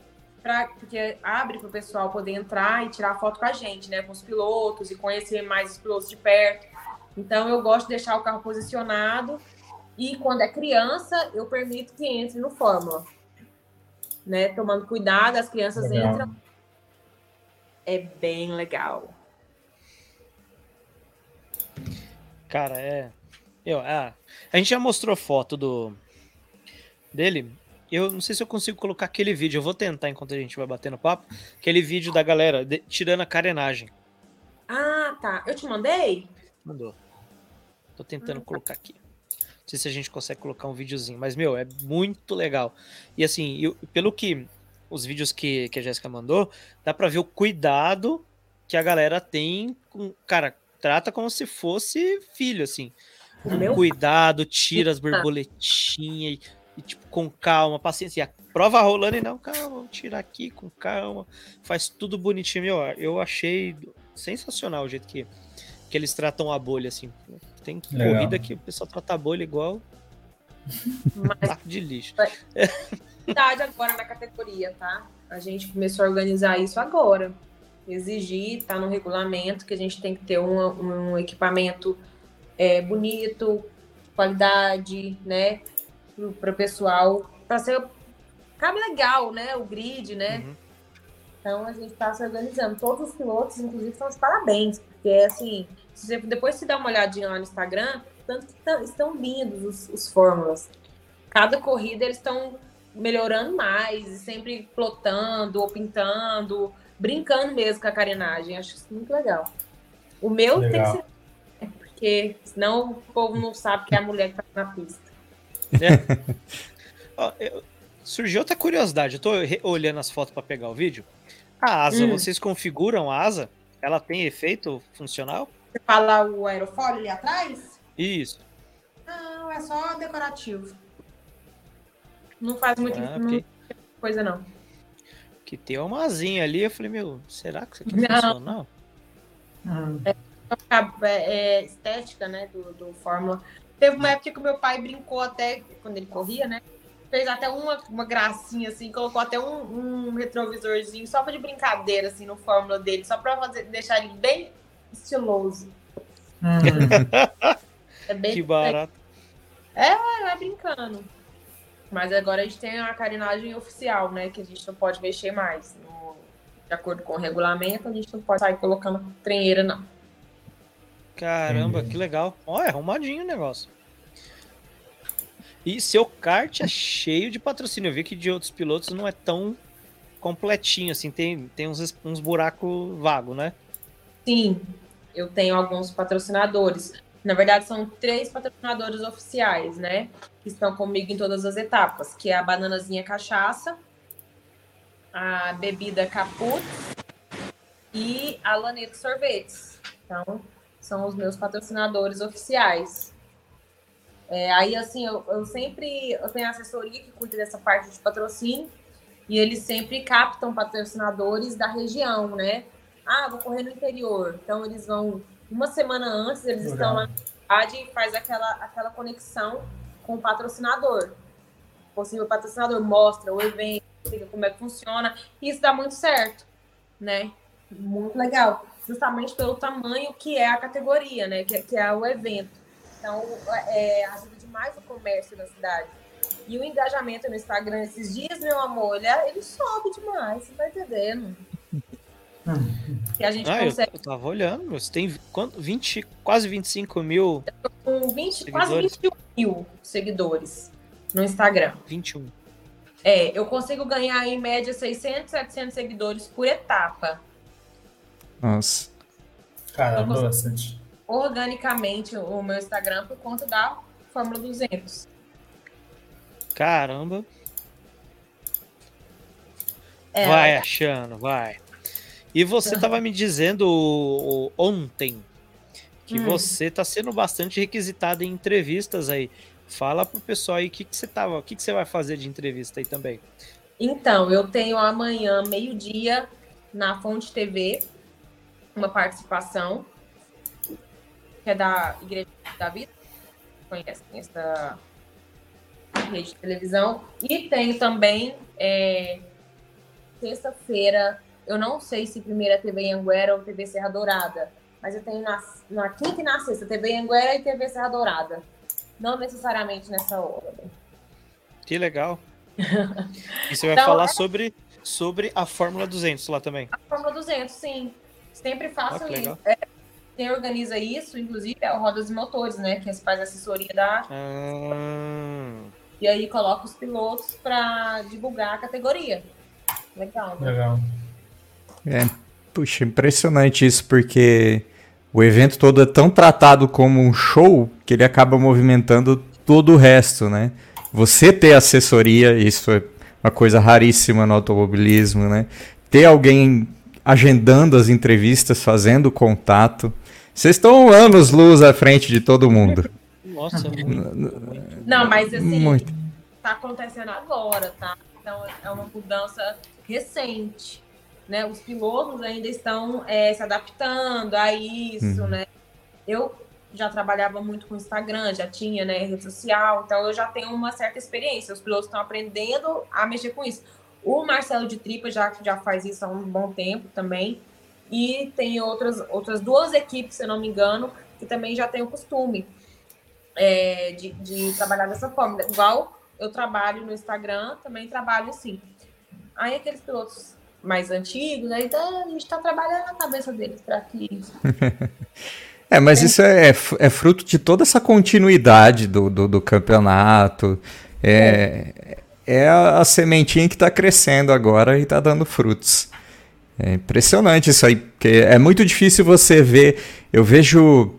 pra, porque abre para o pessoal poder entrar e tirar foto com a gente, né? Com os pilotos e conhecer mais os pilotos de perto. Então eu gosto de deixar o carro posicionado e quando é criança, eu permito que entre no Fórmula. Né? Tomando cuidado, as crianças legal. entram. É bem legal. Cara, é. Eu, ah, a gente já mostrou foto do dele. Eu não sei se eu consigo colocar aquele vídeo. Eu vou tentar enquanto a gente vai batendo papo. Aquele vídeo da galera de, tirando a carenagem. Ah, tá. Eu te mandei? Mandou. Tô tentando tá. colocar aqui sei se a gente consegue colocar um videozinho, mas, meu, é muito legal. E assim, eu, pelo que os vídeos que, que a Jéssica mandou, dá pra ver o cuidado que a galera tem com. Cara, trata como se fosse filho, assim. Com cuidado, tira as borboletinhas e, e, tipo, com calma, paciência. E a prova rolando e não, calma, vamos tirar aqui com calma. Faz tudo bonitinho. Meu, eu achei sensacional o jeito que, que eles tratam a bolha, assim. Tem Legal. corrida que o pessoal trata a bolha igual [LAUGHS] Mas... de lixo. Verdade agora na categoria, tá? A gente começou a organizar isso agora. Exigir, tá no regulamento, que a gente tem que ter um, um equipamento é, bonito, qualidade, né? Para o pessoal, para ser. Cabe legal, né? O grid, né? Uhum. Então a gente está se organizando. Todos os pilotos, inclusive, estão de parabéns, porque assim, você, depois se dá uma olhadinha lá no Instagram, tanto que tão, estão lindos os, os fórmulas. Cada corrida eles estão melhorando mais, sempre plotando ou pintando, brincando mesmo com a carenagem. Acho isso muito legal. O meu legal. tem que ser. É, porque senão o povo não sabe que é a mulher que tá na pista. É. [LAUGHS] surgiu outra curiosidade. Eu tô olhando as fotos para pegar o vídeo. A asa, hum. vocês configuram a asa? Ela tem efeito funcional? Você fala o aerofólio ali atrás? Isso. Não, é só decorativo. Não faz muito ah, okay. coisa, não. Que tem uma asinha ali, eu falei, meu, será que isso aqui não. funciona? Não. É, é, é, estética, né, do, do Fórmula. Teve uma época que o meu pai brincou até, quando ele corria, né? Fez até uma, uma gracinha, assim, colocou até um, um retrovisorzinho só de brincadeira, assim, no Fórmula dele, só pra fazer, deixar ele bem estiloso. Hum. [LAUGHS] é bem que barato. É, vai brincando. Mas agora a gente tem a carenagem oficial, né? Que a gente não pode mexer mais. No, de acordo com o regulamento, a gente não pode sair colocando trenheira, não. Caramba, Entendi. que legal. Ó, é arrumadinho o negócio. E seu kart é cheio de patrocínio. Eu vi que de outros pilotos não é tão completinho, assim, tem, tem uns, uns buracos vagos, né? Sim, eu tenho alguns patrocinadores. Na verdade, são três patrocinadores oficiais, né? Que estão comigo em todas as etapas, que é a Bananazinha Cachaça, a Bebida Caput e a Laneto Sorvetes. Então, são os meus patrocinadores oficiais. É, aí, assim, eu, eu sempre eu tenho assessoria que cuida dessa parte de patrocínio e eles sempre captam patrocinadores da região, né? Ah, vou correr no interior. Então, eles vão uma semana antes, eles Legal. estão lá na cidade e faz aquela, aquela conexão com o patrocinador. O possível patrocinador mostra o evento, explica como é que funciona, e isso dá muito certo, né? Muito legal. Justamente pelo tamanho que é a categoria, né? Que, que é o evento. Então, é, ajuda demais o comércio da cidade. E o engajamento no Instagram esses dias, meu amor, ele, ele sobe demais, você tá entendendo? Que a gente Ah, eu, consegue eu tava olhando, você tem quanto? 20, quase 25 mil, com 20, quase Seguidores? 21 mil seguidores no Instagram. 21. É, eu consigo ganhar em média 600, 700 seguidores por etapa. Nossa. Caramba, bastante. Organicamente, o meu Instagram por conta da Fórmula 200. Caramba. É, vai achando, vai. E você tava me dizendo o- o- ontem que Hum. você tá sendo bastante requisitado em entrevistas aí. Fala pro pessoal aí o que, que você tava, o que, que você vai fazer de entrevista aí também. Então, eu tenho amanhã, meio-dia, na Fonte TV, uma participação, que é da Igreja da Vida, conhecem essa rede de televisão. E tenho também, é, sexta-feira, eu não sei se primeiro é TV Anguera ou TV Serra Dourada, mas eu tenho na, na quinta e na sexta, TV Anguera e TV Serra Dourada. Não necessariamente nessa ordem. Que legal. [LAUGHS] E você vai Então, falar sobre, sobre a Fórmula 200 lá também. A Fórmula 200, sim. Sempre faço que isso. É, quem organiza isso, inclusive, é o Rodas e Motores, né? Que faz assessoria da. Ah, E aí coloca os pilotos para divulgar a categoria. Legal, né? Legal. É, puxa, impressionante isso, porque o evento todo é tão tratado como um show que ele acaba movimentando todo o resto, né? Você ter assessoria, isso é uma coisa raríssima no automobilismo, né? Ter alguém agendando as entrevistas, fazendo contato. Vocês estão anos luz à frente de todo mundo. nossa, muito. Não, mas assim, Muito. tá acontecendo agora, tá? Então é uma mudança recente. Né? Os pilotos ainda estão é, se adaptando a isso, Uhum. né? Eu já trabalhava muito com Instagram, já tinha né, rede social, então eu já tenho uma certa experiência. Os pilotos estão aprendendo a mexer com isso. O Marcelo de Tripa já, já faz isso há um bom tempo também. E tem outras, outras duas equipes, se eu não me engano, que também já têm o costume é, de, de trabalhar dessa forma. Igual eu trabalho no Instagram, também trabalho assim. Aí aqueles pilotos mais antigos, aí tá- a gente tá trabalhando na cabeça deles para que [LAUGHS] É, mas isso é, é é fruto de toda essa continuidade do, do, do campeonato. É, é a, a sementinha que está crescendo agora e está dando frutos. É impressionante isso aí, porque é muito difícil você ver. Eu vejo.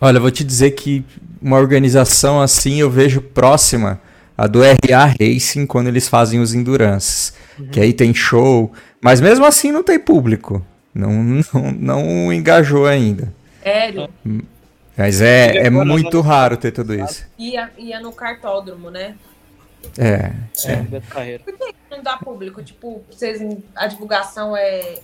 Olha, eu vou te dizer que uma organização assim eu vejo próxima a do RA Racing quando eles fazem os Endurances. Que aí tem show, mas mesmo assim não tem público. Não, não, não engajou ainda. Sério, Mas é, é muito raro ter tudo isso. ia, ia no cartódromo, né? É. É, Beto Carreiro. Não dá público, tipo, vocês, a divulgação é.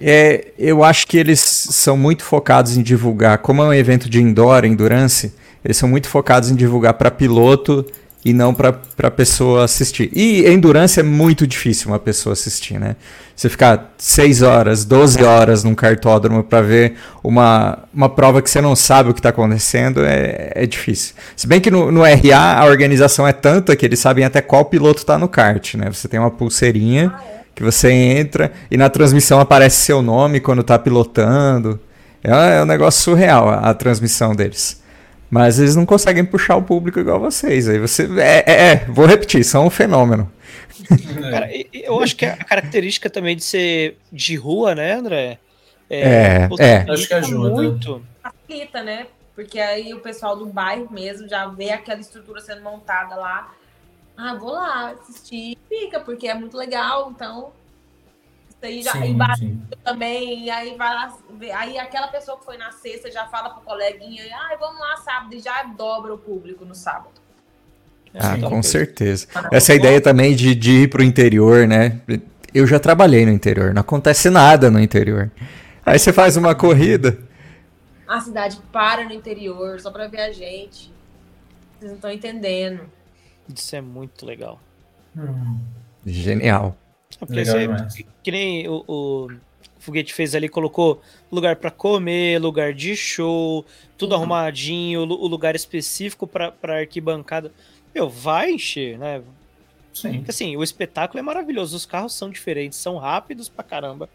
é. Eu acho que eles são muito focados em divulgar. Como é um evento de indoor, endurance, eles são muito focados em divulgar para piloto e não para a pessoa assistir. E endurance é muito difícil uma pessoa assistir, né? Você ficar 6 horas, 12 horas num cartódromo para ver uma, uma prova que você não sabe o que está acontecendo é, é difícil. Se bem que no, no RA a organização é tanta que eles sabem até qual piloto está no kart, né? Você tem uma pulseirinha ah, é? que você entra e na transmissão aparece seu nome quando está pilotando. É, é um negócio surreal a, a transmissão deles. Mas eles não conseguem puxar o público igual vocês. Aí você. É, é, é vou repetir, são um fenômeno. [LAUGHS] Cara, eu acho que a característica também de ser de rua, né, André? É, é. é. Acho que ajuda. Muito. Facilita, né? Porque aí o pessoal do bairro mesmo já vê aquela estrutura sendo montada lá. Ah, vou lá assistir. Fica, porque é muito legal. Então, aí já sim, sim. também, e aí vai lá, aí aquela pessoa que foi na sexta já fala pro coleguinha, ai, ah, vamos lá sábado, e já dobra o público no sábado. Ah, sim. com certeza. Essa é ideia também de, de ir pro interior, né? Eu já trabalhei no interior, não acontece nada no interior. Aí você faz uma corrida. A cidade para no interior só para ver a gente. Vocês não estão entendendo. Isso é muito legal. Hum. Genial. Legal, você, que nem o, o, Foguete fez ali, colocou lugar para comer, lugar de show, tudo uhum. arrumadinho, o lugar específico para arquibancada. Meu, vai encher, né? Sim. Porque, assim, o espetáculo é maravilhoso, os carros são diferentes, são rápidos pra caramba.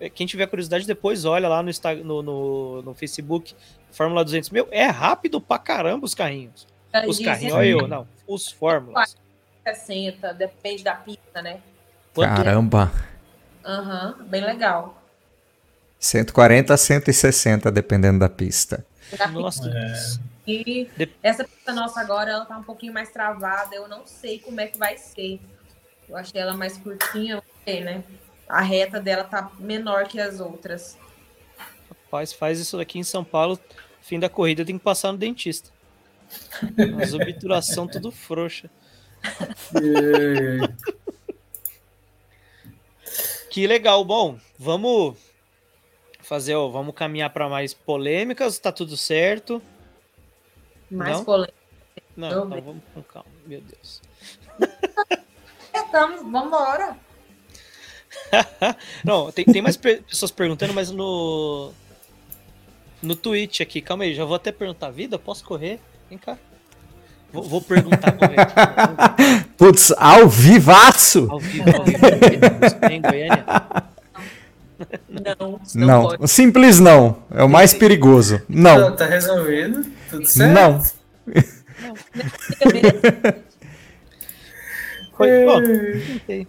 É, quem tiver curiosidade, depois olha lá no, no, no, no Facebook, Fórmula 200. Meu, é rápido pra caramba os carrinhos. Os carrinhos, olha eu, não, os Fórmulas. 60, depende da pista, né? Caramba! Aham, uhum, bem legal. 140 a 160, dependendo da pista. Nossa. É. E essa pista nossa agora, ela tá um pouquinho mais travada. Eu não sei como é que vai ser. Eu achei ela mais curtinha, né? A reta dela tá menor que as outras. Rapaz, faz isso daqui em São Paulo, fim da corrida tem que passar no dentista. As obturação tudo frouxa. [LAUGHS] Que legal. Bom, vamos fazer, ó, vamos caminhar para mais polêmicas. Tá tudo certo? Mais Não? polêmica. Não, então vamos com calma. Meu Deus. [LAUGHS] Estamos, vamos embora. [LAUGHS] Não, tem, tem mais pessoas perguntando, mas no no Twitch aqui. Calma aí, já vou até perguntar. Vida, posso correr? Vem cá. Vou, vou perguntar [LAUGHS] Putz, ao vivaço! Ao vivo, ao vivo. em Goiânia? Não, não, não. Simples não. É o mais perigoso. Não. Tá, tá resolvido. Tudo certo? Não. não. [LAUGHS] Foi, bom, tentei.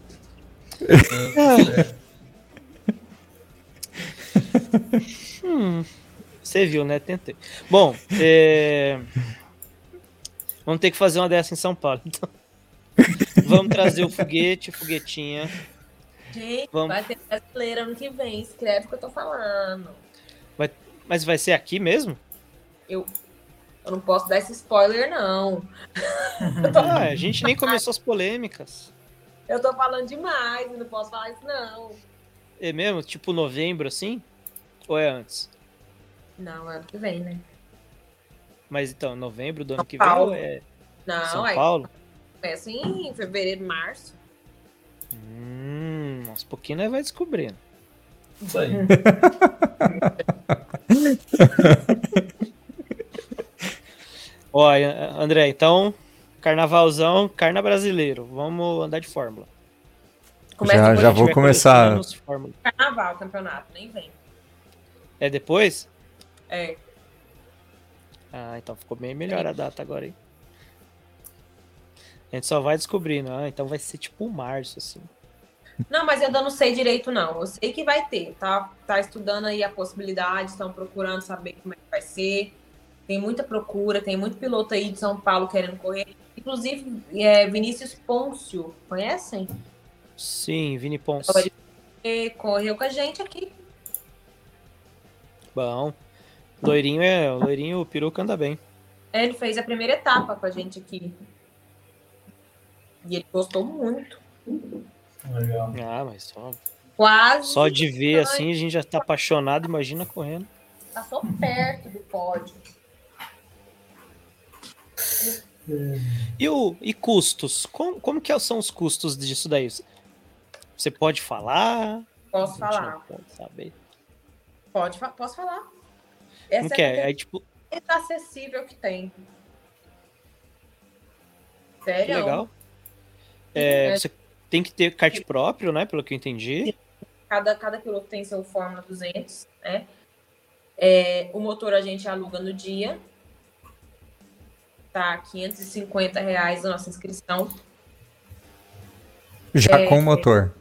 [LAUGHS] hum, você viu, né? Tentei. Bom, é... Vamos ter que fazer uma dessa em São Paulo. Então. [LAUGHS] Vamos trazer o foguete, foguetinha. Gente, Vamos... vai ter brasileira ano que vem. Escreve o que eu tô falando. Vai... Mas vai ser aqui mesmo? Eu, eu não posso dar esse spoiler, não. [LAUGHS] ah, a gente nem começou as polêmicas. Eu tô falando demais, não posso falar isso, não. É mesmo? Tipo novembro, assim? Ou é antes? Não, é ano que vem, né? Mas então, novembro do ano São que Paulo. vem é Não, São Paulo? Começa em fevereiro, março. Hum, aos pouquinhos nós vai descobrindo. Isso aí. [LAUGHS] Olha, André, então, carnavalzão, carna brasileiro. Vamos andar de fórmula. Começa já já vou começar. Carnaval, campeonato, nem vem. É depois? É. Ah, então ficou bem melhor a data agora, hein? A gente só vai descobrindo. Ah, então vai ser tipo março, assim. Não, mas eu ainda não sei direito, não. Eu sei que vai ter, tá? Tá estudando aí a possibilidade, estão procurando saber como é que vai ser. Tem muita procura, tem muito piloto aí de São Paulo querendo correr. Inclusive, é, Vinícius Pôncio, conhecem? Sim, Vini Pôncio. Correu com a gente aqui. Bom. Loirinho é. Loirinho, o peruca anda bem. É, ele fez a primeira etapa com a gente aqui. E ele gostou muito. Legal. Ah, mas só. Quase. Só de ver assim, a gente já tá apaixonado, imagina correndo. Passou perto do pódio. E, o, e custos? Como, como que são os custos disso daí? Você pode falar? Posso falar. Pode saber. Pode, posso falar. Essa não é quer? É tipo. É acessível que tem. Sério? Que legal. É, é, você tem que ter kart próprio, né? Pelo que eu entendi. Cada, cada piloto tem seu Fórmula 200, né? É, o motor a gente aluga no dia. Tá 550 reais a nossa inscrição. Já é, com o motor?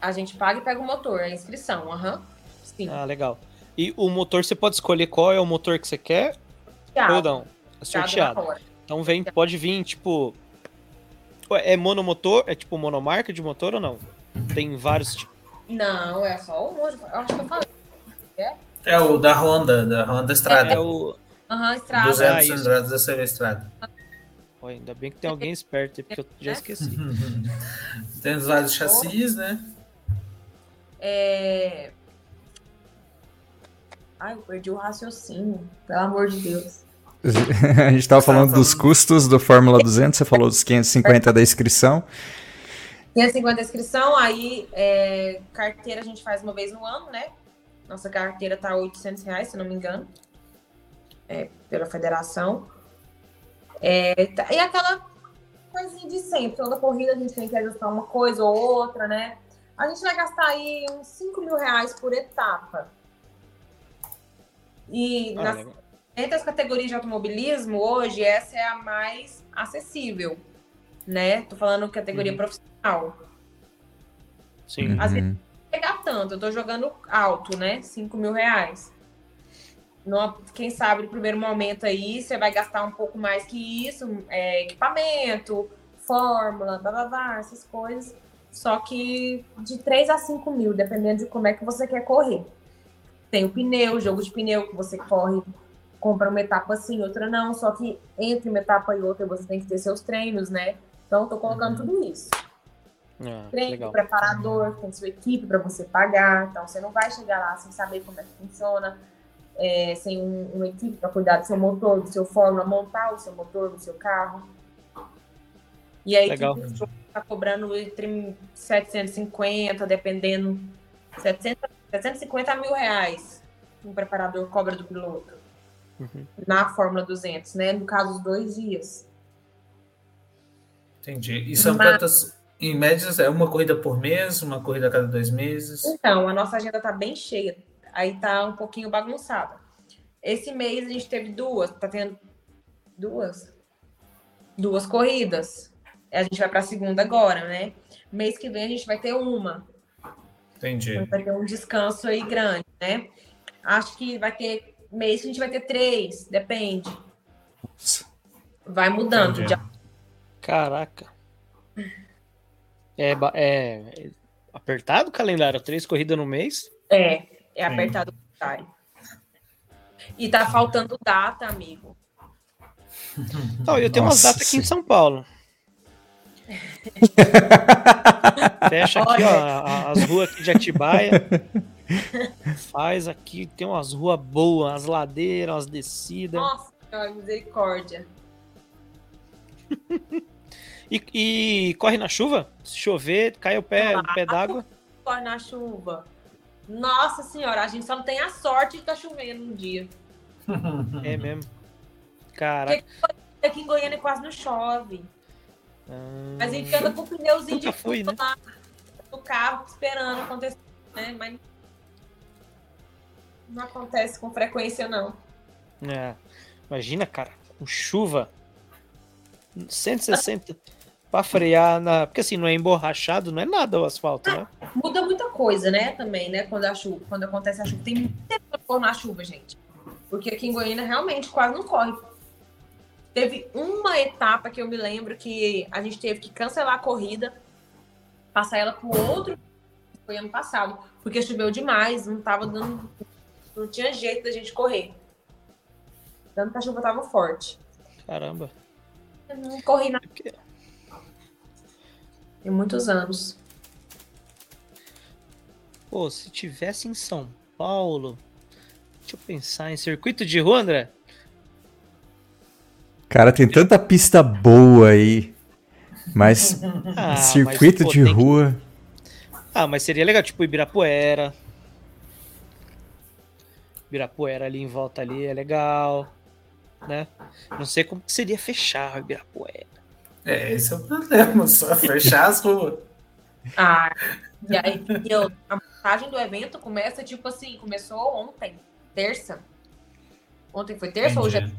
A gente paga e pega o motor, a inscrição, aham. Uhum. Sim. Ah, legal. E o motor, você pode escolher qual é o motor que você quer? Sorteado. Ou não? É sorteado. Então vem, pode vir, tipo. É monomotor? É tipo monomarca de motor ou não? Tem vários tipos. Não, é só o motor. Acho que eu falei. É? é o da Honda, da Honda Estrada. É o. Aham, uhum, Estrada. 200 ah, da CV Estrada. Pô, ainda bem que tem alguém esperto, porque eu já esqueci. [LAUGHS] tem os vários chassis, né? É. Ai, eu perdi o raciocínio, pelo amor de Deus. [LAUGHS] a gente estava falando dos custos do Fórmula 200, você falou dos 550 da inscrição. 550 da inscrição, aí é, carteira a gente faz uma vez no ano, né? Nossa carteira tá 800 reais, se não me engano, é, pela federação. É, tá, e aquela coisinha de sempre, toda corrida a gente tem que ajustar uma coisa ou outra, né? A gente vai gastar aí uns 5 mil reais por etapa. E ah, nas, entre as categorias de automobilismo, hoje, essa é a mais acessível, né? Tô falando categoria uhum. profissional. Sim. Às vezes não pegar tanto, eu tô jogando alto, né? 5 mil reais. No, quem sabe no primeiro momento aí você vai gastar um pouco mais que isso, é, equipamento, fórmula, blá, blá, blá, essas coisas. Só que de 3 a 5 mil, dependendo de como é que você quer correr. Tem o pneu, jogo de pneu que você corre, compra uma etapa assim, outra não. Só que entre uma etapa e outra você tem que ter seus treinos, né? Então eu tô colocando uhum. tudo isso. Ah, Treino, legal. preparador, tem sua equipe para você pagar. Então você não vai chegar lá sem saber como é que funciona, é, sem um, uma equipe para cuidar do seu motor, do seu fórmula, montar o seu motor do seu carro. E aí, legal. tá cobrando entre 750, dependendo, 700, 750 mil reais um preparador cobra do piloto. Uhum. Na Fórmula 200, né? No caso, os dois dias. Entendi. E são Mas... quantas, em média, é uma corrida por mês, uma corrida a cada dois meses? Então, a nossa agenda tá bem cheia. Aí tá um pouquinho bagunçada. Esse mês a gente teve duas, tá tendo duas? Duas corridas. A gente vai para a segunda agora, né? Mês que vem a gente vai ter uma. Entendi. Vai ter um descanso aí grande, né? Acho que vai ter mês que a gente vai ter três, depende. Vai mudando. De... Caraca. É, é, apertado o calendário? Três corridas no mês? É, é apertado o calendário. E tá faltando data, amigo. [LAUGHS] Não, eu tenho Nossa, umas datas aqui em São Paulo. [LAUGHS] Fecha aqui, ó, as ruas aqui de Atibaia. Faz aqui, tem umas ruas boas, as ladeiras, as descidas. Nossa, misericórdia. [LAUGHS] e, e, corre na chuva? Se chover, cai o pé, o pé d'água. Corre na chuva. Nossa senhora, a gente só não tem a sorte de estar tá chovendo um dia. É mesmo. Caraca. Porque aqui em Goiânia quase não chove. Ah, a gente anda com o pneuzinho de fui, né? lá no carro esperando acontecer, né? Mas não acontece com frequência, não. É. Imagina, cara, com chuva. 160 para frear na. Porque assim, não é emborrachado, não é nada o asfalto, né? Muda muita coisa, né? Também, né? Quando a chuva, quando acontece a chuva. Tem muito tempo na chuva, gente. Porque aqui em Goiânia realmente quase não corre. Teve uma etapa que eu me lembro que a gente teve que cancelar a corrida, passar ela para outro. Foi ano passado, porque choveu demais, não tava dando. Não tinha jeito da gente correr. Tanto que a chuva tava forte. Caramba. Eu não corri na. Em muitos anos. Pô, se tivesse em São Paulo. Deixa eu pensar em circuito de rua, André. Cara, tem tanta pista boa aí. Mas Ah, [LAUGHS] circuito mas, pô, de tem que- rua. Ah, mas seria legal, tipo Ibirapuera. Ibirapuera ali em volta ali é legal, né? Não sei como que seria fechar o Ibirapuera. É, esse é o problema, só fechar as ruas. [LAUGHS] Ah, e aí eu- a montagem do evento começa tipo assim, começou ontem, terça. Ontem foi terça ou já Entendi.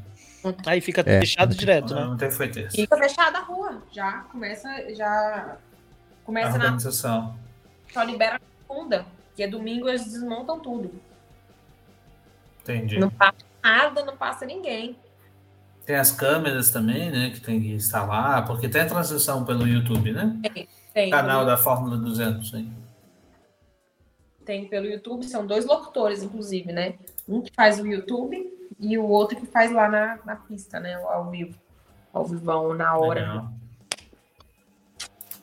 Aí fica É. fechado direto, né? Ontem foi terça. fica fechada a rua? Já começa, já A começa na organização. só libera na segunda, que é domingo eles desmontam tudo. Entendi. Não passa nada, não passa ninguém. Tem as câmeras também, né? Que tem que instalar, porque tem a transmissão pelo YouTube, né? Tem, Canal da Fórmula 200, hein? tem pelo YouTube, são dois locutores, inclusive, né? Um que faz o YouTube e o outro que faz lá na, na pista, né? Ao vivo. Ao vivão, na hora. Legal.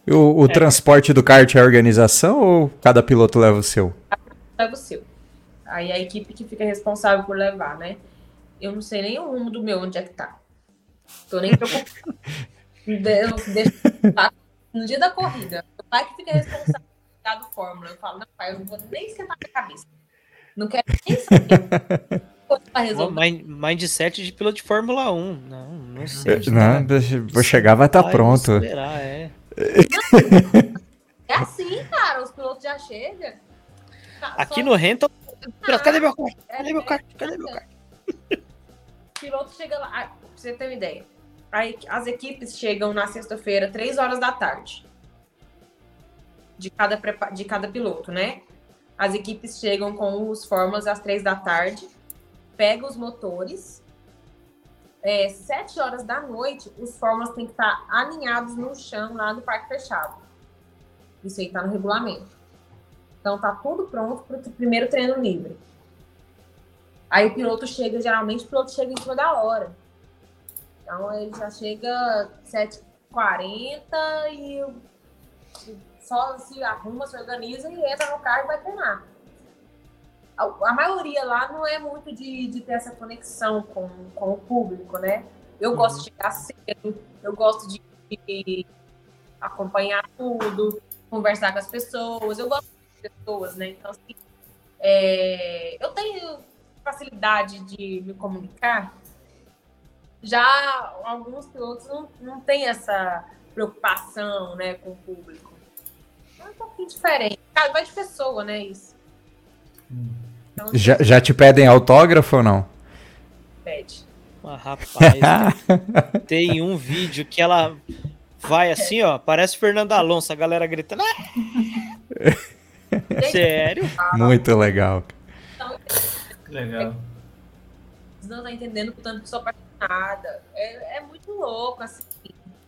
E O, o transporte do kart é a organização ou cada piloto leva o seu? leva o seu. Aí a equipe que fica responsável por levar, né? Eu não sei nem o rumo do meu, onde é que tá. Tô nem preocupada. De- [LAUGHS] eu deixo lá no dia da corrida. O pai que fica responsável por cuidar do Fórmula. Eu falo, não, pai, eu não vou nem esquentar minha cabeça. Não quero nem saber. [LAUGHS] Resolver? Mind- Mindset de piloto de Fórmula 1. Não, não sei. de Não, deixa- vou chegar, vai estar Vai, pronto. acelerar, é. É assim, cara. Os pilotos já chegam. Tá, Aqui só- no Renton. Cadê meu kart? É, Cadê meu é, kart? Cadê meu kart? O piloto chega lá, ah, pra você ter uma ideia. Aí as equipes chegam na sexta-feira, três horas da tarde. De cada, prepa- de cada piloto, né? As equipes chegam com os fórmulas às três da tarde, pegam os motores. É, sete horas da noite, os fórmulas têm que estar alinhados no chão lá no parque fechado. Isso aí tá no regulamento. Então tá tudo pronto para o primeiro treino livre. Aí o piloto chega, geralmente o piloto chega em cima da hora. Então ele já chega 7h40 e só se arruma, se organiza e entra no carro e vai treinar. A, maioria lá não é muito de, de ter essa conexão com, com o público, né? Eu gosto de chegar cedo, eu gosto de, de acompanhar tudo, conversar com as pessoas, eu gosto de pessoas, né? Então, assim, é, eu tenho facilidade de me comunicar, já alguns pilotos não, não têm essa preocupação né, com o público. É um pouquinho diferente. Cara, vai de pessoa, né? Isso. Então, Já, já te pedem autógrafo ou não? pede. Ah, rapaz, tem, [LAUGHS] tem um vídeo que ela vai assim, ó, parece Fernando Alonso, a galera gritando. "Ah!" Sério? Muito legal. Então, Legal. Vocês não estão entendendo o tanto que sou apaixonada. É, é muito louco, assim.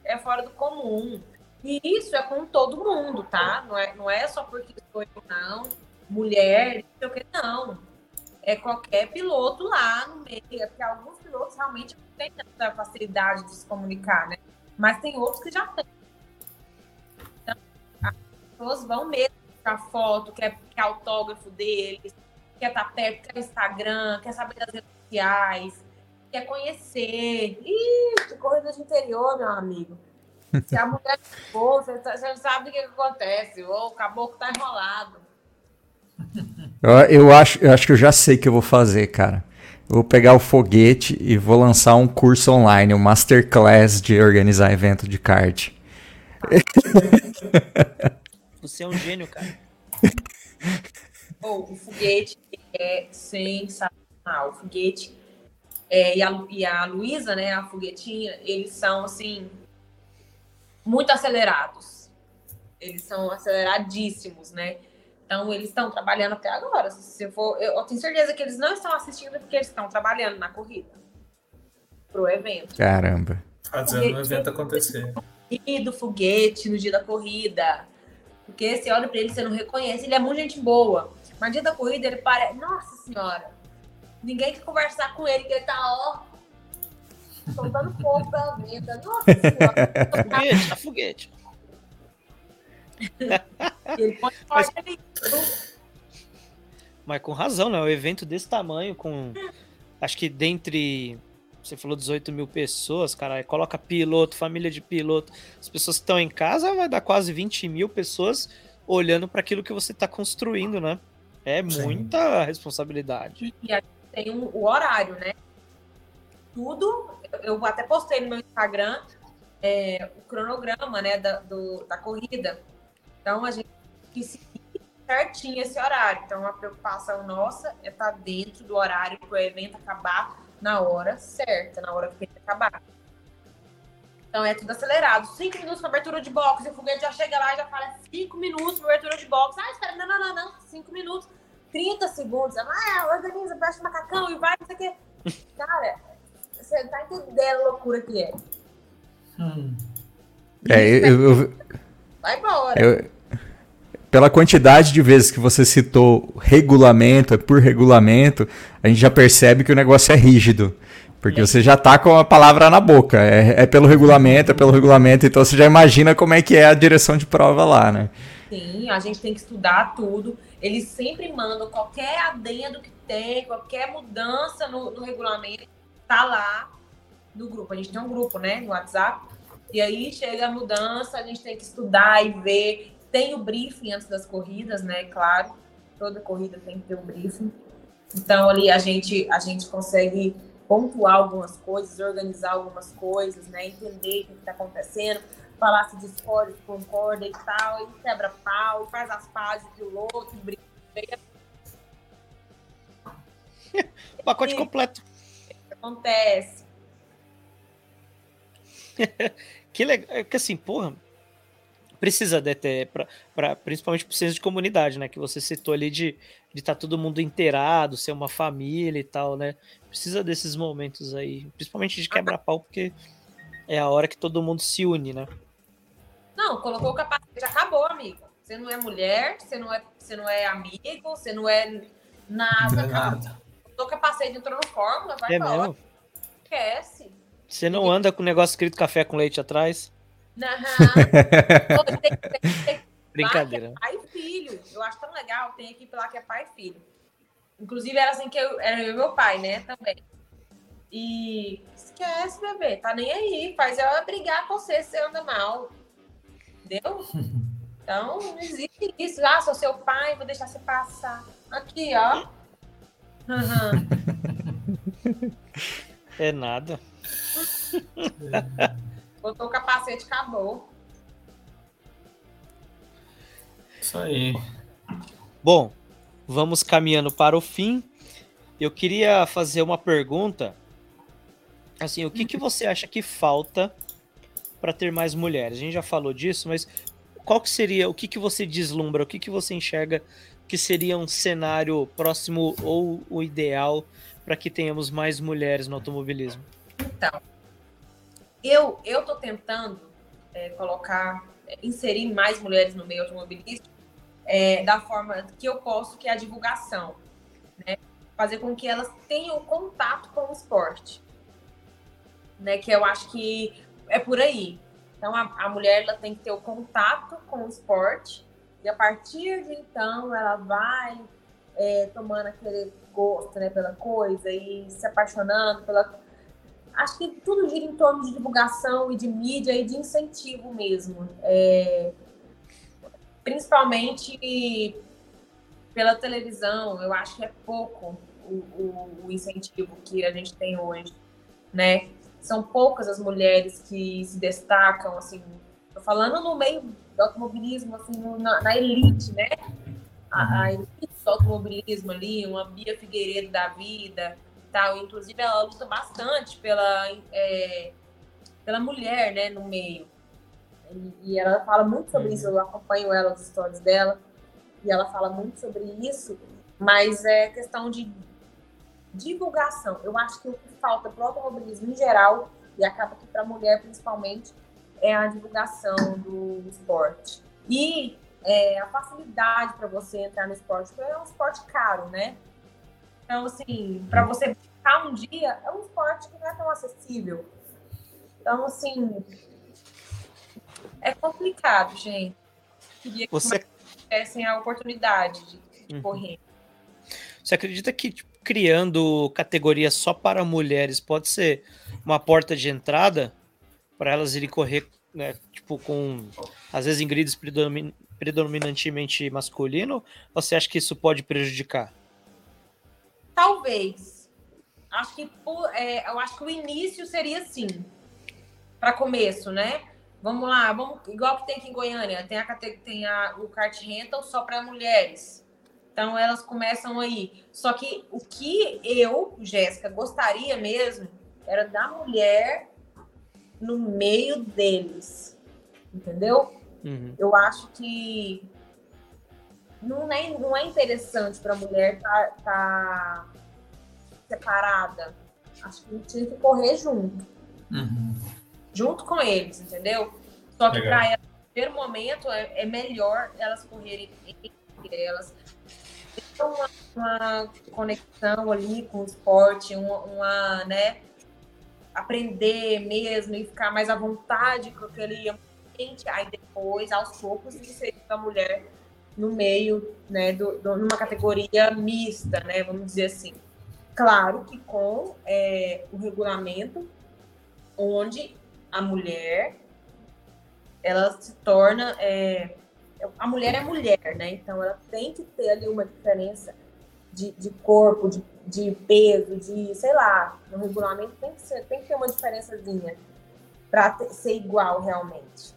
É fora do comum. E isso é com todo mundo, tá? Não é, não é só porque sou eu, não. Mulher, não sei não. É qualquer piloto lá no meio. É porque alguns pilotos realmente não têm tanta facilidade de se comunicar, né? Mas tem outros que já têm. Então, as pessoas vão mesmo tirar foto, quer, quer autógrafo deles, quer estar perto, quer Instagram, quer saber das redes sociais, quer conhecer. Ih, corrida de interior, meu amigo. Se a mulher for, você, você não sabe o que, que acontece. Ou o caboclo tá enrolado. Eu, eu acho, eu acho que eu já sei o que eu vou fazer, cara. Eu vou pegar o foguete e vou lançar um curso online, um masterclass de organizar evento de kart. [LAUGHS] Você é um gênio, cara. Ou o foguete é sensacional. O foguete é, e a, e a Luísa, né, a foguetinha, eles são, assim, muito acelerados. Eles são aceleradíssimos, né? Então, eles estão trabalhando até agora. Se você for, eu, eu tenho certeza que eles não estão assistindo porque eles estão trabalhando na corrida. Pro evento. Caramba. Fazendo o evento acontecer. E do foguete no dia da corrida. Porque você olha pra ele, você não reconhece. Ele é muito gente boa. Mas no dia da corrida, ele parece. Nossa Senhora! Ninguém quer conversar com ele, que ele tá, ó. Soltando fogo pela venda. Nossa Senhora! [LAUGHS] Foguete, tá foguete. [LAUGHS] Mas-. Mas com razão, né? Um evento desse tamanho, com. Acho que dentre você falou 18 mil pessoas, cara, coloca piloto, família de piloto, as pessoas que estão em casa, vai dar quase 20 mil pessoas olhando para aquilo que você está construindo, né? É Sim. muita responsabilidade. E aqui tem um, o horário, né? Tudo, eu até postei no meu Instagram é, o cronograma, né, da, do, da corrida. Então a gente tem que seguir certinho esse horário. Então a preocupação nossa é estar tá dentro do horário para o evento acabar na hora certa, na hora que tem que acabar. Então é tudo acelerado. Cinco minutos para abertura de box. E o foguete já chega lá e já fala cinco minutos para abertura de box. Ah, espera, não, não, não, não. Cinco minutos. 30 segundos. Ah, organiza, presta macacão e vai, não sei o quê. [LAUGHS] Cara, você tá entendendo a loucura que é. Hum. É, eu, eu, Vai embora. Eu, pela quantidade de vezes que você citou regulamento, é por regulamento, a gente já percebe que o negócio é rígido. Porque você já tá com a palavra na boca. É, é, pelo regulamento, é pelo regulamento, então você já imagina como é que é a direção de prova lá, né? Sim, a gente tem que estudar tudo. Eles sempre mandam qualquer adendo que tem, qualquer mudança no, no regulamento, tá lá no grupo. A gente tem um grupo, né, no WhatsApp. E aí chega a mudança, a gente tem que estudar e ver. Tem o briefing antes das corridas, né? Claro, toda corrida tem que ter um briefing. Então ali a gente a gente consegue pontuar algumas coisas, organizar algumas coisas, né? Entender o que está acontecendo, falar se discorda, se concorda e tal, e quebra pau, e faz as pazes do outro, briga. [LAUGHS] Pacote e, completo. Acontece. [LAUGHS] que legal. É que assim, porra, precisa de ter, pra, pra, principalmente pro senso de comunidade, né? Que você citou ali de estar tá todo mundo inteirado, ser uma família e tal, né? Precisa desses momentos aí, principalmente de quebra-pau, porque é a hora que todo mundo se une, né? Não, colocou o capacete, acabou, amigo. Você não é mulher, você não é, você não é amigo, você não é nada. Não é nada. O capacete, entrou no fórmula, vai é. Mesmo? Esquece. Você não anda com o negócio escrito café com leite atrás? Não. [LAUGHS] Brincadeira. Pai e filho. Eu acho tão legal. Tem equipe lá que é pai e filho. Inclusive, era assim que eu, era eu e meu pai, né? Também. E esquece, bebê. Tá nem aí. Faz eu brigar com você se você anda mal. Entendeu? Então, não existe isso. Ah, sou seu pai, vou deixar você passar. Aqui, ó. Uhum. É nada. [LAUGHS] Botou o capacete, acabou. Isso aí. Bom, vamos caminhando para o fim. Eu queria fazer uma pergunta. Assim, o que, que você acha que falta para ter mais mulheres? A gente já falou disso, mas qual que seria, o que, que você deslumbra, o que, que você enxerga que seria um cenário próximo ou o ideal para que tenhamos mais mulheres no automobilismo? Então, eu eu tô tentando é, colocar, inserir mais mulheres no meio automobilístico é, da forma que eu posso, que é a divulgação, né? Fazer com que elas tenham contato com o esporte, né? Que eu acho que é por aí. Então a, a mulher ela tem que ter o contato com o esporte e a partir de então ela vai é, tomando aquele gosto né, pela coisa e se apaixonando pela acho que tudo gira em torno de divulgação e de mídia e de incentivo mesmo. É, principalmente pela televisão, eu acho que é pouco o, o, o, incentivo que a gente tem hoje, né? São poucas as mulheres que se destacam, assim, tô falando no meio do automobilismo, assim, na, na elite, né? A, a, elite do automobilismo ali, uma Bia Figueiredo da vida, tal. Inclusive, ela luta bastante pela, é, pela mulher, né, no meio. E, e, ela fala muito sobre isso, eu acompanho ela, as histórias dela, e ela fala muito sobre isso, mas é questão de divulgação. Eu acho que o que falta para o automobilismo em geral, e acaba que para a mulher principalmente, é a divulgação do esporte. E é, a facilidade para você entrar no esporte, porque é um esporte caro, né? Então, assim, para você ficar um dia, é um esporte que não é tão acessível. Então, assim, é complicado, gente. Queria que você tivessem a oportunidade de, de uhum. correr. Você acredita que tipo, criando categorias só para mulheres pode ser uma porta de entrada para elas irem correr, né, tipo, com às vezes em grids predomin predominantemente masculino? Ou você acha que isso pode prejudicar? Talvez. Acho que é, eu acho que o início seria assim, para começo, né? Vamos lá, vamos igual que tem aqui em Goiânia, tem a tem a, o kart rental só para mulheres. Então elas começam aí. Só que o que eu, Jéssica, gostaria mesmo era da mulher no meio deles. Entendeu? Uhum. Eu acho que não é, não é interessante para a mulher estar tá, tá separada. Acho que tinha que correr junto. Uhum. Junto com eles, entendeu? Só que para elas, no primeiro momento, é, é, melhor elas correrem elas ter uma, uma, conexão ali com o esporte, uma, uma, né? Aprender mesmo e ficar mais à vontade com aquele ambiente. Aí depois, aos poucos, inserir a mulher no meio, né, do, do, numa categoria mista, né, vamos dizer assim. Claro que com é, o regulamento, onde a mulher ela se torna é, a mulher é mulher, né? Então ela tem que ter ali uma diferença de, de corpo, de, de peso, de sei lá, no regulamento tem que ser, tem que ter uma diferençazinha para ser igual realmente.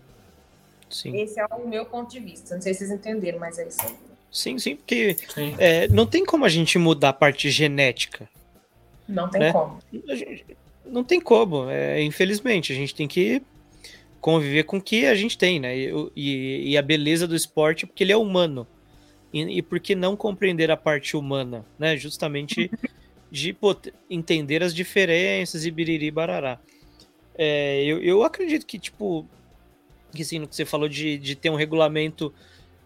Sim. Esse é o meu ponto de vista. Não sei se vocês entenderam, mas é isso aí. Sim, sim, porque sim. É, não tem como a gente mudar a parte genética. Não tem né? como. não tem como. É, infelizmente, a gente tem que conviver com o que a gente tem, né? E, e, e a beleza do esporte, porque ele é humano. E, e por que não compreender a parte humana, né? Justamente [LAUGHS] de pô, entender as diferenças e biriri barará. É, eu, eu acredito que, tipo, que sim, no que você falou de, de ter um regulamento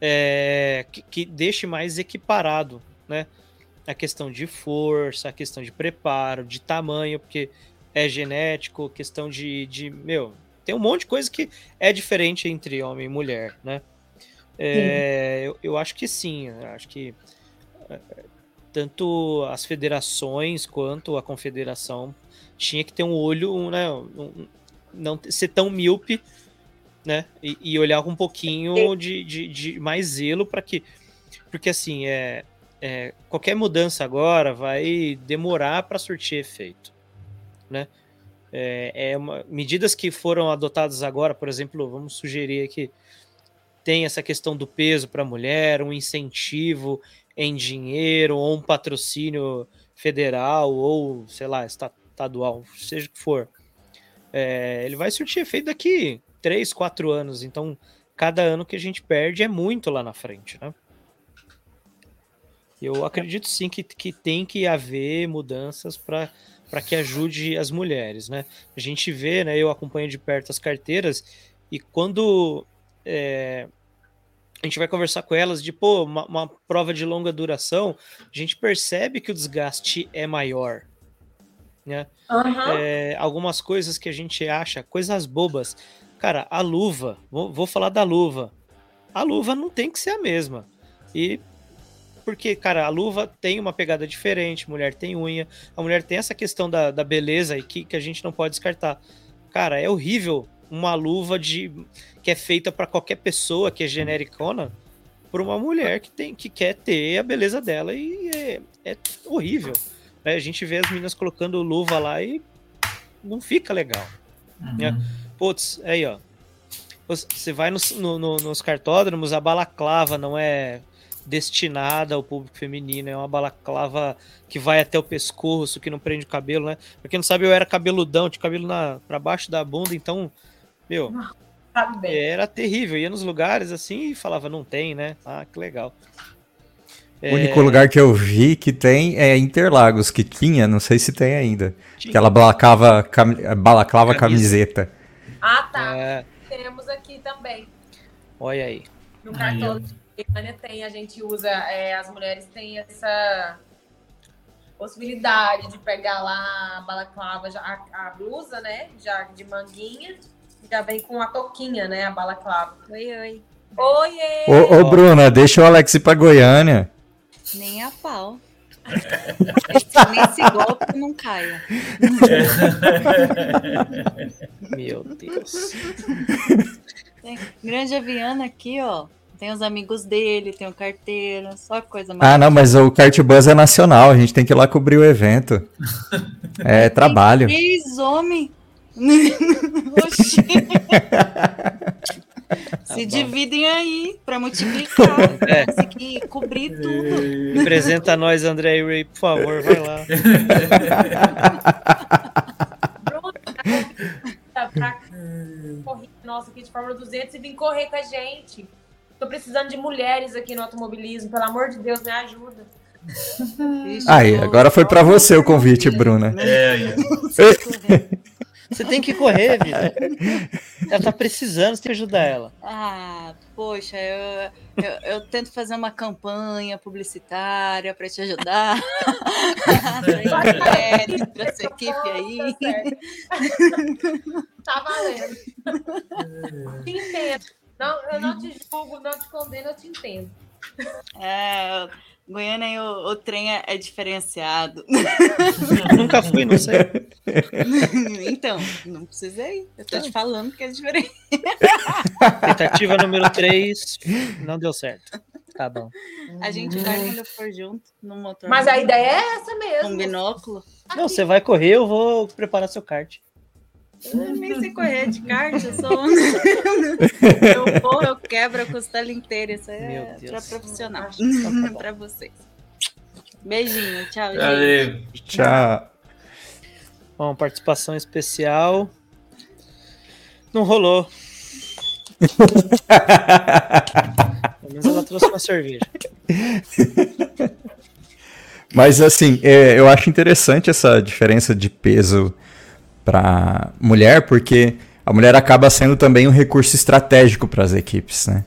é, que, que deixe mais equiparado, né? A questão de força, a questão de preparo, de tamanho, porque é genético, questão de, de meu, tem um monte de coisa que é diferente entre homem e mulher, né? É, eu, eu, acho que sim, eu acho que é, tanto as federações quanto a confederação tinha que ter um olho, né? Um, não ser tão míope né? E, e olhar com um pouquinho de, de, de mais zelo para que. Porque assim, é, é, qualquer mudança agora vai demorar para surtir efeito, né? É, é uma, medidas que foram adotadas agora, por exemplo, vamos sugerir aqui, tem essa questão do peso para a mulher, um incentivo em dinheiro, ou um patrocínio federal, ou sei lá, estadual, seja o que for. É, ele vai surtir efeito daqui três, quatro anos. Então, cada ano que a gente perde é muito lá na frente, né? Eu acredito sim que, que tem que haver mudanças para para que ajude as mulheres, né? A gente vê, né? Eu acompanho de perto as carteiras e quando é, a gente vai conversar com elas de pô, uma, uma, prova de longa duração, a gente percebe que o desgaste é maior, né? Uhum. É, algumas coisas que a gente acha, coisas bobas, Cara, a luva, vou, vou falar da luva. A luva não tem que ser a mesma. E porque, cara, a luva tem uma pegada diferente, mulher tem unha, a mulher tem essa questão da, da beleza e que, que a gente não pode descartar. Cara, é horrível uma luva de que é feita para qualquer pessoa que é genericona por uma mulher que tem que quer ter a beleza dela e é, é horrível. Né? A gente vê as meninas colocando luva lá e não fica legal. Uhum. Né? Putz, aí ó. Você vai no, no, nos cartódromos, a balaclava não é destinada ao público feminino, é uma balaclava que vai até o pescoço, que não prende o cabelo, né? Pra quem não sabe, eu era cabeludão, tinha cabelo na, pra baixo da bunda, então, meu, era terrível. Ia nos lugares assim e falava, não tem, né? Ah, que legal. O é... único lugar que eu vi que tem é Interlagos, que tinha, não sei se tem ainda. Tinha. Que ela balaclava, cam... balaclava camiseta. Ah, tá. É... Temos aqui também. Olha aí. No cartão de Goiânia tem, a gente usa, é, as mulheres têm essa possibilidade de pegar lá a balaclava, a, a blusa, né? Já de manguinha, já vem com a toquinha, né? A balaclava. Oi, oi. Oiê! Ô, ô Bruna, deixa o Alex ir pra Goiânia. Nem a pau. Nesse golpe não caia. [LAUGHS] Meu Deus. Tem Grande Aviana aqui, ó. Tem os amigos dele, tem o carteiro, só coisa mais. Ah, não, mas o Kart Buzz é nacional, a gente tem que ir lá cobrir o evento. É trabalho. Três homens. [LAUGHS] Oxi. [LAUGHS] Se dividem aí pra multiplicar. [LAUGHS] É. Conseguir cobrir tudo. [LAUGHS] Apresenta nós, André e Ray, por favor, vai lá. Tá pra corrida nossa aqui de Fórmula 200 e vim correr com a gente. Tô precisando de mulheres aqui no automobilismo, pelo amor de Deus, me ajuda. Aí, agora foi pra você o convite, Bruna. É, aí. Você tem que correr, vida. Ela tá precisando, você tem que ajudar ela. Ah, poxa, eu, eu, eu tento fazer uma campanha publicitária para te ajudar. Pra essa equipe aí. Tá. Tá valendo. te entendo. Não, eu não te julgo, não te condeno, eu te entendo. É, Goiânia, o, o trem é, é diferenciado. Nunca fui, não sei. [LAUGHS] então, não precisei. Eu tô te falando que é diferente. Tentativa número 3, não deu certo. Tá bom. A gente vai quando for junto no motor. Mas a ideia é essa Com mesmo. binóculo. Não, você vai correr, eu vou preparar seu kart. Eu nem sei correr de kart, eu sou. [LAUGHS] [LAUGHS] eu vou, eu quebro a costela inteira. Isso é pra profissional. Então [LAUGHS] tá vocês. Beijinho, tchau, gente. Valeu. Tchau. Bom, participação especial. Não rolou. Pelo menos ela trouxe uma cerveja. Mas assim, é, eu acho interessante essa diferença de peso para mulher, porque a mulher acaba sendo também um recurso estratégico para as equipes, né?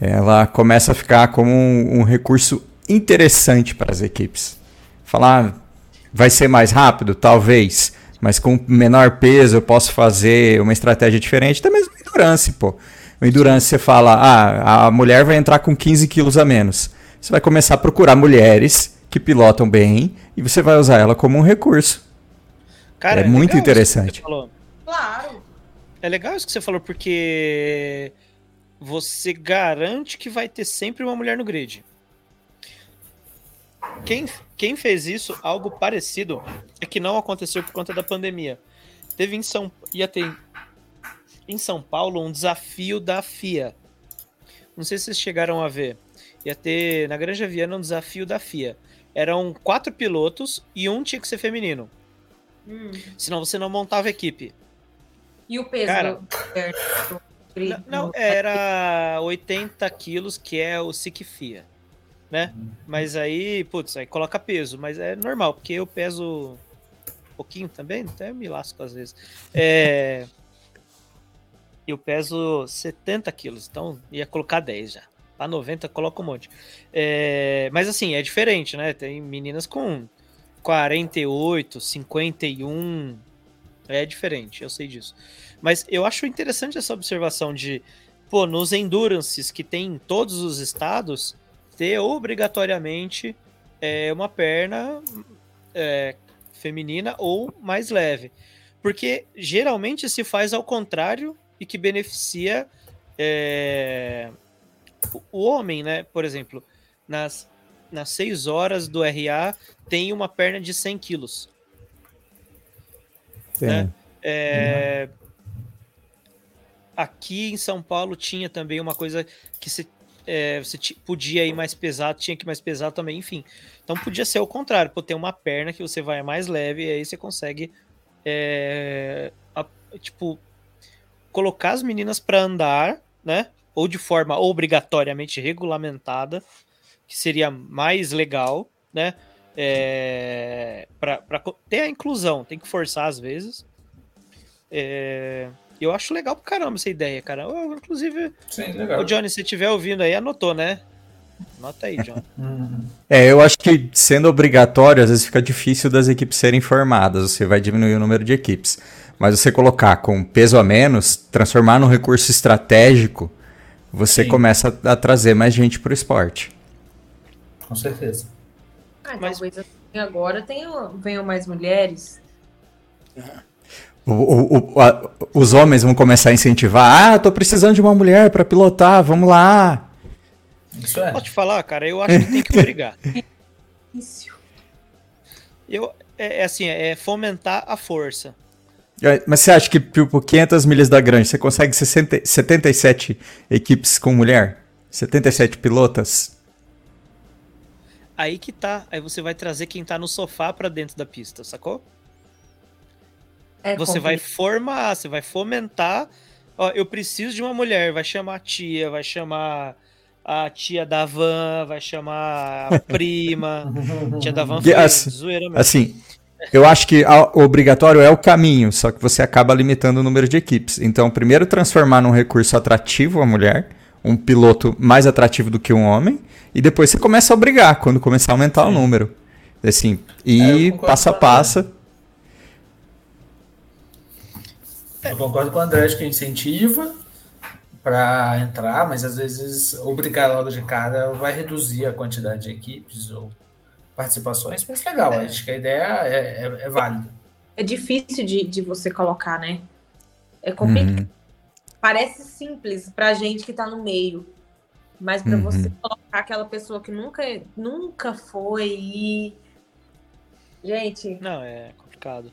Ela começa a ficar como um, um recurso interessante para as equipes. Falar, vai ser mais rápido? Talvez. Mas com menor peso eu posso fazer uma estratégia diferente. Até mesmo endurance, pô. O endurance você fala, ah, a mulher vai entrar com 15 quilos a menos. Você vai começar a procurar mulheres que pilotam bem e você vai usar ela como um recurso. Cara, É muito isso que interessante. você falou. Claro. É legal isso que você falou, porque você garante que vai ter sempre uma mulher no grid. Quem, quem fez isso, algo parecido, é que não aconteceu por conta da pandemia. Teve em São ia ter em São Paulo um desafio da FIA. Não sei se vocês chegaram a ver. Ia ter na Granja Viana um desafio da FIA. Eram quatro pilotos e um tinha que ser feminino. Hum. Senão você não montava equipe. E o peso Cara, do- [LAUGHS] Não, era 80 quilos, que é o SICFIA, né? Mas aí, putz, aí coloca peso, mas é normal, porque eu peso um pouquinho também, até me lasco às vezes. É, eu peso 70 quilos, então ia colocar 10 já. Pra 90, coloca um monte. É, mas assim, é diferente, né? Tem meninas com 48, 51. É diferente, eu sei disso. Mas eu acho interessante essa observação de, pô, nos endurances que tem em todos os estados, ter obrigatoriamente é, uma perna é, feminina ou mais leve. Porque geralmente se faz ao contrário e que beneficia é, o- homem, né? Por exemplo, nas, nas 6 horas do RA tem uma perna de 100 quilos. Né? É, Aqui em São Paulo tinha também uma coisa que se, é, você podia ir mais pesado, tinha que ir mais pesado também, enfim. Então podia ser o contrário, pô, ter uma perna que você vai mais leve e aí você consegue, é, a- tipo, colocar as meninas para andar, né? Ou de forma obrigatoriamente regulamentada, que seria mais legal, né? É, para ter a inclusão, tem que forçar às vezes. É, eu acho legal pra caramba essa ideia, cara. Eu, inclusive, Sim, legal. o Johnny, se estiver ouvindo aí, anotou, né? Anota aí, Johnny. [LAUGHS] É, eu acho que sendo obrigatório, às vezes fica difícil das equipes serem formadas, você vai diminuir o número de equipes. Mas você colocar com peso a menos, transformar num recurso estratégico, você Sim. começa a, a trazer mais gente pro esporte. Com certeza. Ah, Mas- talvez assim, agora venham mais mulheres. O- o- o- a- os homens vão começar a incentivar. Ah, tô precisando de uma mulher pra pilotar, vamos lá. Isso é. Posso te falar, cara, eu acho que tem que obrigar. [LAUGHS] Isso. Eu, é, é assim, é fomentar a força. É, Mas você acha que por 500 milhas da Grande você consegue 60, 77 equipes com mulher? 77 pilotas? Aí que tá. Aí você vai trazer quem tá no sofá pra dentro da pista, sacou? É Você vai formar, você vai fomentar. Ó, eu preciso de uma mulher, vai chamar a tia, vai chamar a tia da van, vai chamar a [LAUGHS] prima. tia da van foi assim- zoeira mesmo. Assim, eu acho que a- o obrigatório é o caminho, só que você acaba limitando o número de equipes. Então, primeiro transformar num recurso atrativo a mulher, um piloto mais atrativo do que um homem, e depois você começa a obrigar, quando começar a aumentar o número. Assim, É, e concordo passo a passo. Eu concordo com o André, acho que incentiva para entrar, mas às vezes obrigar logo de cara vai reduzir a quantidade de equipes ou participações, mas legal, acho que a ideia é, é, é válida. É difícil de, de você colocar, né? É complicado. Uhum. Parece simples pra gente que tá no meio. Mas pra Uhum. você colocar aquela pessoa que nunca, nunca foi e. Gente, Não, é complicado.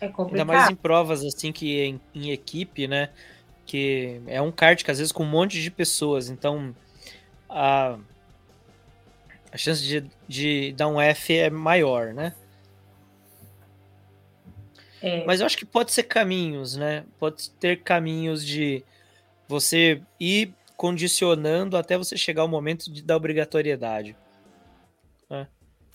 é Ainda complicado. mais em provas assim que em, em equipe, né? Que é um kart que às vezes com um monte de pessoas, então a, a chance de, de dar um F é maior, né? É. Mas eu acho que pode ser caminhos, né? Pode ter caminhos de você ir condicionando até você chegar ao momento de, da obrigatoriedade.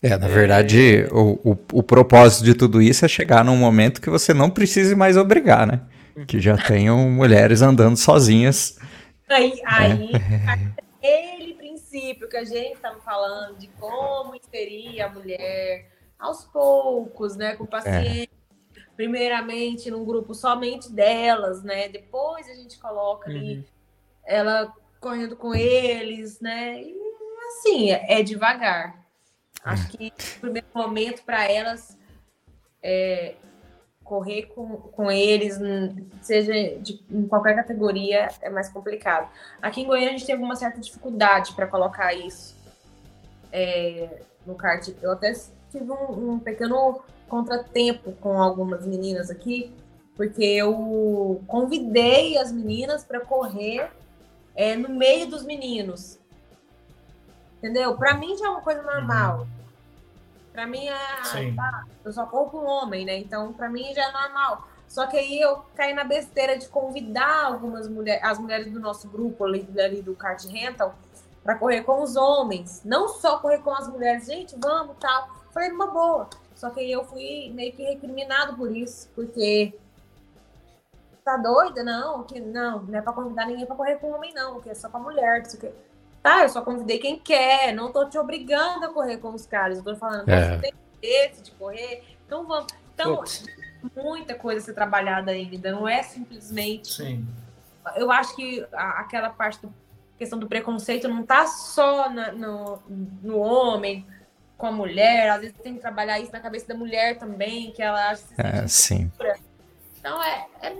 É, na verdade, o, o, o propósito de tudo isso é chegar num momento que você não precise mais obrigar, né? Que já tenham mulheres andando sozinhas. Aí, aí aquele princípio que a gente estava falando de como inserir a mulher aos poucos, né, com paciência. Primeiramente num grupo somente delas, né? Depois a gente coloca ali Uhum. ela correndo com eles, né? E assim, é devagar. Acho que no primeiro momento para elas é, correr com, com eles, hum, seja de, em qualquer categoria, é mais complicado. Aqui em Goiânia a gente teve uma certa dificuldade para colocar isso é, no kart. Eu até tive um, um pequeno contratempo com algumas meninas aqui, porque eu convidei as meninas para correr é, no meio dos meninos. Entendeu? Para mim já é uma coisa normal. Para mim é. Tá, eu só corro com homem, né? Então, para mim já é normal. Só que aí eu caí na besteira de convidar algumas mulheres, as mulheres do nosso grupo ali, ali do kart rental, para correr com os homens. Não só correr com as mulheres, gente, vamos tal. Falei numa boa. Só que aí eu fui meio que recriminado por isso, porque tá doida? Não, que não, não é pra convidar ninguém pra correr com homem, não, que é só pra mulher. não sei o quê. Tá, eu só convidei quem quer, não tô te obrigando a correr com os caras. Eu tô falando, É. você tem interesse de correr, então vamos. Então, Putz. muita coisa a ser trabalhada ainda, não é simplesmente Sim. eu acho que a- aquela parte da questão do preconceito não tá só na- no, no homem com a mulher, às vezes tem que trabalhar isso na cabeça da mulher também, que ela acha que se É, sim. Então é, é,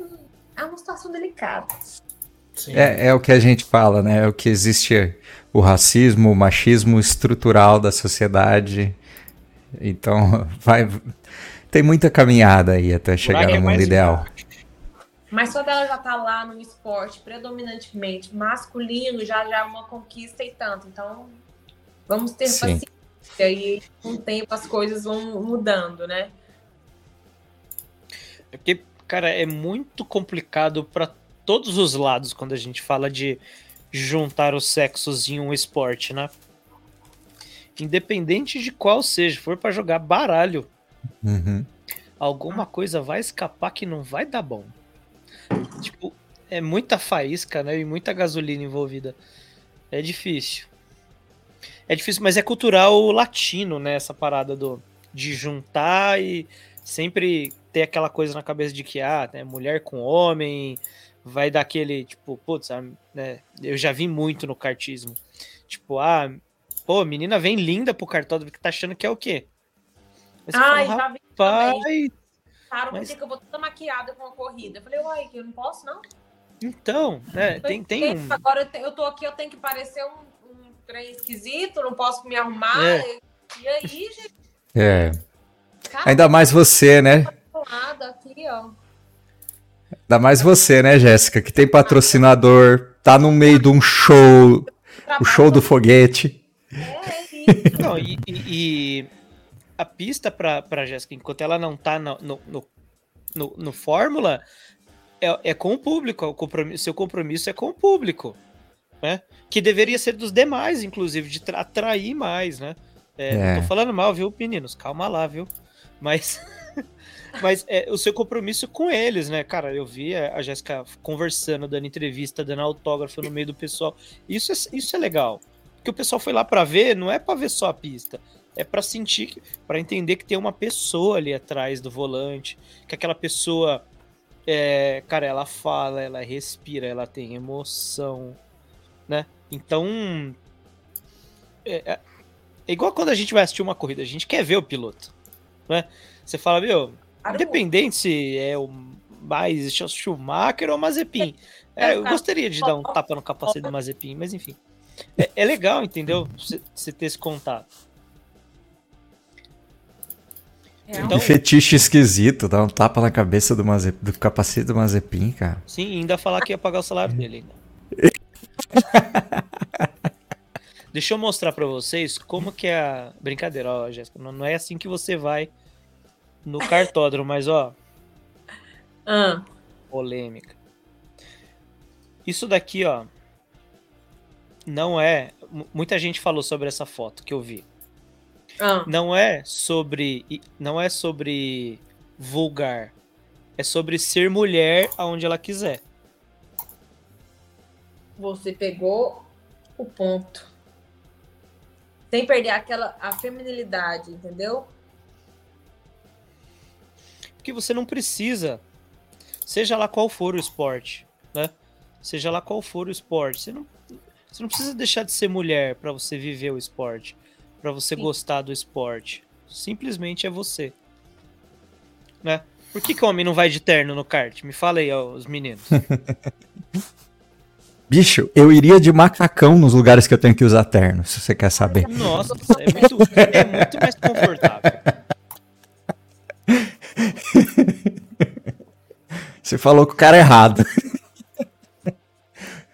é uma situação delicada. Sim. É, é o que a gente fala, né? É o que existe o racismo, o machismo estrutural da sociedade. Então, [LAUGHS] vai. Tem muita caminhada aí até chegar no mundo ideal. Mas só dela já tá lá no esporte predominantemente masculino, já já é uma conquista e tanto. Então, vamos ter Sim. paciência e com o tempo as coisas vão mudando, né? É porque, cara, é muito complicado para todos os lados quando a gente fala de juntar os sexos em um esporte, né? Independente de qual seja, for para jogar baralho, Uhum. alguma coisa vai escapar que não vai dar bom. Tipo, é muita faísca, né? E muita gasolina envolvida. É difícil. É difícil, mas é cultural latino, né? Essa parada do, de juntar e sempre ter aquela coisa na cabeça de que, ah, né, mulher com homem, vai dar aquele, tipo, putz, ah, né? Eu já vi muito no cartismo. Tipo, ah, Pô, menina vem linda pro cartódromo que tá achando que é o quê? Você Ai, fala, já vi também. Rapaz, Claro, mas- porque que eu vou toda maquiada com a corrida. Eu falei, uai, que eu não posso, não? então, né, tem, tem um... Agora eu, te- eu tô aqui, eu tenho que parecer um trem esquisito, não posso me arrumar. É. E aí, gente, É. cara, Ainda mais você, né? lado aqui, ó. Ainda mais você, né, Jéssica? Que tem patrocinador, tá no meio de um show, o show do foguete. É, é isso. [LAUGHS] Não, e, e- e a pista pra, pra Jéssica, enquanto ela não tá no, no, no, no- no Fórmula, é, é com o público. O compromisso, seu compromisso é com o público. Né? Que deveria ser dos demais, inclusive, de tra- atrair mais, né? É, É. Não tô falando mal, viu, meninos? Calma lá, viu? Mas. [LAUGHS] Mas é, o seu compromisso com eles, né, cara? Eu vi a Jéssica conversando, dando entrevista, dando autógrafo no meio do pessoal. Isso é, isso é legal. Porque o pessoal foi lá pra ver, não é pra ver só a pista. É pra sentir, pra entender que tem uma pessoa ali atrás do volante, que aquela pessoa, é, cara, ela fala, ela respira, ela tem emoção, né? Então, é, é- é igual quando a gente vai assistir uma corrida, a gente quer ver o piloto, né? Você fala, meu, independente se é o mais Schumacher ou Mazepin. [LAUGHS] É, eu gostaria de dar um tapa no capacete do Mazepin, mas enfim. É, é legal, entendeu? Você ter esse contato. É, Então- Que fetiche esquisito, dar um tapa na cabeça do, Maze... do capacete do Mazepin, cara. Sim, e ainda falar que ia pagar o salário dele ainda. [LAUGHS] Deixa eu mostrar pra vocês como que é a brincadeira, ó, Jéssica. Não, não é assim que você vai no cartódromo, mas ó, Ah, polêmica. Isso daqui, ó, não é. mu- Muita gente falou sobre essa foto que eu vi. ah. Não é sobre, não é sobre vulgar. É sobre ser mulher aonde ela quiser. Você pegou o ponto. Sem perder aquela a feminilidade, entendeu? Porque você não precisa, seja lá qual for o esporte, né? Seja lá qual for o esporte, você não, você não precisa deixar de ser mulher para você viver o esporte, para você Sim. gostar do esporte. Simplesmente é você, né? Por que, que o homem não vai de terno no kart? Me fala aí, ó, os meninos. [LAUGHS] Bicho, eu iria de macacão nos lugares que eu tenho que usar terno, se você quer saber. Nossa, é muito, é muito mais confortável. [LAUGHS] Você falou com o cara errado.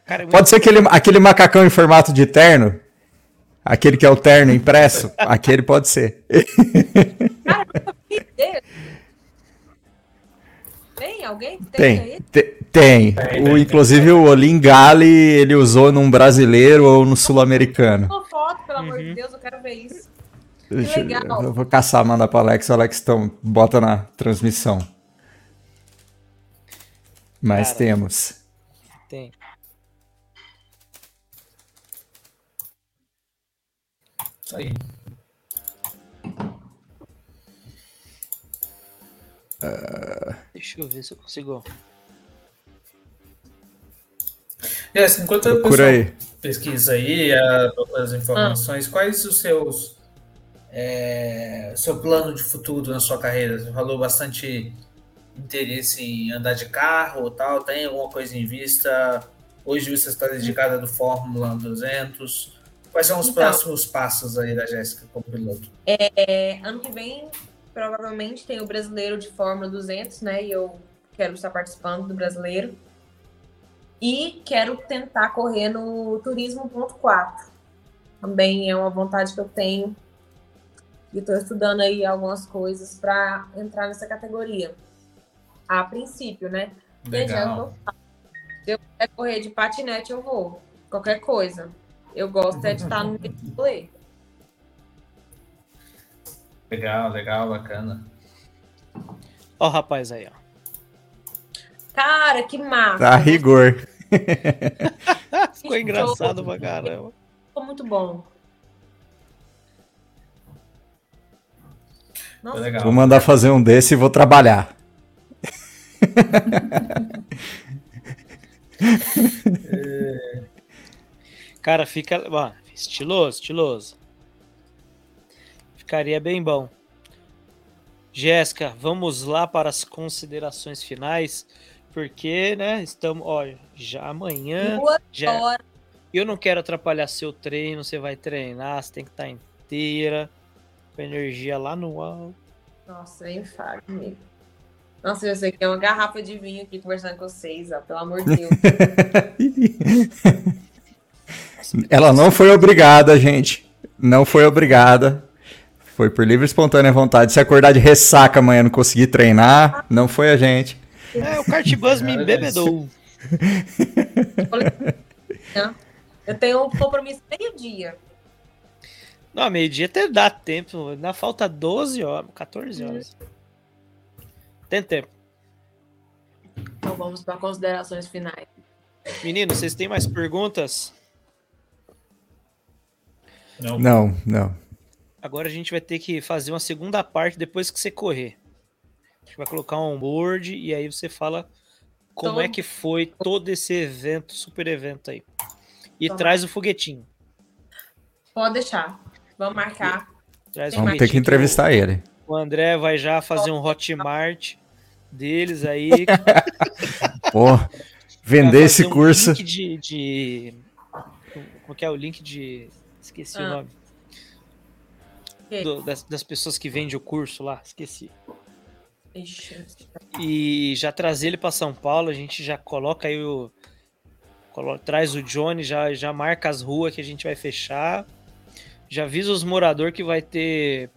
Cara, é muito- Pode ser aquele, aquele macacão em formato de terno? Aquele que é o terno impresso? [LAUGHS] Aquele pode ser. [LAUGHS] Tem alguém que tem, Tem. aí? te- Tem. O, inclusive o Olingali ele usou num brasileiro ou no sul-americano. Uma foto, pelo amor Uhum. de Deus, eu quero ver isso. Legal. Eu vou caçar, mandar pro Alex. O Alex então, bota na transmissão. Mas Cara. temos. Tem. Isso aí. Deixa eu ver se eu consigo. Yes, enquanto o Procura pessoal aí. pesquisa aí, a- as informações, quais os seus é, seu plano de futuro na sua carreira? Você falou bastante interesse em andar de carro ou tal, tem alguma coisa em vista? Hoje você está dedicada do Fórmula 200. Quais são os Então. próximos passos aí da Jéssica como piloto? É, ano que vem, provavelmente, tem o brasileiro de Fórmula 200, né? E eu quero estar participando do brasileiro. E quero tentar correr no Turismo.4. Também é uma vontade que eu tenho. E estou estudando aí algumas coisas para entrar nessa categoria. A princípio, né? Vou- Se eu quiser correr de patinete, eu vou. Qualquer coisa. Eu gosto é de estar no meio do. Legal, legal, bacana. Ó, o rapaz aí, ó. Cara, que massa. Tá a rigor. [LAUGHS] Ficou engraçado pra caramba. Ficou muito bom. Nossa, legal. Vou mandar fazer um desse e vou trabalhar. [LAUGHS] Cara, fica. ó, estiloso, estiloso. Ficaria bem bom. Jéssica, vamos lá para as considerações finais, porque, né, estamos, olha, já amanhã, já, horas. eu não quero atrapalhar seu treino, você vai treinar, você tem que estar inteira, com energia lá no alto. Nossa, nem fale comigo. Nossa, eu sei que é uma garrafa de vinho aqui conversando com vocês, ó, pelo amor de Deus. [LAUGHS] Ela não foi obrigada, gente. Não foi obrigada. Foi por livre e espontânea vontade. Se acordar de ressaca amanhã não conseguir treinar, não foi a gente. É, o Kart Bus me embebedou. Eu tenho um compromisso meio-dia. Não, meio-dia até dá tempo, na falta 12 horas, 14 horas. Tem tempo. Então vamos para considerações finais. Meninos, vocês têm mais perguntas? Não. Não, não. Agora a gente vai ter que fazer uma segunda parte depois que você correr. A gente vai colocar um onboard e aí você fala como Então- é que foi todo esse evento, super evento aí. E Toma. traz o foguetinho. Pode deixar. Vamos marcar. Traz o Vamos ter que entrevistar ele. O André vai já fazer um Hotmart deles aí. [LAUGHS] Pô, vender esse um curso. Link de, de- Como que é o link de. Esqueci o Ah. nome. Do- das, das pessoas que vendem o curso lá, esqueci. Ixi. E já trazer ele para São Paulo, a gente já coloca aí o. colo- traz o Johnny, já, já marca as ruas que a gente vai fechar. Já avisa os moradores que vai ter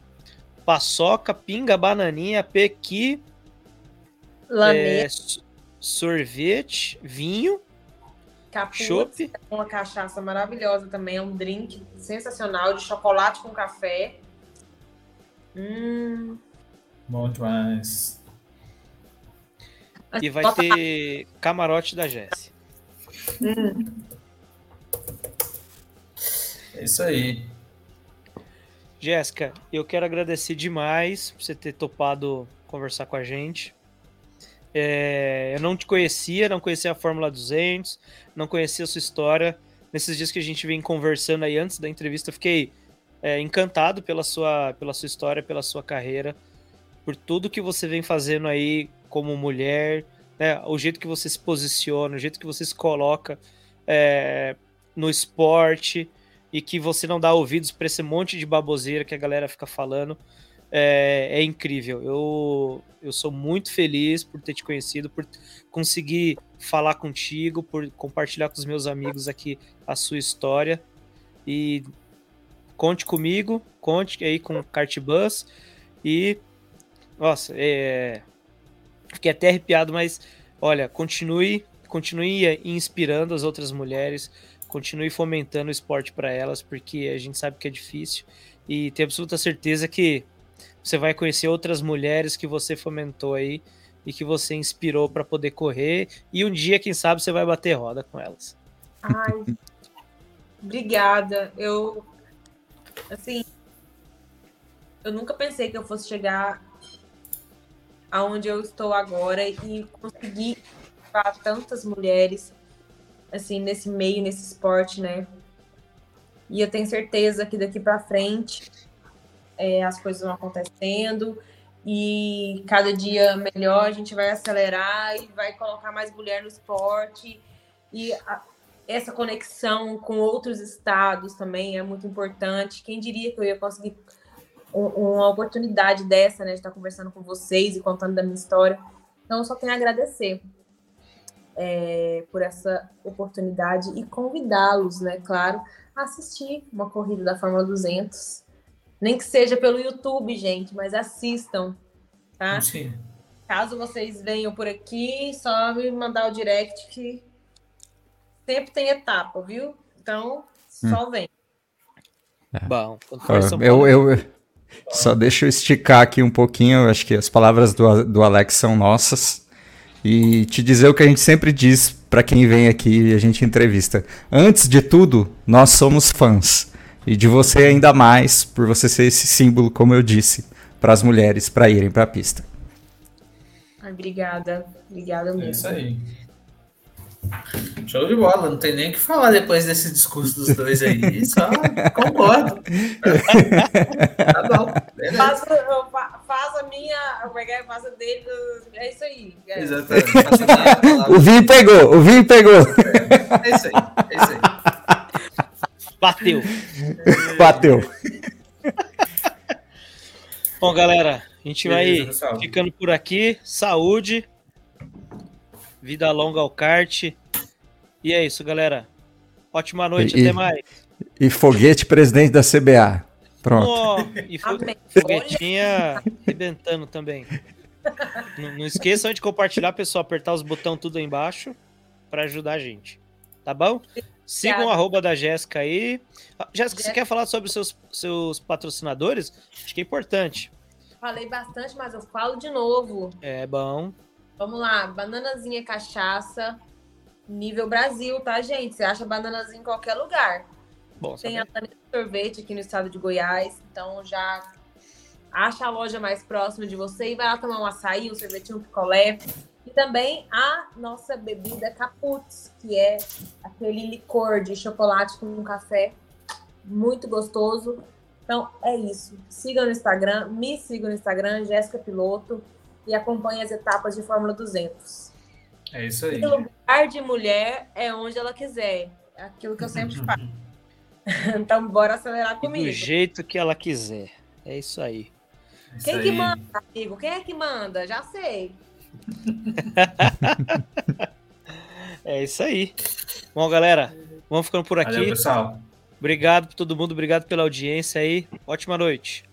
paçoca, pinga, bananinha, pequi, é, sorvete, vinho, chopp. uma cachaça maravilhosa também. É um drink sensacional de chocolate com café. Hum. Bom demais. E vai ter camarote da Jess. Hum. É isso aí. Jéssica, eu quero agradecer demais por você ter topado conversar com a gente. É, eu não te conhecia, não conhecia a Fórmula 200, não conhecia a sua história. Nesses dias que a gente vem conversando aí antes da entrevista, eu fiquei é, encantado pela sua, pela sua história, pela sua carreira, por tudo que você vem fazendo aí como mulher, né, o jeito que você se posiciona, o jeito que você se coloca é, no esporte e que você não dá ouvidos para esse monte de baboseira que a galera fica falando. É, é incrível. Eu, eu sou muito feliz por ter te conhecido, por conseguir falar contigo, por compartilhar com os meus amigos aqui a sua história. E conte comigo, conte aí com o Cartbus. E, nossa, é, fiquei até arrepiado, mas olha, continue, continue inspirando as outras mulheres, continue fomentando o esporte para elas, porque a gente sabe que é difícil e tenho absoluta certeza que você vai conhecer outras mulheres que você fomentou aí e que você inspirou para poder correr e um dia, quem sabe, você vai bater roda com elas. Ai, obrigada. Eu, assim, eu nunca pensei que eu fosse chegar aonde eu estou agora e conseguir para tantas mulheres, assim, nesse meio, nesse esporte, né? E eu tenho certeza que daqui para frente é, as coisas vão acontecendo e cada dia melhor a gente vai acelerar e vai colocar mais mulher no esporte e a- essa conexão com outros estados também é muito importante. Quem diria que eu ia conseguir um- uma oportunidade dessa, né, de estar conversando com vocês e contando da minha história. Então, eu só tenho a agradecer é, por essa oportunidade e convidá-los, né, claro, a assistir uma corrida da Fórmula 200. Nem que seja pelo YouTube, gente, mas assistam, tá? Sim. Caso vocês venham por aqui, só me mandar o direct que sempre tem etapa, viu? Então, só vem. Bom, quando Ó, for São Eu, Paulo, eu, só deixa eu esticar aqui um pouquinho. eu Acho que as palavras do, do Alex são nossas. E te dizer o que a gente sempre diz para quem vem aqui e a gente entrevista. Antes de tudo, nós somos fãs. E de você ainda mais, por você ser esse símbolo, como eu disse, para as mulheres para irem para a pista. Obrigada. Obrigada É mesmo. isso aí. Show de bola, não tem nem o que falar depois desse discurso dos dois aí, só concordo. [LAUGHS] tá bom, faz, faz, a minha, como é que é? Faz a dele, é isso aí. É. Exatamente. O vinho pegou, o vinho pegou. É, é isso aí, é isso aí. Bateu. Bateu. Bom, galera, a gente vai ficando por aqui. Saúde, vida longa ao kart. E é isso, galera. Ótima noite, e, até mais. E foguete presidente da CBA. Pronto. Oh, e foguetinha arrebentando também. não, não esqueçam de compartilhar, pessoal, apertar os botões tudo aí embaixo para ajudar a gente. Tá bom? Sigam o arroba da Jéssica aí. Ah, Jéssica, você quer falar sobre os seus, seus patrocinadores? Acho que é importante. Falei bastante, mas eu falo de novo. É bom. Vamos lá, bananazinha cachaça, nível Brasil, tá, gente? Você acha bananazinha em qualquer lugar. Bom, Tem a Planeta Sorvete aqui no estado de Goiás, então já acha a loja mais próxima de você e vai lá tomar um açaí, um sorvetinho, um picolé. E também a nossa bebida Caputz, que é aquele licor de chocolate com café, muito gostoso. Então é isso. Siga no Instagram, me siga no Instagram, Jéssica Piloto, e acompanhe as etapas de Fórmula 200. É isso aí. O lugar de mulher é onde ela quiser. É aquilo que eu sempre [LAUGHS] falo. então bora acelerar comigo. Do jeito que ela quiser. É isso aí. Isso Quem aí. que manda, amigo? Quem é que manda? Já sei. [LAUGHS] é isso aí. Bom, galera, vamos ficando por aqui. Valeu, pessoal. Obrigado por todo mundo, obrigado pela audiência aí. Ótima noite.